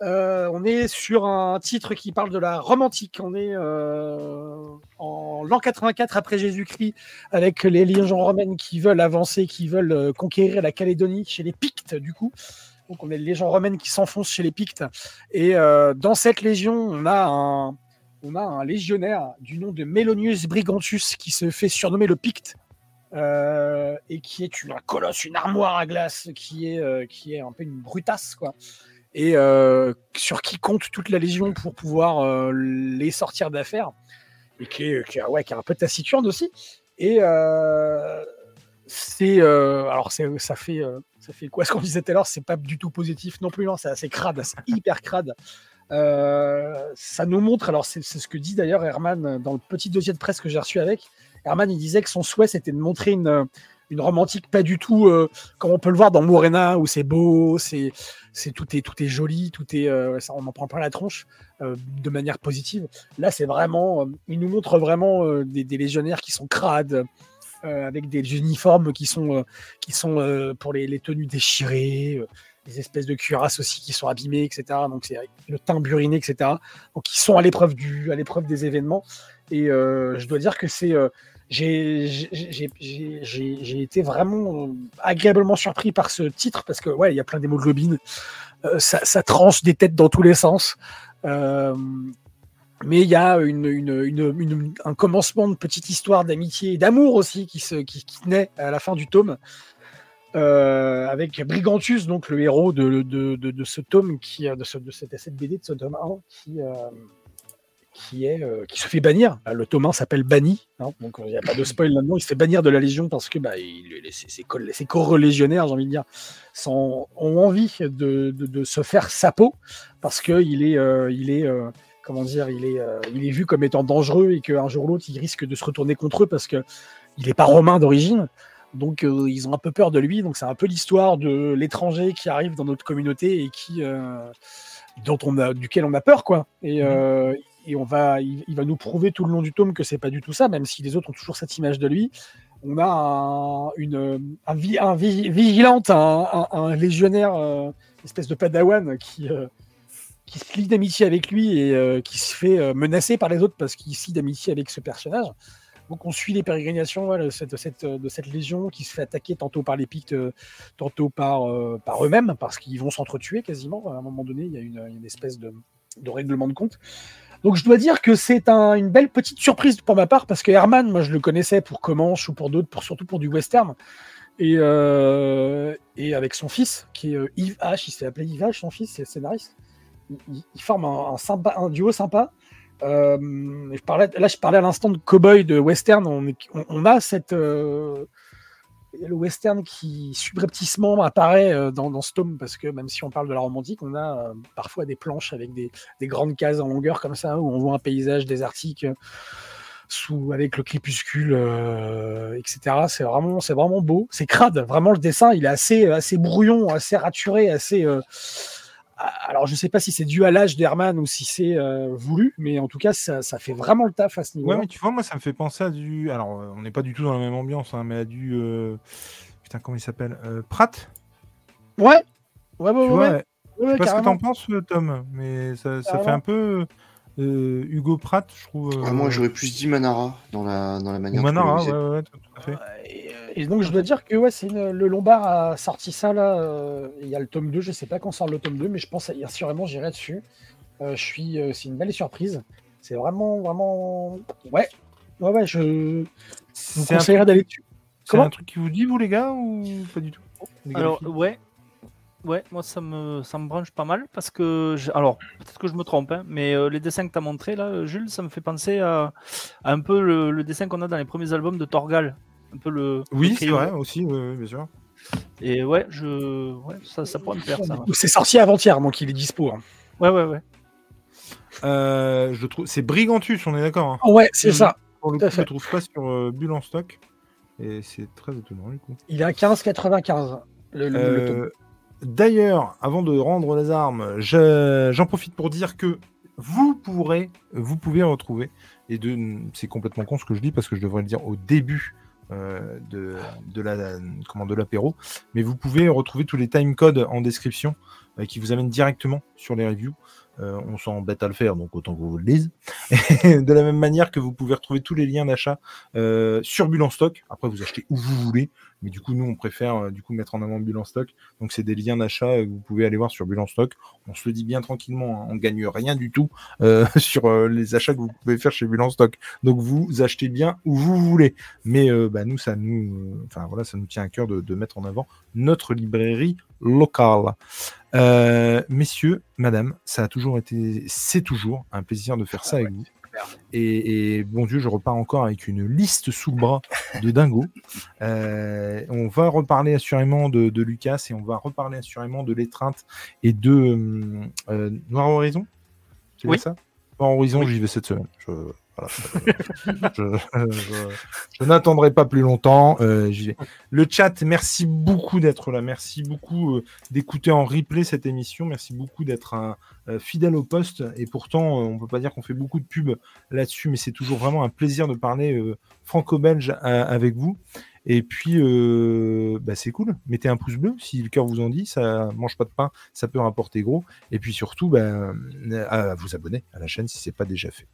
Euh, on est sur un titre qui parle de la romantique. On est euh, en l'an 84 après Jésus-Christ avec les légions romaines qui veulent avancer, qui veulent euh, conquérir la Calédonie chez les Pictes, du coup. Donc, on est les légions romaines qui s'enfoncent chez les Pictes. Et dans cette légion, on a un, légionnaire du nom de Mélonius Brigantus qui se fait surnommer le Picte. et qui est une, un colosse, une armoire à glace, qui est, qui est un peu une brutasse, quoi. Et euh, sur qui compte toute la légion pour pouvoir euh, les sortir d'affaires. Et qui est, ouais, qui est un peu taciturne aussi. Et euh, c'est alors ça fait ça fait quoi ce qu'on disait tout à l'heure? C'est pas du tout positif non plus non c'est assez crade c'est hyper crade ça nous montre alors c'est ce que dit d'ailleurs Herman dans le petit dossier de presse que j'ai reçu avec Herman il disait que son souhait c'était de montrer une une romantique pas du tout euh, comme on peut le voir dans Morena où c'est beau c'est tout est tout est joli tout est euh, ça on en prend plein la tronche euh, de manière positive là c'est vraiment il nous montre vraiment des, légionnaires qui sont crades avec des uniformes qui sont, qui sont pour les, tenues déchirées, des espèces de cuirasses aussi qui sont abîmées, etc. Donc c'est le teint buriné, etc. Donc ils sont à l'épreuve du, à l'épreuve des événements. Et je dois dire que c'est, j'ai, été vraiment euh, agréablement surpris par ce titre parce que ouais, il y a plein d'hémoglobine, euh, ça, ça tranche des têtes dans tous les sens. Euh, mais il y a un commencement de petite histoire d'amitié et d'amour aussi qui, se, qui, naît à la fin du tome. euh, avec Brigantus, donc le héros de, de, de, de ce tome, qui, de, ce, de cette, cette BD, de ce tome 1, qui, qui, est, euh, qui se fait bannir. Le tome 1 s'appelle Banni, hein, donc euh, il n'y a pas de spoil là-dedans. Il se fait bannir de la Légion parce que bah, il, ses, ses co-légionnaires, j'ai envie de dire, sont, ont envie de, de, de se faire sa peau parce qu'il est, euh, il est euh, comment dire, il est, il est vu comme étant dangereux et qu'un jour ou l'autre, il risque de se retourner contre eux parce que il n'est pas romain d'origine. Donc, euh, ils ont un peu peur de lui. Donc, c'est un peu l'histoire de l'étranger qui arrive dans notre communauté et qui, euh, dont on a, duquel on a peur, quoi. Et, euh, et on va, il, va nous prouver tout le long du tome que c'est pas du tout ça, même si les autres ont toujours cette image de lui. On a un, une, un, vi- un vi- vigilante, un, légionnaire, euh, espèce de padawan qui, euh, qui se lie d'amitié avec lui et euh, qui se fait euh, menacer par les autres parce qu'il se lie d'amitié avec ce personnage. Donc on suit les pérégrinations de, cette, légion qui se fait attaquer tantôt par les Pictes, tantôt par, eux-mêmes, parce qu'ils vont s'entretuer quasiment. À un moment donné, il y a une, espèce de règlement de compte. Donc je dois dire que c'est un- une belle petite surprise pour ma part, parce que Herman, moi je le connaissais pour Comanche ou pour d'autres, pour, surtout pour du western. Et, euh, et avec son fils, qui est euh, Yves H, il s'est appelé Yves H, son fils, c'est scénariste. Ils- ils forment un, duo sympa. Euh, là, je parlais à l'instant de cowboy, de western. On, a cette. Le western qui subrepticement apparaît euh, dans, ce tome, parce que même si on parle de la romantique, on a euh, parfois des planches avec des, des grandes cases en longueur comme ça, où on voit un paysage désertique euh, sous, avec le crépuscule, etc. C'est vraiment, c'est vraiment beau. C'est crade. Vraiment, le dessin, il est assez, brouillon, assez raturé, assez. Alors, je sais pas si c'est dû à l'âge d'Herman ou si c'est euh, voulu, mais en tout cas, ça, ça fait vraiment le taf à ce niveau. Ouais, mais tu vois, moi, ça me fait penser à du. Alors, euh, on n'est pas du tout dans la même ambiance, hein, mais à du. euh, Putain, comment il s'appelle Euh, Pratt? Ouais, ouais, ouais, Tu ouais, vois ouais, Je sais pas ce que t'en penses, Tom, mais ça, ça fait un peu euh, Hugo Pratt, je trouve. Ah, euh, moi, j'aurais plus dit Manara dans la, dans la ou manière Manara, ouais, ouais, tout à fait. Et, et donc, je dois dire que ouais, une- le Lombard a sorti ça là. euh, Il y a le tome 2, je sais pas quand sort le tome 2, mais je pense assurément j'irai dessus. Euh, je suis, euh, c'est une belle surprise. C'est vraiment, vraiment. Ouais, ouais, ouais, je vous C'est un, conseillerais d'aller dessus. c'est Comment un truc qui vous dit, vous, les gars, ou pas du tout? Alors ouais, ouais, moi ça me ça me branche pas mal parce que alors peut-être que je me trompe, hein, mais euh, les dessins que tu as montrés là, Jules, ça me fait penser à, à un peu le, le dessin qu'on a dans les premiers albums de Torgal, un peu le. Oui, le c'est crayon. vrai, aussi, bien sûr. Et ouais, je... ouais ça, ça pourrait me plaire, ça. C'est sorti avant-hier, donc il est dispo. hein. Ouais, ouais, ouais. Euh, je trouve c'est Brigantus, on est d'accord. hein. Ouais, c'est Mhm. ça. Pour le Tout à coup, je le fait. trouve pas sur euh, Bulle en stock. Et c'est très étonnant du coup. Il est à 15,95. Le, le- le tome. Euh, D'ailleurs, avant de rendre les armes, je- j'en profite pour dire que vous pourrez, vous pouvez retrouver, et c'est complètement con ce que je dis parce que je devrais le dire au début euh, de, la, l'apéro, mais vous pouvez retrouver tous les timecodes en description euh, qui vous amènent directement sur les reviews. Euh, on s'embête à le faire, donc autant que vous le lisez. Et de la même manière que vous pouvez retrouver tous les liens d'achat euh, sur Bulle en stock. Après, vous achetez où vous voulez. Mais du coup, nous, on préfère euh, du coup mettre en avant Bulle en stock. Donc, c'est des liens d'achat euh, que vous pouvez aller voir sur Bulle en stock. On se le dit bien tranquillement, hein, on gagne rien du tout euh, sur euh, les achats que vous pouvez faire chez Bulle en stock. Donc, vous achetez bien où vous voulez. Mais euh, bah, nous, ça nous, enfin voilà, ça nous tient à cœur de, de mettre en avant notre librairie locale. Messieurs, madame, ça a toujours été, c'est toujours un plaisir de faire ça avec vous. Et, et bon Dieu, je repars encore avec une liste sous le bras de dingo. Euh, on va reparler assurément de, de Lucas et on va reparler assurément de l'étreinte et de euh, euh, Noir Horizon? C'est Oui. ça? Noir Horizon, j'y vais cette semaine. Je, je, n'attendrai pas plus longtemps. euh. Le chat, merci beaucoup d'être là. Merci beaucoup euh, d'écouter en replay cette émission. Merci beaucoup d'être euh, fidèle au poste. Et pourtant, on peut pas dire qu'on fait beaucoup de pubs là-dessus, mais c'est toujours vraiment un plaisir de parler franco-belge avec vous. Et puis, bah, c'est cool. Mettez un pouce bleu si le cœur vous en dit. Ça mange pas de pain, ça peut rapporter gros. Et puis surtout, bah, vous abonner à la chaîne si c'est pas déjà fait.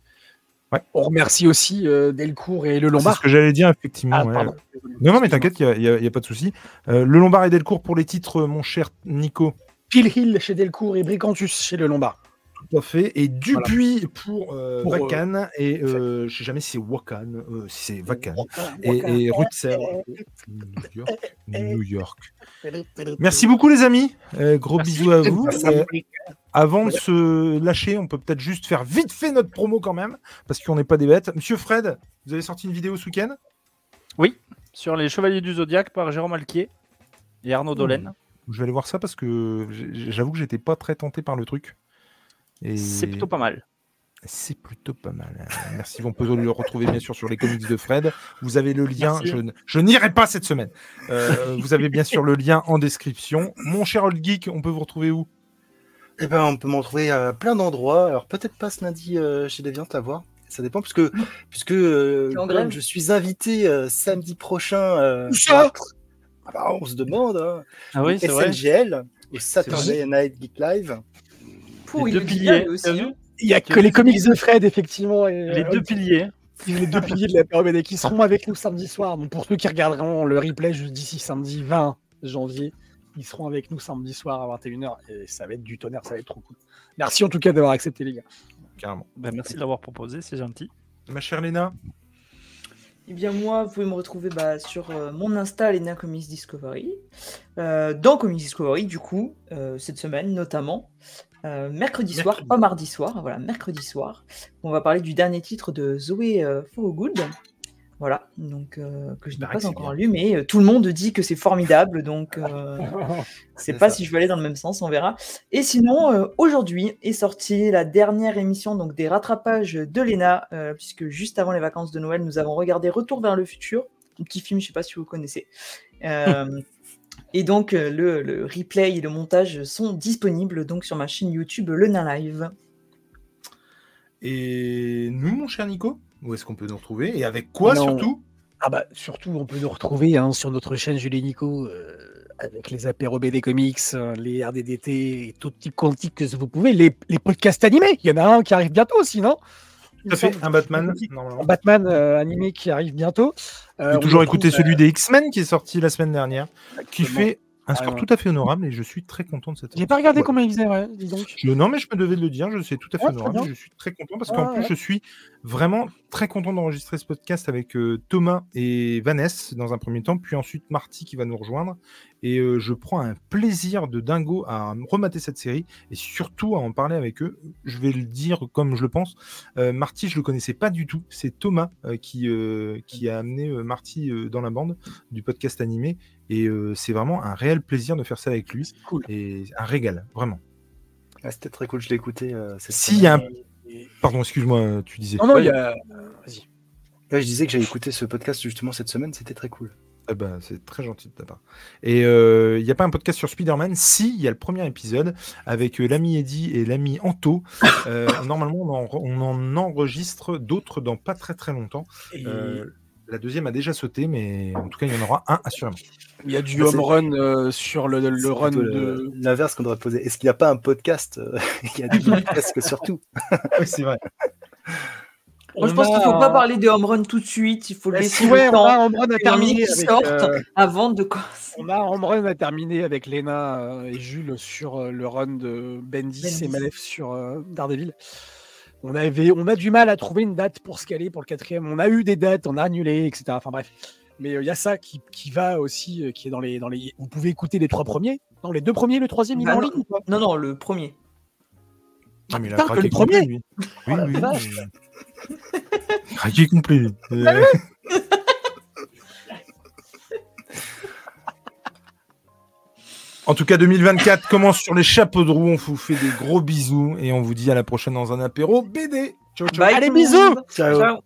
On remercie aussi euh, Delcourt et le C'est Lombard. ce que j'allais dire effectivement. Ah, ouais. Non, non, mais t'inquiète, il n'y a pas de souci. Euh, le Lombard et Delcourt pour les titres, mon cher Nico. Pile Hill chez Delcourt et Bricantus chez le Lombard. Tout à fait. Et Dupuis pour, euh, Pour, euh, Vacan. et euh, je sais jamais si c'est Wakan, euh, si c'est Vacan. Et, et Rutzer. New York. New York. Merci beaucoup, les amis. Euh, gros bisous à vous. Euh, avant de se lâcher, on peut peut-être juste faire vite fait notre promo quand même, parce qu'on n'est pas des bêtes. Monsieur Fred, vous avez sorti une vidéo ce week-end? Sur les Chevaliers du Zodiaque par Jérôme Alquier et Arnaud Dolène. Je vais aller voir ça parce que j'avoue que j'étais pas très tenté par le truc. Et C'est plutôt pas mal. C'est plutôt pas mal. hein. Merci. On peut le retrouver bien sûr sur les comics de Fred. Vous avez le lien. Merci. Je, n'irai pas cette semaine. Euh, vous avez bien sûr le lien en description. Mon cher Old Geek, on peut vous retrouver où? Eh ben, on peut m'en trouver à plein d'endroits. Alors, peut-être pas ce lundi euh, chez Deviant à voir. Ça dépend, puisque, puisque euh, je suis invité euh, samedi prochain. euh, ça? ah bah, On se demande. Hein, Ah oui, c'est vrai. SNGL, au Saturday Night Geek Live. Les il deux le dit piliers, bien, lui aussi, t'as vu hein. Il y a que les comics de Fred, effectivement. Et, Les euh, deux piliers. les deux piliers de la période qui seront avec nous samedi soir. Donc pour ceux qui regarderont le replay juste d'ici samedi 20 janvier, ils seront avec nous samedi soir à 21h et ça va être du tonnerre, ça va être trop cool. Merci en tout cas d'avoir accepté les gars. Carrément. Ben, merci de l'avoir proposé, c'est gentil. Ma chère Léna, Eh bien, moi, vous pouvez me retrouver bah, sur euh, mon Insta, Lena Comics Discovery. Euh, dans Comics Discovery, du coup, euh, cette semaine notamment. mercredi soir, Mercredi. pas mardi soir, voilà, mercredi soir. On va parler du dernier titre de Zoé euh, Good. Voilà, donc euh, que je n'ai que pas encore lu, mais euh, tout le monde dit que c'est formidable, donc euh, c'est pas ça. si je vais aller dans le même sens, on verra. Et sinon, euh, aujourd'hui est sortie la dernière émission donc des rattrapages de l'ENA, puisque juste avant les vacances de Noël, nous avons regardé Retour vers le futur, un petit film, je sais pas si vous connaissez. Et donc le, le replay et le montage sont disponibles donc sur ma chaîne YouTube Le Nain Live. et nous, mon cher Nico, où est-ce qu'on peut nous retrouver Et avec quoi Non. surtout? Ah bah surtout on peut nous retrouver hein, sur notre chaîne Julie Nico euh, avec les apéros BD Comics, euh, les RDDT et tout type quantique que vous pouvez, les, les podcasts animés. Il y en a un qui arrive bientôt aussi, non? Tout fait, un Batman, Un. Batman euh, animé qui arrive bientôt. Euh, toujours retrouve, celui des X-Men qui est sorti la semaine dernière, qui fait un score tout à fait honorable et je suis très content de cette J'ai pas regardé Ouais. combien il faisait, ouais, dis donc. Je- non, mais je me devais de le dire, je sais tout à fait Ouais, très honorable. Je suis très content parce Ouais, qu'en plus, je suis vraiment très content d'enregistrer ce podcast avec euh, Thomas et Vanessa dans un premier temps, puis ensuite Marty qui va nous rejoindre. et euh, je prends un plaisir de dingo à remater cette série et surtout à en parler avec eux. Je vais le dire comme je le pense. Euh, Marty, je le connaissais pas du tout. C'est Thomas qui, qui a amené Marty dans la bande du podcast animé et c'est vraiment un réel plaisir de faire ça avec lui Cool. et un régal, vraiment. Ah, C'était très cool, je l'ai écouté. S'il y a un... Pardon, excuse-moi, tu disais. Non, non, il y a. Vas-y. Ouais, je disais que j'avais écouté ce podcast justement cette semaine, c'était très cool. Eh ben, c'est très gentil de ta part. Et euh, il n'y a pas un podcast sur Spider-Man? Si, il y a le premier épisode avec euh, l'ami Eddie et l'ami Anto. Euh, normalement, on en, on en enregistre d'autres dans pas très très longtemps. Euh, la deuxième a déjà sauté, mais en tout cas, il y en aura un assurément. Il y a du Bah, home run euh, sur le, run de. L'inverse qu'on devrait poser. Est-ce qu'il n'y a pas un podcast euh, Il y a des podcasts surtout. oui, c'est vrai. Moi, je On pense qu'il a- faut pas parler de home run tout de suite. Il faut Bah, laisser si, ouais, le on a temps home run à terminer avec. sorte euh, avant de quoi. On a un home run à terminer avec Lena euh, et Jules sur euh, le run de Bendis, Bendis. et Malef sur euh, Daredevil. On, avait, on a du mal à trouver une date pour se caler pour le quatrième. On a eu des dates, on a annulé, etc. Enfin bref. Mais il y a ça qui, qui va aussi, euh, qui est dans les, dans les. Vous pouvez écouter les trois premiers. Non, les deux premiers, le troisième, il est Bah en ligne ou pas? Non, non, le premier. Ah, mais il a Putain, que craqué le premier complet, lui. Oui, la oui. vache. oui. craqué complet. Euh, En tout cas, 2024 commence sur les chapeaux de roue. On vous fait des gros bisous et on vous dit à la prochaine dans un apéro BD. Ciao, ciao. Bye, Allez, bisous. Ciao.